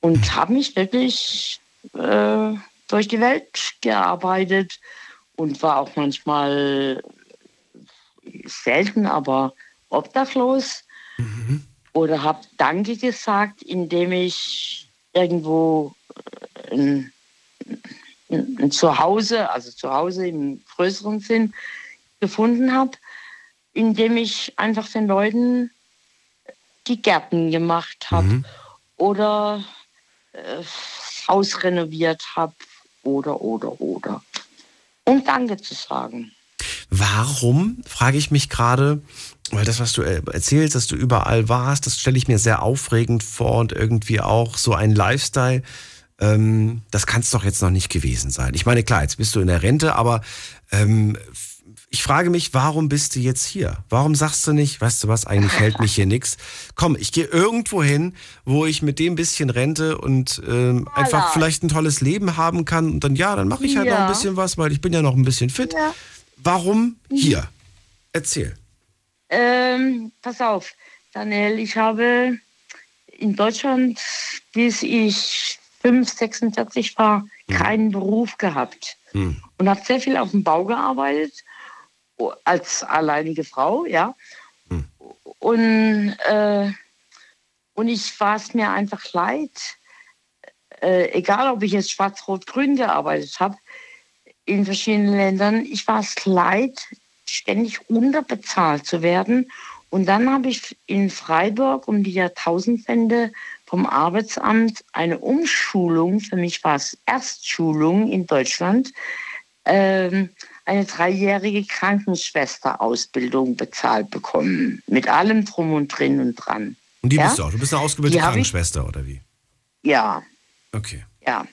Und habe mich wirklich äh, durch die Welt gearbeitet und war auch manchmal selten, aber obdachlos. Oder habe Danke gesagt, indem ich irgendwo äh, ein, ein Zuhause, also Zuhause im größeren Sinn, gefunden habe, indem ich einfach den Leuten die Gärten gemacht habe oder äh, Haus renoviert habe oder, oder, oder. Um Danke zu sagen. Warum, frage ich mich gerade, weil das, was du äh, erzählst, dass du überall warst, das stelle ich mir sehr aufregend vor und irgendwie auch so ein Lifestyle. Ähm, das kann es doch jetzt noch nicht gewesen sein. Ich meine, klar, jetzt bist du in der Rente, aber ähm, ich frage mich, warum bist du jetzt hier? Warum sagst du nicht, weißt du was, eigentlich hält mich hier nichts? Komm, ich gehe irgendwo hin, wo ich mit dem bisschen Rente und ähm, einfach vielleicht ein tolles Leben haben kann und dann, ja, dann mache ich halt noch Ja. ein bisschen was, weil ich bin ja noch ein bisschen fit. Ja. Warum hier? Erzähl. Ähm, pass auf, Daniel, ich habe in Deutschland, bis ich 5, 46 war, keinen Beruf gehabt Hm. und habe sehr viel auf dem Bau gearbeitet, als alleinige Frau, ja. Und, äh, und ich war es mir einfach leid, äh, egal ob ich jetzt schwarz-rot-grün gearbeitet habe, in verschiedenen Ländern, ich war es leid, ständig unterbezahlt zu werden. Und dann habe ich in Freiburg um die Jahrtausendwende vom Arbeitsamt eine Umschulung, für mich war es Erstschulung in Deutschland, ähm, eine dreijährige Krankenschwesterausbildung bezahlt bekommen. Mit allem drum und drin und dran. Und die ja? bist du auch. Du bist eine ausgebildete Die Krankenschwester, oder wie? Ja, Okay. ja.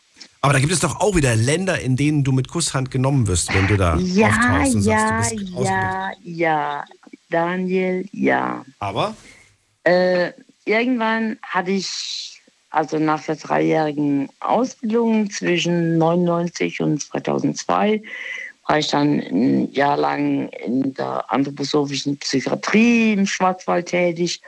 Aber da gibt es doch auch wieder Länder, in denen du mit Kusshand genommen wirst, wenn du da Ja, auftauchst und ja, sagst, du bist ausgebildet. ja, ja. Daniel, ja. Aber? Äh, irgendwann hatte ich, also nach der dreijährigen Ausbildung zwischen 99 und 2002, war ich dann ein Jahr lang in der anthroposophischen Psychiatrie im Schwarzwald tätig.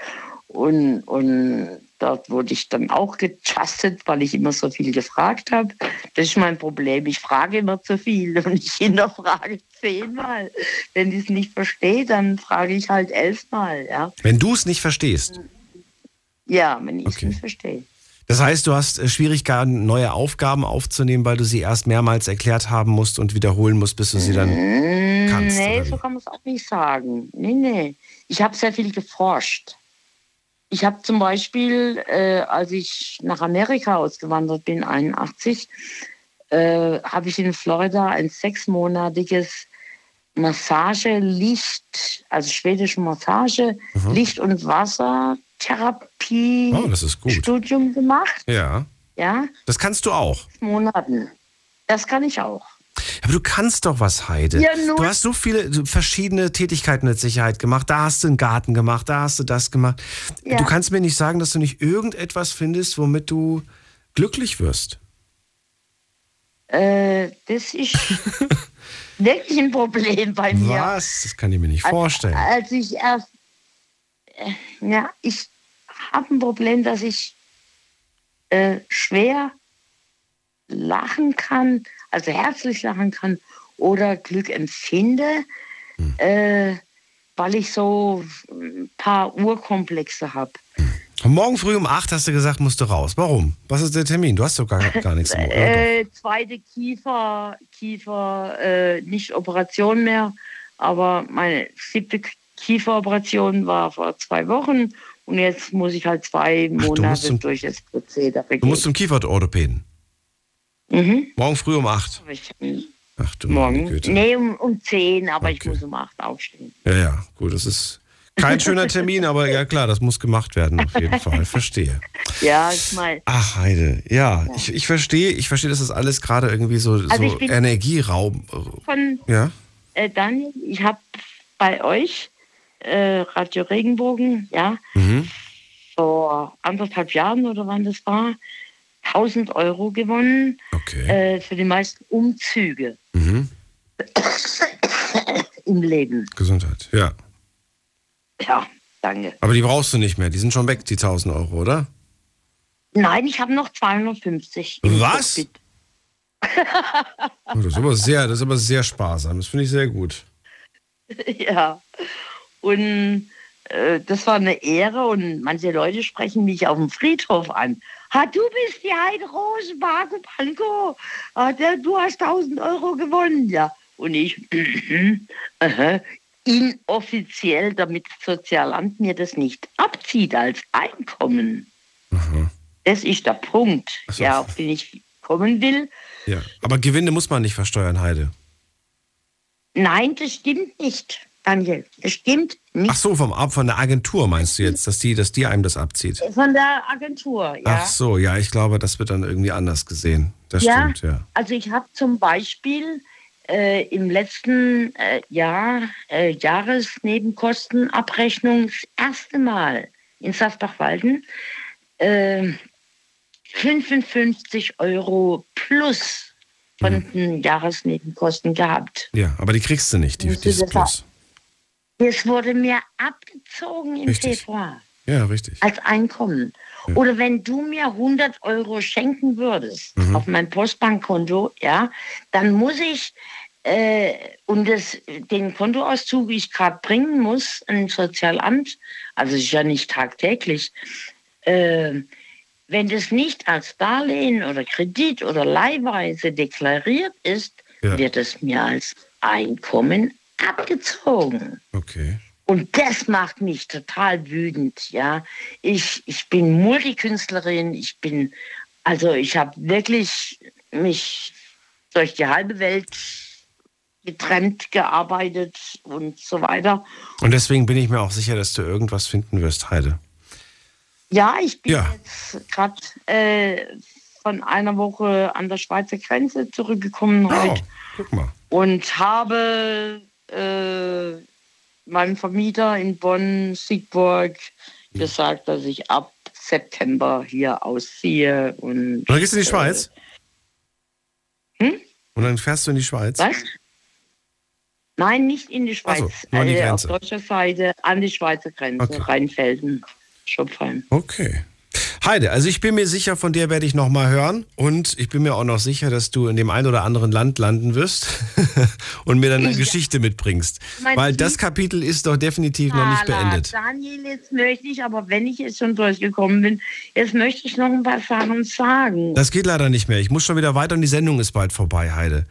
Und, und dort wurde ich dann auch gechastet, weil ich immer so viel gefragt habe. Das ist mein Problem. Ich frage immer zu viel und ich hinterfrage zehnmal. Wenn ich es nicht verstehe, dann frage ich halt elfmal. Ja, Wenn du es nicht verstehst. Ja wenn ich es nicht verstehe. Das heißt, du hast äh, Schwierigkeiten, neue Aufgaben aufzunehmen, weil du sie erst mehrmals erklärt haben musst und wiederholen musst, bis du sie dann Mm, kannst. nee, so kann man es auch nicht sagen. Nee, nee. Ich habe sehr viel geforscht. Ich habe zum Beispiel, äh, als ich nach Amerika ausgewandert bin, 81, äh, habe ich in Florida ein sechsmonatiges Massage-Licht, also schwedische Massage, Mhm. Licht- und Wassertherapie Oh, das ist gut. Studium gemacht. Ja. Ja, Das kannst du auch. Monaten. Das kann ich auch. Aber du kannst doch was, Heide. Ja, nur- du hast so viele verschiedene Tätigkeiten mit Sicherheit gemacht. Da hast du einen Garten gemacht, da hast du das gemacht. Ja. Du kannst mir nicht sagen, dass du nicht irgendetwas findest, womit du glücklich wirst. Äh, das ist wirklich ein Problem bei mir. Was? Das kann ich mir nicht Als- vorstellen. Als ich erst, äh, ja, ich habe ein Problem, dass ich äh, schwer lachen kann, also herzlich lachen kann oder Glück empfinde, Hm. äh, weil ich so ein paar Urkomplexe habe. Und morgen früh um 8 hast du gesagt, musst du raus. Warum? Was ist der Termin? Du hast doch gar, gar nichts oder? Äh, zweite Kiefer, Kiefer, äh, nicht Operation mehr, aber meine siebte Kieferoperation war vor zwei Wochen und jetzt muss ich halt zwei du Monate zum- durch das Prozedere Du gehen. musst zum Kieferorthopäden. Mhm. Morgen früh um 8. Ich, Ach du meine morgen. Güte. Nee, um, um zehn, aber ich muss um acht aufstehen. Ja, ja, gut, das ist kein schöner Termin, aber ja klar, das muss gemacht werden auf jeden Fall. Verstehe. Ja, ich meine, Ach, Heide, ja, Ich, ich verstehe, ich verstehe, dass das alles gerade irgendwie so, Also so Energieraum. von Ja? äh, Daniel, ich habe bei euch äh, Radio Regenbogen, ja, Mhm. vor anderthalb Jahren oder wann das war, 1000 Euro gewonnen äh, für die meisten Umzüge Mhm. im Leben. Gesundheit, ja. Ja, danke. Aber die brauchst du nicht mehr, die sind schon weg, die 1000 Euro, oder? Nein, ich habe noch 250. im Was? Oh, das, ist aber sehr, das ist aber sehr sparsam, das finde ich sehr gut. ja. Und äh, das war eine Ehre und manche Leute sprechen mich auf dem Friedhof an. Ha, du bist die Heide Rosenbach Panko. Ah, der, du hast 1000 Euro gewonnen, ja. Und ich, aha, inoffiziell, damit das Sozialamt mir das nicht abzieht als Einkommen. Das ist der Punkt, ja, auf den ich kommen will. Ja. Aber Gewinne muss man nicht versteuern, Heide. Nein, das stimmt nicht, Daniel. Das stimmt nicht. Ach so, vom, von der Agentur meinst du jetzt, dass die, dass die einem das abzieht? Von der Agentur, ja. Ach so, ja, ich glaube, das wird dann irgendwie anders gesehen. Das ja, stimmt, ja. Also ich habe zum Beispiel äh, im letzten äh, Jahr äh, Jahresnebenkostenabrechnung das erste Mal in Sassbach-Walden äh, 55 Euro plus von Mhm. den Jahresnebenkosten gehabt. Ja, aber die kriegst du nicht, die, dieses das Plus. Das wurde mir abgezogen im Richtig. Februar Ja, richtig. als Einkommen. Oder wenn du mir 100 Euro schenken würdest Mhm. auf mein Postbankkonto, ja, dann muss ich äh, und das, den Kontoauszug, ich gerade bringen muss, ein Sozialamt, also ist ja nicht tagtäglich, äh, wenn das nicht als Darlehen oder Kredit oder Leihweise deklariert ist, Ja. wird es mir als Einkommen abgezogen. Okay. Und das macht mich total wütend, ja. Ich, ich bin Multikünstlerin, ich bin, also ich habe wirklich mich durch die halbe Welt getrennt gearbeitet und so weiter. Und deswegen bin ich mir auch sicher, dass du irgendwas finden wirst, Heide. Ja, ich bin Ja. jetzt gerade äh, von einer Woche an der Schweizer Grenze zurückgekommen heute Oh, guck mal. und habe äh, meinem Vermieter in Bonn, Siegburg, gesagt, dass ich ab September hier ausziehe. Und, Und dann gehst du in die äh, Schweiz? Hm? Und dann fährst du in die Schweiz? Was? Nein, nicht in die Schweiz. so, die äh, auf deutscher Seite an die Schweizer Grenze, Okay. Rheinfelden, Schopfheim. Okay. Heide, also ich bin mir sicher, von dir werde ich noch mal hören und ich bin mir auch noch sicher, dass du in dem einen oder anderen Land landen wirst und mir dann eine Ja. Geschichte mitbringst. Mein Weil das Kapitel ist doch definitiv noch nicht beendet. Daniel, jetzt möchte ich, aber wenn ich jetzt schon durchgekommen bin, jetzt möchte ich noch ein paar Sachen sagen. Das geht leider nicht mehr. Ich muss schon wieder weiter und die Sendung ist bald vorbei, Heide.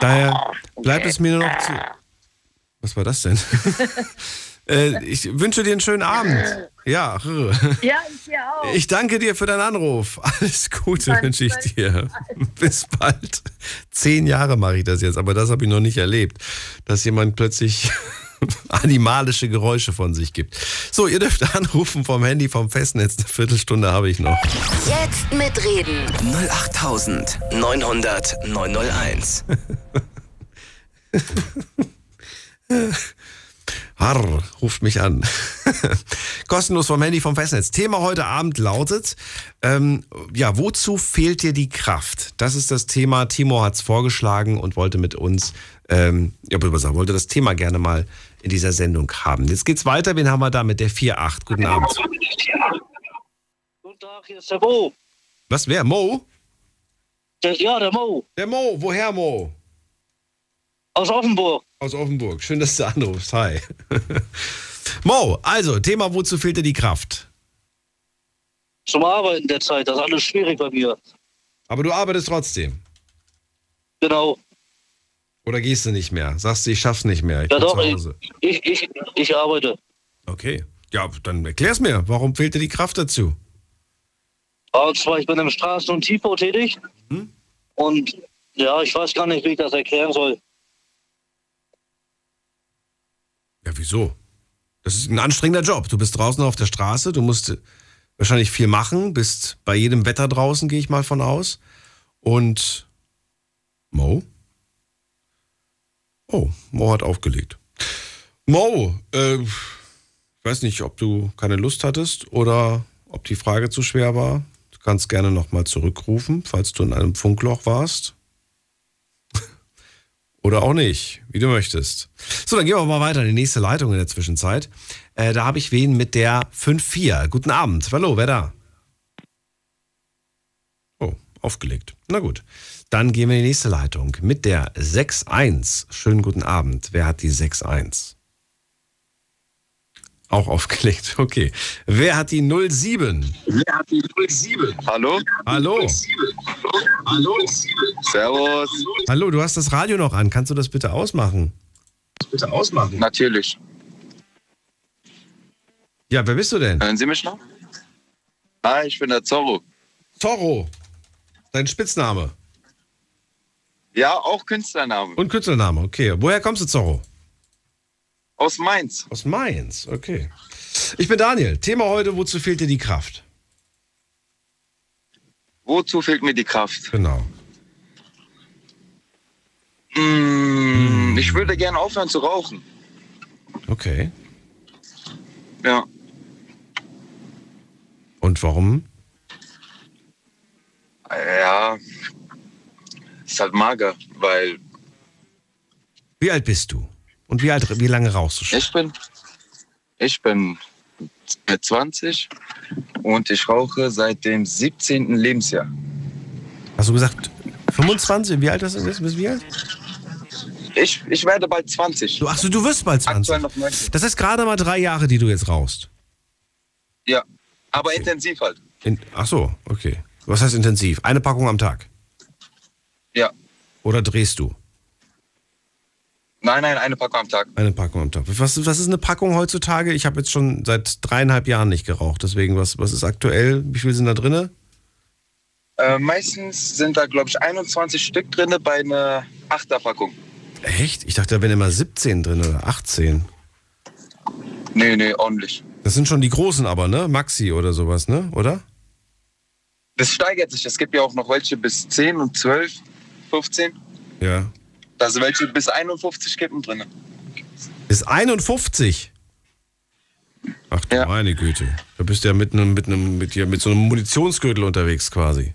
Daher bleibt es mir nur noch zu. Was war das denn? äh, ich wünsche dir einen schönen Abend. Ja, Ja, ich dir auch. ich danke dir für deinen Anruf. Alles Gute wünsche ich dir. Bis bald. Zehn Jahre mache ich das jetzt, aber das habe ich noch nicht erlebt, dass jemand plötzlich animalische Geräusche von sich gibt. So, ihr dürft anrufen vom Handy, vom Festnetz. Eine Viertelstunde habe ich noch. Jetzt mitreden. 08900 901. Harr, ruft mich an. Kostenlos vom Handy vom Festnetz. Thema heute Abend lautet, ähm, ja, wozu fehlt dir die Kraft? Das ist das Thema. Timo hat es vorgeschlagen und wollte mit uns, ähm, ja, sagen, wollte das Thema gerne mal in dieser Sendung haben. Jetzt geht's weiter. Wen haben wir da mit der 4.8? Guten Abend. Guten Tag, hier ist der Mo. Was, wer? Mo? Der, ja, der Mo. Der Mo. Woher Mo? Aus Offenburg. Aus Offenburg. Schön, dass du anrufst. Hi. Mo, also, Thema, wozu fehlt dir die Kraft? Zum Arbeiten derzeit. Das ist alles schwierig bei mir. Aber du arbeitest trotzdem. Genau. Oder gehst du nicht mehr? Sagst du, ich schaff's nicht mehr. Ich Ja doch, zu ich, Hause. ich, ich, arbeite. Okay. Ja, dann erklär's mir. Warum fehlt dir die Kraft dazu? Und zwar, ich bin im Straßen- und Tiefbau tätig. Mhm. Und ja, ich weiß gar nicht, wie ich das erklären soll. Ja, wieso? Das ist ein anstrengender Job. Du bist draußen auf der Straße, du musst wahrscheinlich viel machen, bist bei jedem Wetter draußen, gehe ich mal von aus. Und Mo? Oh, Mo hat aufgelegt. Mo, äh, ich weiß nicht, ob du keine Lust hattest oder ob die Frage zu schwer war. Du kannst gerne nochmal zurückrufen, falls du in einem Funkloch warst. Oder auch nicht, wie du möchtest. So, dann gehen wir mal weiter in die nächste Leitung in der Zwischenzeit. Äh, da habe ich wen mit der 5-4. Guten Abend. Hallo, wer da? Oh, aufgelegt. Na gut. Dann gehen wir in die nächste Leitung mit der 6-1. Schönen guten Abend. Wer hat die 6-1? Auch aufgelegt. Okay. Wer hat die 07? Wer hat die 07? Hallo? Hallo. Hallo? Servus. Hallo, du hast das Radio noch an. Kannst du das bitte ausmachen? Bitte ausmachen. Natürlich. Ja, wer bist du denn? Hören Sie mich noch? Ah, ich bin der Zorro. Zorro. Dein Spitzname. Ja, auch Künstlername. Und Künstlername, okay. Woher kommst du, Zorro? Aus Mainz. Aus Mainz, okay. Ich bin Daniel. Thema heute, wozu fehlt dir die Kraft? Wozu fehlt mir die Kraft? Genau. Mm, Ich würde gerne aufhören zu rauchen. Okay. Ja. Und warum? Ja. Ist halt mager, weil Wie alt bist du? Und wie, alt, wie lange rauchst du schon? ich bin, ich bin 20 und ich rauche seit dem 17. Lebensjahr. Hast du gesagt 25? Wie alt bist du? Bist wie alt? Ich, ich werde bald 20. Du, achso, du wirst bald 20. Aktuell noch 19. Das heißt gerade mal drei Jahre, die du jetzt rauchst. Ja, aber intensiv halt. In, ach so, okay. Was heißt intensiv? Eine Packung am Tag? Ja. Oder drehst du? Nein, nein, eine Packung am Tag. Eine Packung am Tag. Was, was ist eine Packung heutzutage? Ich habe jetzt schon seit dreieinhalb Jahren nicht geraucht. Deswegen, was, was ist aktuell? Wie viel sind da drin? Äh, meistens sind da, glaube ich, 21 Stück drin bei einer Achterpackung. Echt? Ich dachte, da wären immer 17 drin oder 18. Nee, nee, ordentlich. Das sind schon die großen aber, ne? Maxi oder sowas, ne? Oder? Das steigert sich. Es gibt ja auch noch welche bis 10 und 12, 15. Ja. Da sind welche bis 51 Kippen drin. Bis 51? Ach du meine Güte. Da bist du ja mit einem, mit einem, mit, ja, mit so einem Munitionsgürtel unterwegs quasi.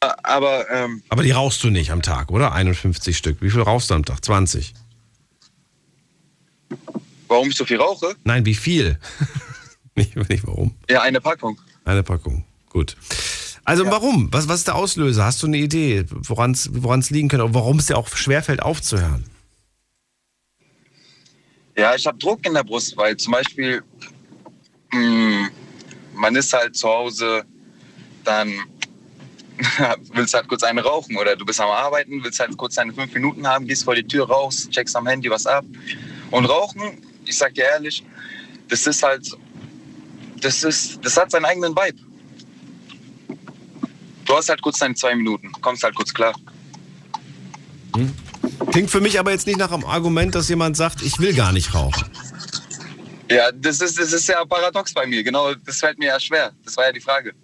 Aber, ähm, Aber die rauchst du nicht am Tag, oder? 51 Stück. Wie viel rauchst du am Tag? 20? warum ich so viel rauche? Nein, wie viel? nicht, nicht warum. Ja, eine Packung. Eine Packung. Gut. Also warum? Was, was ist der Auslöser? Hast du eine Idee, woran es liegen könnte und warum es dir auch schwerfällt aufzuhören? Ja, ich habe Druck in der Brust, weil zum Beispiel mh, man ist halt zu Hause, dann willst halt kurz eine rauchen oder du bist am Arbeiten, willst halt kurz deine fünf Minuten haben, gehst vor die Tür raus, checkst am Handy was ab. Und Rauchen, ich sag dir ehrlich, das ist halt, das ist, das hat seinen eigenen Vibe. Du hast halt kurz deine zwei Minuten, kommst halt kurz klar. Hm. Klingt für mich aber jetzt nicht nach einem Argument, dass jemand sagt, ich will gar nicht rauchen. Ja, das ist, das ist ja paradox bei mir. Genau, das fällt mir ja schwer. Das war ja die Frage.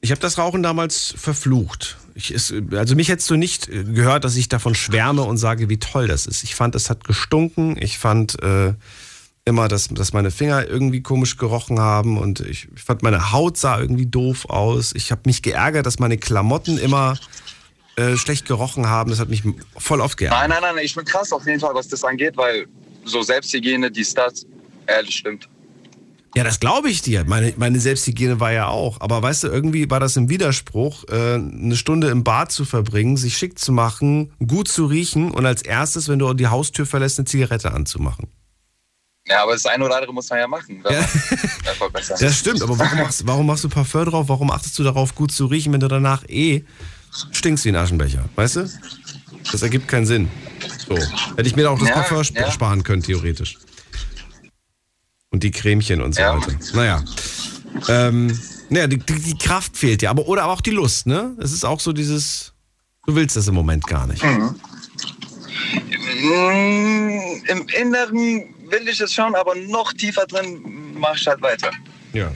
Ich habe das Rauchen damals verflucht. Ich, also mich hättest du nicht gehört, dass ich davon schwärme und sage, wie toll das ist. Ich fand, es hat gestunken. Ich fand äh, immer, dass, dass meine Finger irgendwie komisch gerochen haben und ich, ich fand, meine Haut sah irgendwie doof aus. Ich habe mich geärgert, dass meine Klamotten immer äh, schlecht gerochen haben. Das hat mich voll oft geärgert. Nein, nein, nein, ich bin krass auf jeden Fall, was das angeht, weil so Selbsthygiene, die das, ehrlich stimmt. Ja, das glaube ich dir. Meine, meine Selbsthygiene war ja auch. Aber weißt du, irgendwie war das im Widerspruch, äh, eine Stunde im Bad zu verbringen, sich schick zu machen, gut zu riechen und als erstes, wenn du die Haustür verlässt, eine Zigarette anzumachen. Ja, aber das eine oder andere muss man ja machen. Ja. das stimmt, aber warum machst, warum machst du Parfum drauf? Warum achtest du darauf, gut zu riechen, wenn du danach eh stinkst wie ein Aschenbecher? Weißt du? Das ergibt keinen Sinn. So. Hätte ich mir auch das ja, Parfum ja. sparen können, theoretisch. Und die Cremchen und so ja. weiter. Naja. Ähm, naja, die, die, Kraft fehlt dir, aber oder aber auch die Lust, ne? Es ist auch so dieses, du willst das im Moment gar nicht. Mhm. Im Inneren will ich es schon, aber noch tiefer drin mache ich halt weiter. Ja.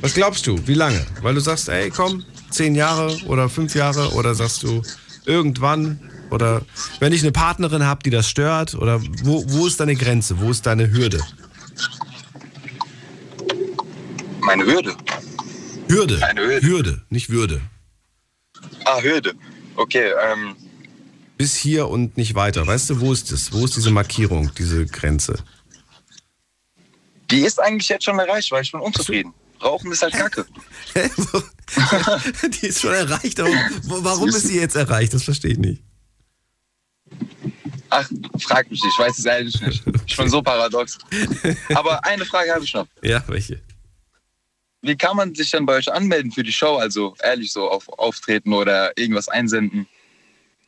Was glaubst du? Wie lange? Weil du sagst, ey, komm, zehn Jahre oder fünf Jahre oder sagst du irgendwann oder wenn ich eine Partnerin habe, die das stört oder wo, wo ist deine Grenze? Wo ist deine Hürde? Meine Hürde. Hürde. Eine Hürde. Hürde, nicht Würde. Ah, Hürde. Okay. Ähm. Bis hier und nicht weiter. Weißt du, wo ist das? Wo ist diese Markierung, diese Grenze? Die ist eigentlich jetzt schon erreicht, weil ich bin unzufrieden. Rauchen ist halt Kacke. die ist schon erreicht, aber warum ist sie jetzt erreicht? Das verstehe ich nicht. Ach, frag mich nicht, ich weiß es ehrlich nicht. Ich bin so paradox. Aber eine Frage habe ich noch. Ja, welche? Wie kann man sich dann bei euch anmelden für die Show? Also ehrlich so auf Auftreten oder irgendwas einsenden?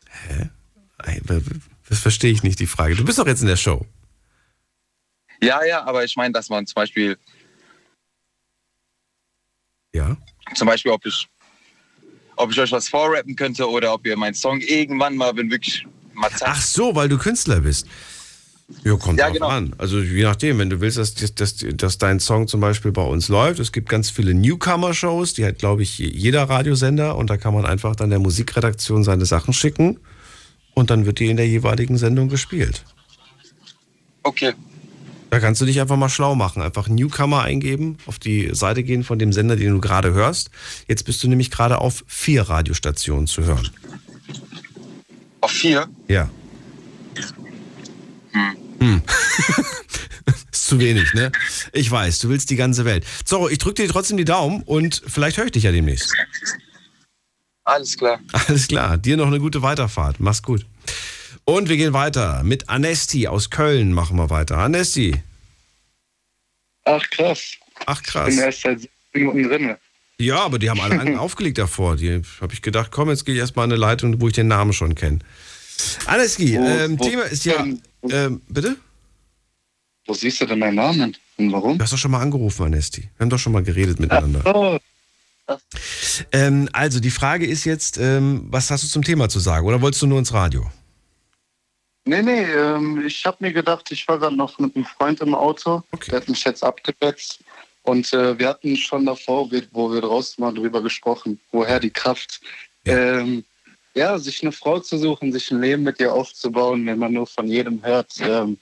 Hä? Das verstehe ich nicht, die Frage. Du bist doch jetzt in der Show. Ja, ja, aber ich meine, dass man zum Beispiel. Ja. Zum Beispiel, ob ich, ob ich euch was vorrappen könnte oder ob ihr meinen Song irgendwann mal, wenn wirklich mal Zeit. Ach so, weil du Künstler bist. Ja, kommt ja, drauf genau. an. Also je nachdem, wenn du willst, dass, dass, dass dein Song zum Beispiel bei uns läuft. Es gibt ganz viele Newcomer-Shows, die hat, glaube ich, jeder Radiosender und da kann man einfach dann der Musikredaktion seine Sachen schicken und dann wird die in der jeweiligen Sendung gespielt. Okay. Da kannst du dich einfach mal schlau machen. Einfach Newcomer eingeben, auf die Seite gehen von dem Sender, den du gerade hörst. Jetzt bist du nämlich gerade auf vier Radiostationen zu hören. Auf vier? Ja. Hm. hm. ist zu wenig, ne? Ich weiß, du willst die ganze Welt. So, ich drücke dir trotzdem die Daumen und vielleicht höre ich dich ja demnächst. Alles klar. Alles klar. Dir noch eine gute Weiterfahrt. Mach's gut. Und wir gehen weiter mit Anesti aus Köln. Machen wir weiter. Anesti. Ach, krass. Ach krass. Ich bin erst seit sieben Minuten drin. Ja, aber die haben alle einen aufgelegt davor. Die habe ich gedacht, komm, jetzt gehe ich erstmal an eine Leitung, wo ich den Namen schon kenne. Aneski, Wo- ähm, Thema ist ja. Ähm, bitte? Wo siehst du denn meinen Namen? Und warum? Du hast doch schon mal angerufen, Anesti. Wir haben doch schon mal geredet miteinander. Oh, Ähm, also, die Frage ist jetzt, ähm, was hast du zum Thema zu sagen? Oder wolltest du nur ins Radio? nee, nee, ähm, ich habe mir gedacht, ich war gerade noch mit einem Freund im Auto. Der hat mich jetzt abgewetzt. Und äh, wir hatten schon davor, wo wir draußen mal drüber gesprochen, woher die Kraft. Ähm, ja, sich eine Frau zu suchen, sich ein Leben mit ihr aufzubauen, wenn man nur von jedem hört, ähm,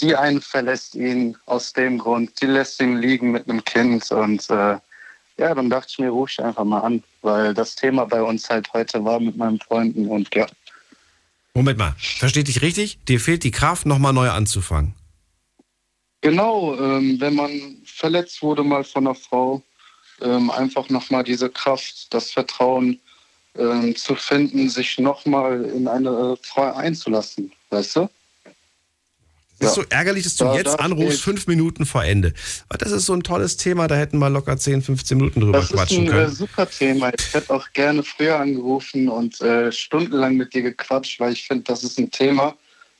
die einen verlässt ihn aus dem Grund, die lässt ihn liegen mit einem Kind und äh, ja, dann dachte ich mir, ruf ich einfach mal an, weil das Thema bei uns halt heute war mit meinen Freunden und ja. Moment mal, versteht dich richtig? Dir fehlt die Kraft, nochmal neu anzufangen. Genau, ähm, wenn man verletzt wurde mal von einer Frau, ähm, einfach nochmal diese Kraft, das Vertrauen ähm, zu finden, sich nochmal in eine Frau einzulassen, weißt du? Ist so ärgerlich, dass du Da- jetzt da anrufst, fünf Minuten vor Ende. Aber das ist so ein tolles Thema, da hätten wir locker 10, 15 Minuten drüber Das ist quatschen ein äh, können. super Thema. Ich hätte auch gerne früher angerufen und äh, stundenlang mit dir gequatscht, weil ich finde, das ist ein Thema,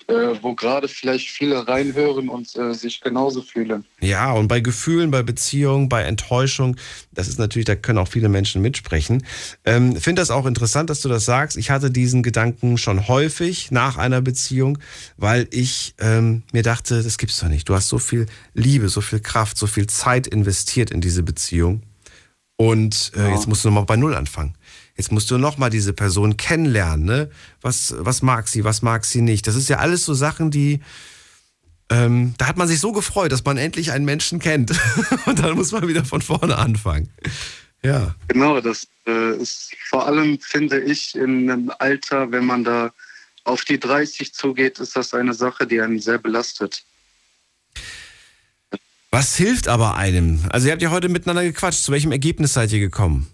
äh, wo gerade vielleicht viele reinhören und äh, sich genauso fühlen. Ja, und bei Gefühlen, bei Beziehungen, bei Enttäuschung, das ist natürlich, da können auch viele Menschen mitsprechen. Ähm, Finde das auch interessant, dass du das sagst. Ich hatte diesen Gedanken schon häufig nach einer Beziehung, weil ich ähm, mir dachte, das gibt's doch nicht. Du hast so viel Liebe, so viel Kraft, so viel Zeit investiert in diese Beziehung. Und äh, jetzt musst du nochmal bei Null anfangen. Jetzt musst du nochmal diese Person kennenlernen. Ne? Was, was mag sie, was mag sie nicht? Das ist ja alles so Sachen, die, ähm, da hat man sich so gefreut, dass man endlich einen Menschen kennt. Und dann muss man wieder von vorne anfangen. Ja. Genau, das äh, ist vor allem, finde ich, in einem Alter, wenn man da auf die 30 zugeht, ist das eine Sache, die einen sehr belastet. Was hilft aber einem? Also ihr habt ja heute miteinander gequatscht. Zu welchem Ergebnis seid ihr gekommen?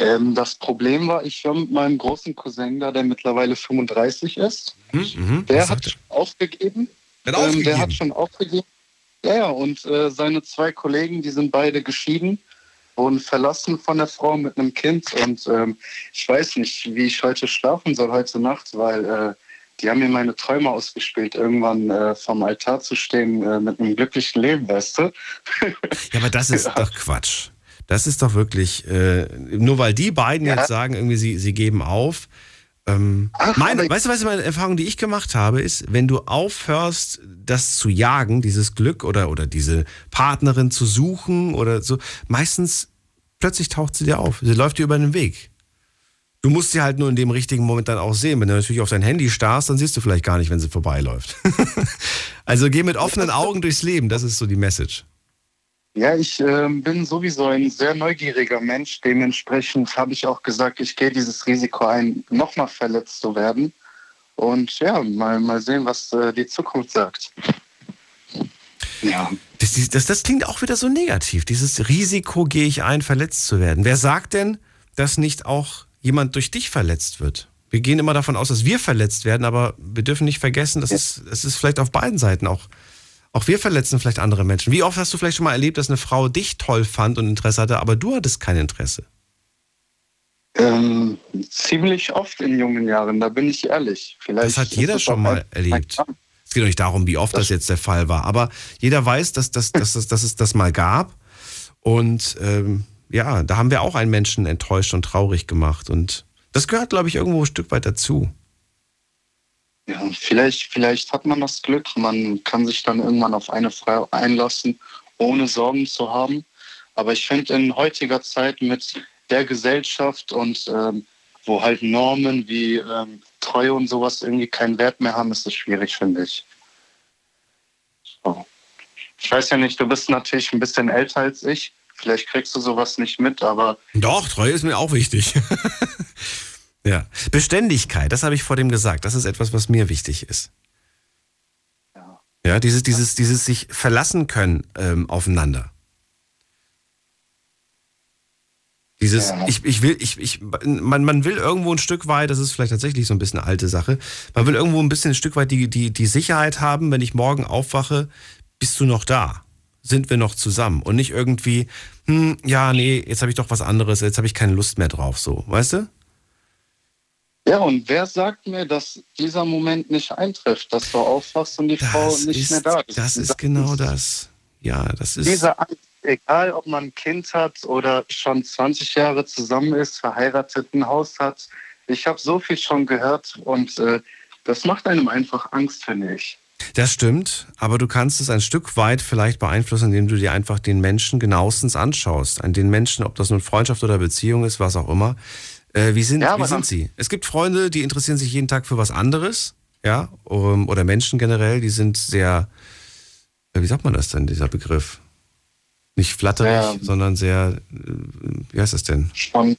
Ähm, das Problem war, ich war mit meinem großen Cousin da, der mittlerweile 35 ist. Mhm, Der hat schon aufgegeben. Hat Ähm, aufgegeben? der hat schon aufgegeben. Ja, ja, und äh, seine zwei Kollegen, die sind beide geschieden und verlassen von der Frau mit einem Kind. Und ähm, ich weiß nicht, wie ich heute schlafen soll, heute Nacht, weil äh, die haben mir meine Träume ausgespielt, irgendwann äh, vom Altar zu stehen äh, mit einem glücklichen Leben, weißt du? Ja, aber das ist doch Quatsch. Das ist doch wirklich, äh, nur weil die beiden jetzt sagen, irgendwie sie, sie geben auf. Ähm, meine, weißt du, weißt du, meine Erfahrung, die ich gemacht habe, ist, wenn du aufhörst, das zu jagen, dieses Glück oder, oder diese Partnerin zu suchen oder so, meistens plötzlich taucht sie dir auf. Sie läuft dir über den Weg. Du musst sie halt nur in dem richtigen Moment dann auch sehen. Wenn du natürlich auf dein Handy starrst, dann siehst du vielleicht gar nicht, wenn sie vorbeiläuft. also geh mit offenen Augen durchs Leben, das ist so die Message. Ja, ich ähm, bin sowieso ein sehr neugieriger Mensch. Dementsprechend habe ich auch gesagt, ich gehe dieses Risiko ein, nochmal verletzt zu werden. Und ja, mal, mal sehen, was äh, die Zukunft sagt. Ja. Das, das, das klingt auch wieder so negativ. Dieses Risiko gehe ich ein, verletzt zu werden. Wer sagt denn, dass nicht auch jemand durch dich verletzt wird? Wir gehen immer davon aus, dass wir verletzt werden, aber wir dürfen nicht vergessen, dass es, es ist vielleicht auf beiden Seiten auch. Auch wir verletzen vielleicht andere Menschen. Wie oft hast du vielleicht schon mal erlebt, dass eine Frau dich toll fand und Interesse hatte, aber du hattest kein Interesse? Ähm, ziemlich oft in jungen Jahren, da bin ich ehrlich. Vielleicht Das hat jeder das schon mal erlebt. Es geht doch nicht darum, wie oft das jetzt der Fall war, aber jeder weiß, dass, dass, dass, dass, dass es das mal gab. Und ähm, ja, da haben wir auch einen Menschen enttäuscht und traurig gemacht. Und das gehört, glaube ich, irgendwo ein Stück weit dazu. Ja, vielleicht, vielleicht hat man das Glück, man kann sich dann irgendwann auf eine Frau einlassen, ohne Sorgen zu haben. Aber ich finde in heutiger Zeit mit der Gesellschaft und ähm, wo halt Normen wie ähm, Treue und sowas irgendwie keinen Wert mehr haben, ist es schwierig, finde ich. So. Ich weiß ja nicht, du bist natürlich ein bisschen älter als ich. Vielleicht kriegst du sowas nicht mit, aber Doch, Treue ist mir auch wichtig. ja. Beständigkeit, das habe ich vor dem gesagt. Das ist etwas, was mir wichtig ist. Ja, dieses, dieses, dieses sich verlassen können ähm, aufeinander. Dieses, ich, ich will, ich, ich, man, man will irgendwo ein Stück weit, das ist vielleicht tatsächlich so ein bisschen eine alte Sache, man will irgendwo ein bisschen ein Stück weit die, die, die Sicherheit haben, wenn ich morgen aufwache, bist du noch da. sind wir noch zusammen und nicht irgendwie, hm, ja, nee, jetzt habe ich doch was anderes, jetzt habe ich keine Lust mehr drauf, so, weißt du? Ja, und wer sagt mir, dass dieser Moment nicht eintrifft, dass du aufwachst und die das Frau nicht ist, mehr da ist? Das ist genau das. Ja, das ist. Diese Angst, egal ob man ein Kind hat oder schon 20 Jahre zusammen ist, verheiratet, ein Haus hat. Ich habe so viel schon gehört und äh, das macht einem einfach Angst, finde ich. Das stimmt, aber du kannst es ein Stück weit vielleicht beeinflussen, indem du dir einfach den Menschen genauestens anschaust. An den Menschen, ob das nun Freundschaft oder Beziehung ist, was auch immer. Äh, wie sind, Ja, wie sind sie? Es gibt Freunde, die interessieren sich jeden Tag für was anderes, ja, oder Menschen generell, die sind sehr, äh, wie sagt man das denn, dieser Begriff? Nicht flatterig, Ja. sondern sehr, äh, wie heißt das denn? Schon,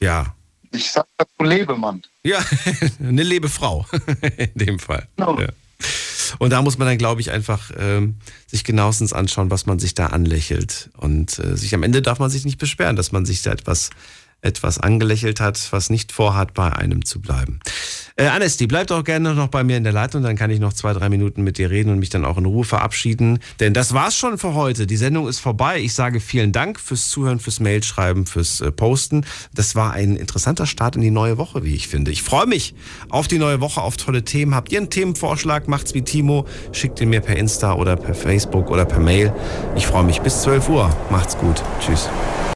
Ja. ich sag dazu Lebemann. Ja, eine Lebefrau in dem Fall. Genau. Ja. Und da muss man dann, glaube ich, einfach ähm, sich genauestens anschauen, was man sich da anlächelt. Und äh, sich am Ende darf man sich nicht beschweren, dass man sich da etwas, etwas angelächelt hat, was nicht vorhat, bei einem zu bleiben. Äh, Anesti, bleib doch gerne noch bei mir in der Leitung, dann kann ich noch zwei, drei Minuten mit dir reden und mich dann auch in Ruhe verabschieden. Denn das war's schon für heute. Die Sendung ist vorbei. Ich sage vielen Dank fürs Zuhören, fürs Mailschreiben, fürs äh, Posten. Das war ein interessanter Start in die neue Woche, wie ich finde. Ich freue mich auf die neue Woche, auf tolle Themen. Habt ihr einen Themenvorschlag? Macht's wie Timo. Schickt ihn mir per Insta oder per Facebook oder per Mail. Ich freue mich. Bis 12 Uhr. Macht's gut. Tschüss.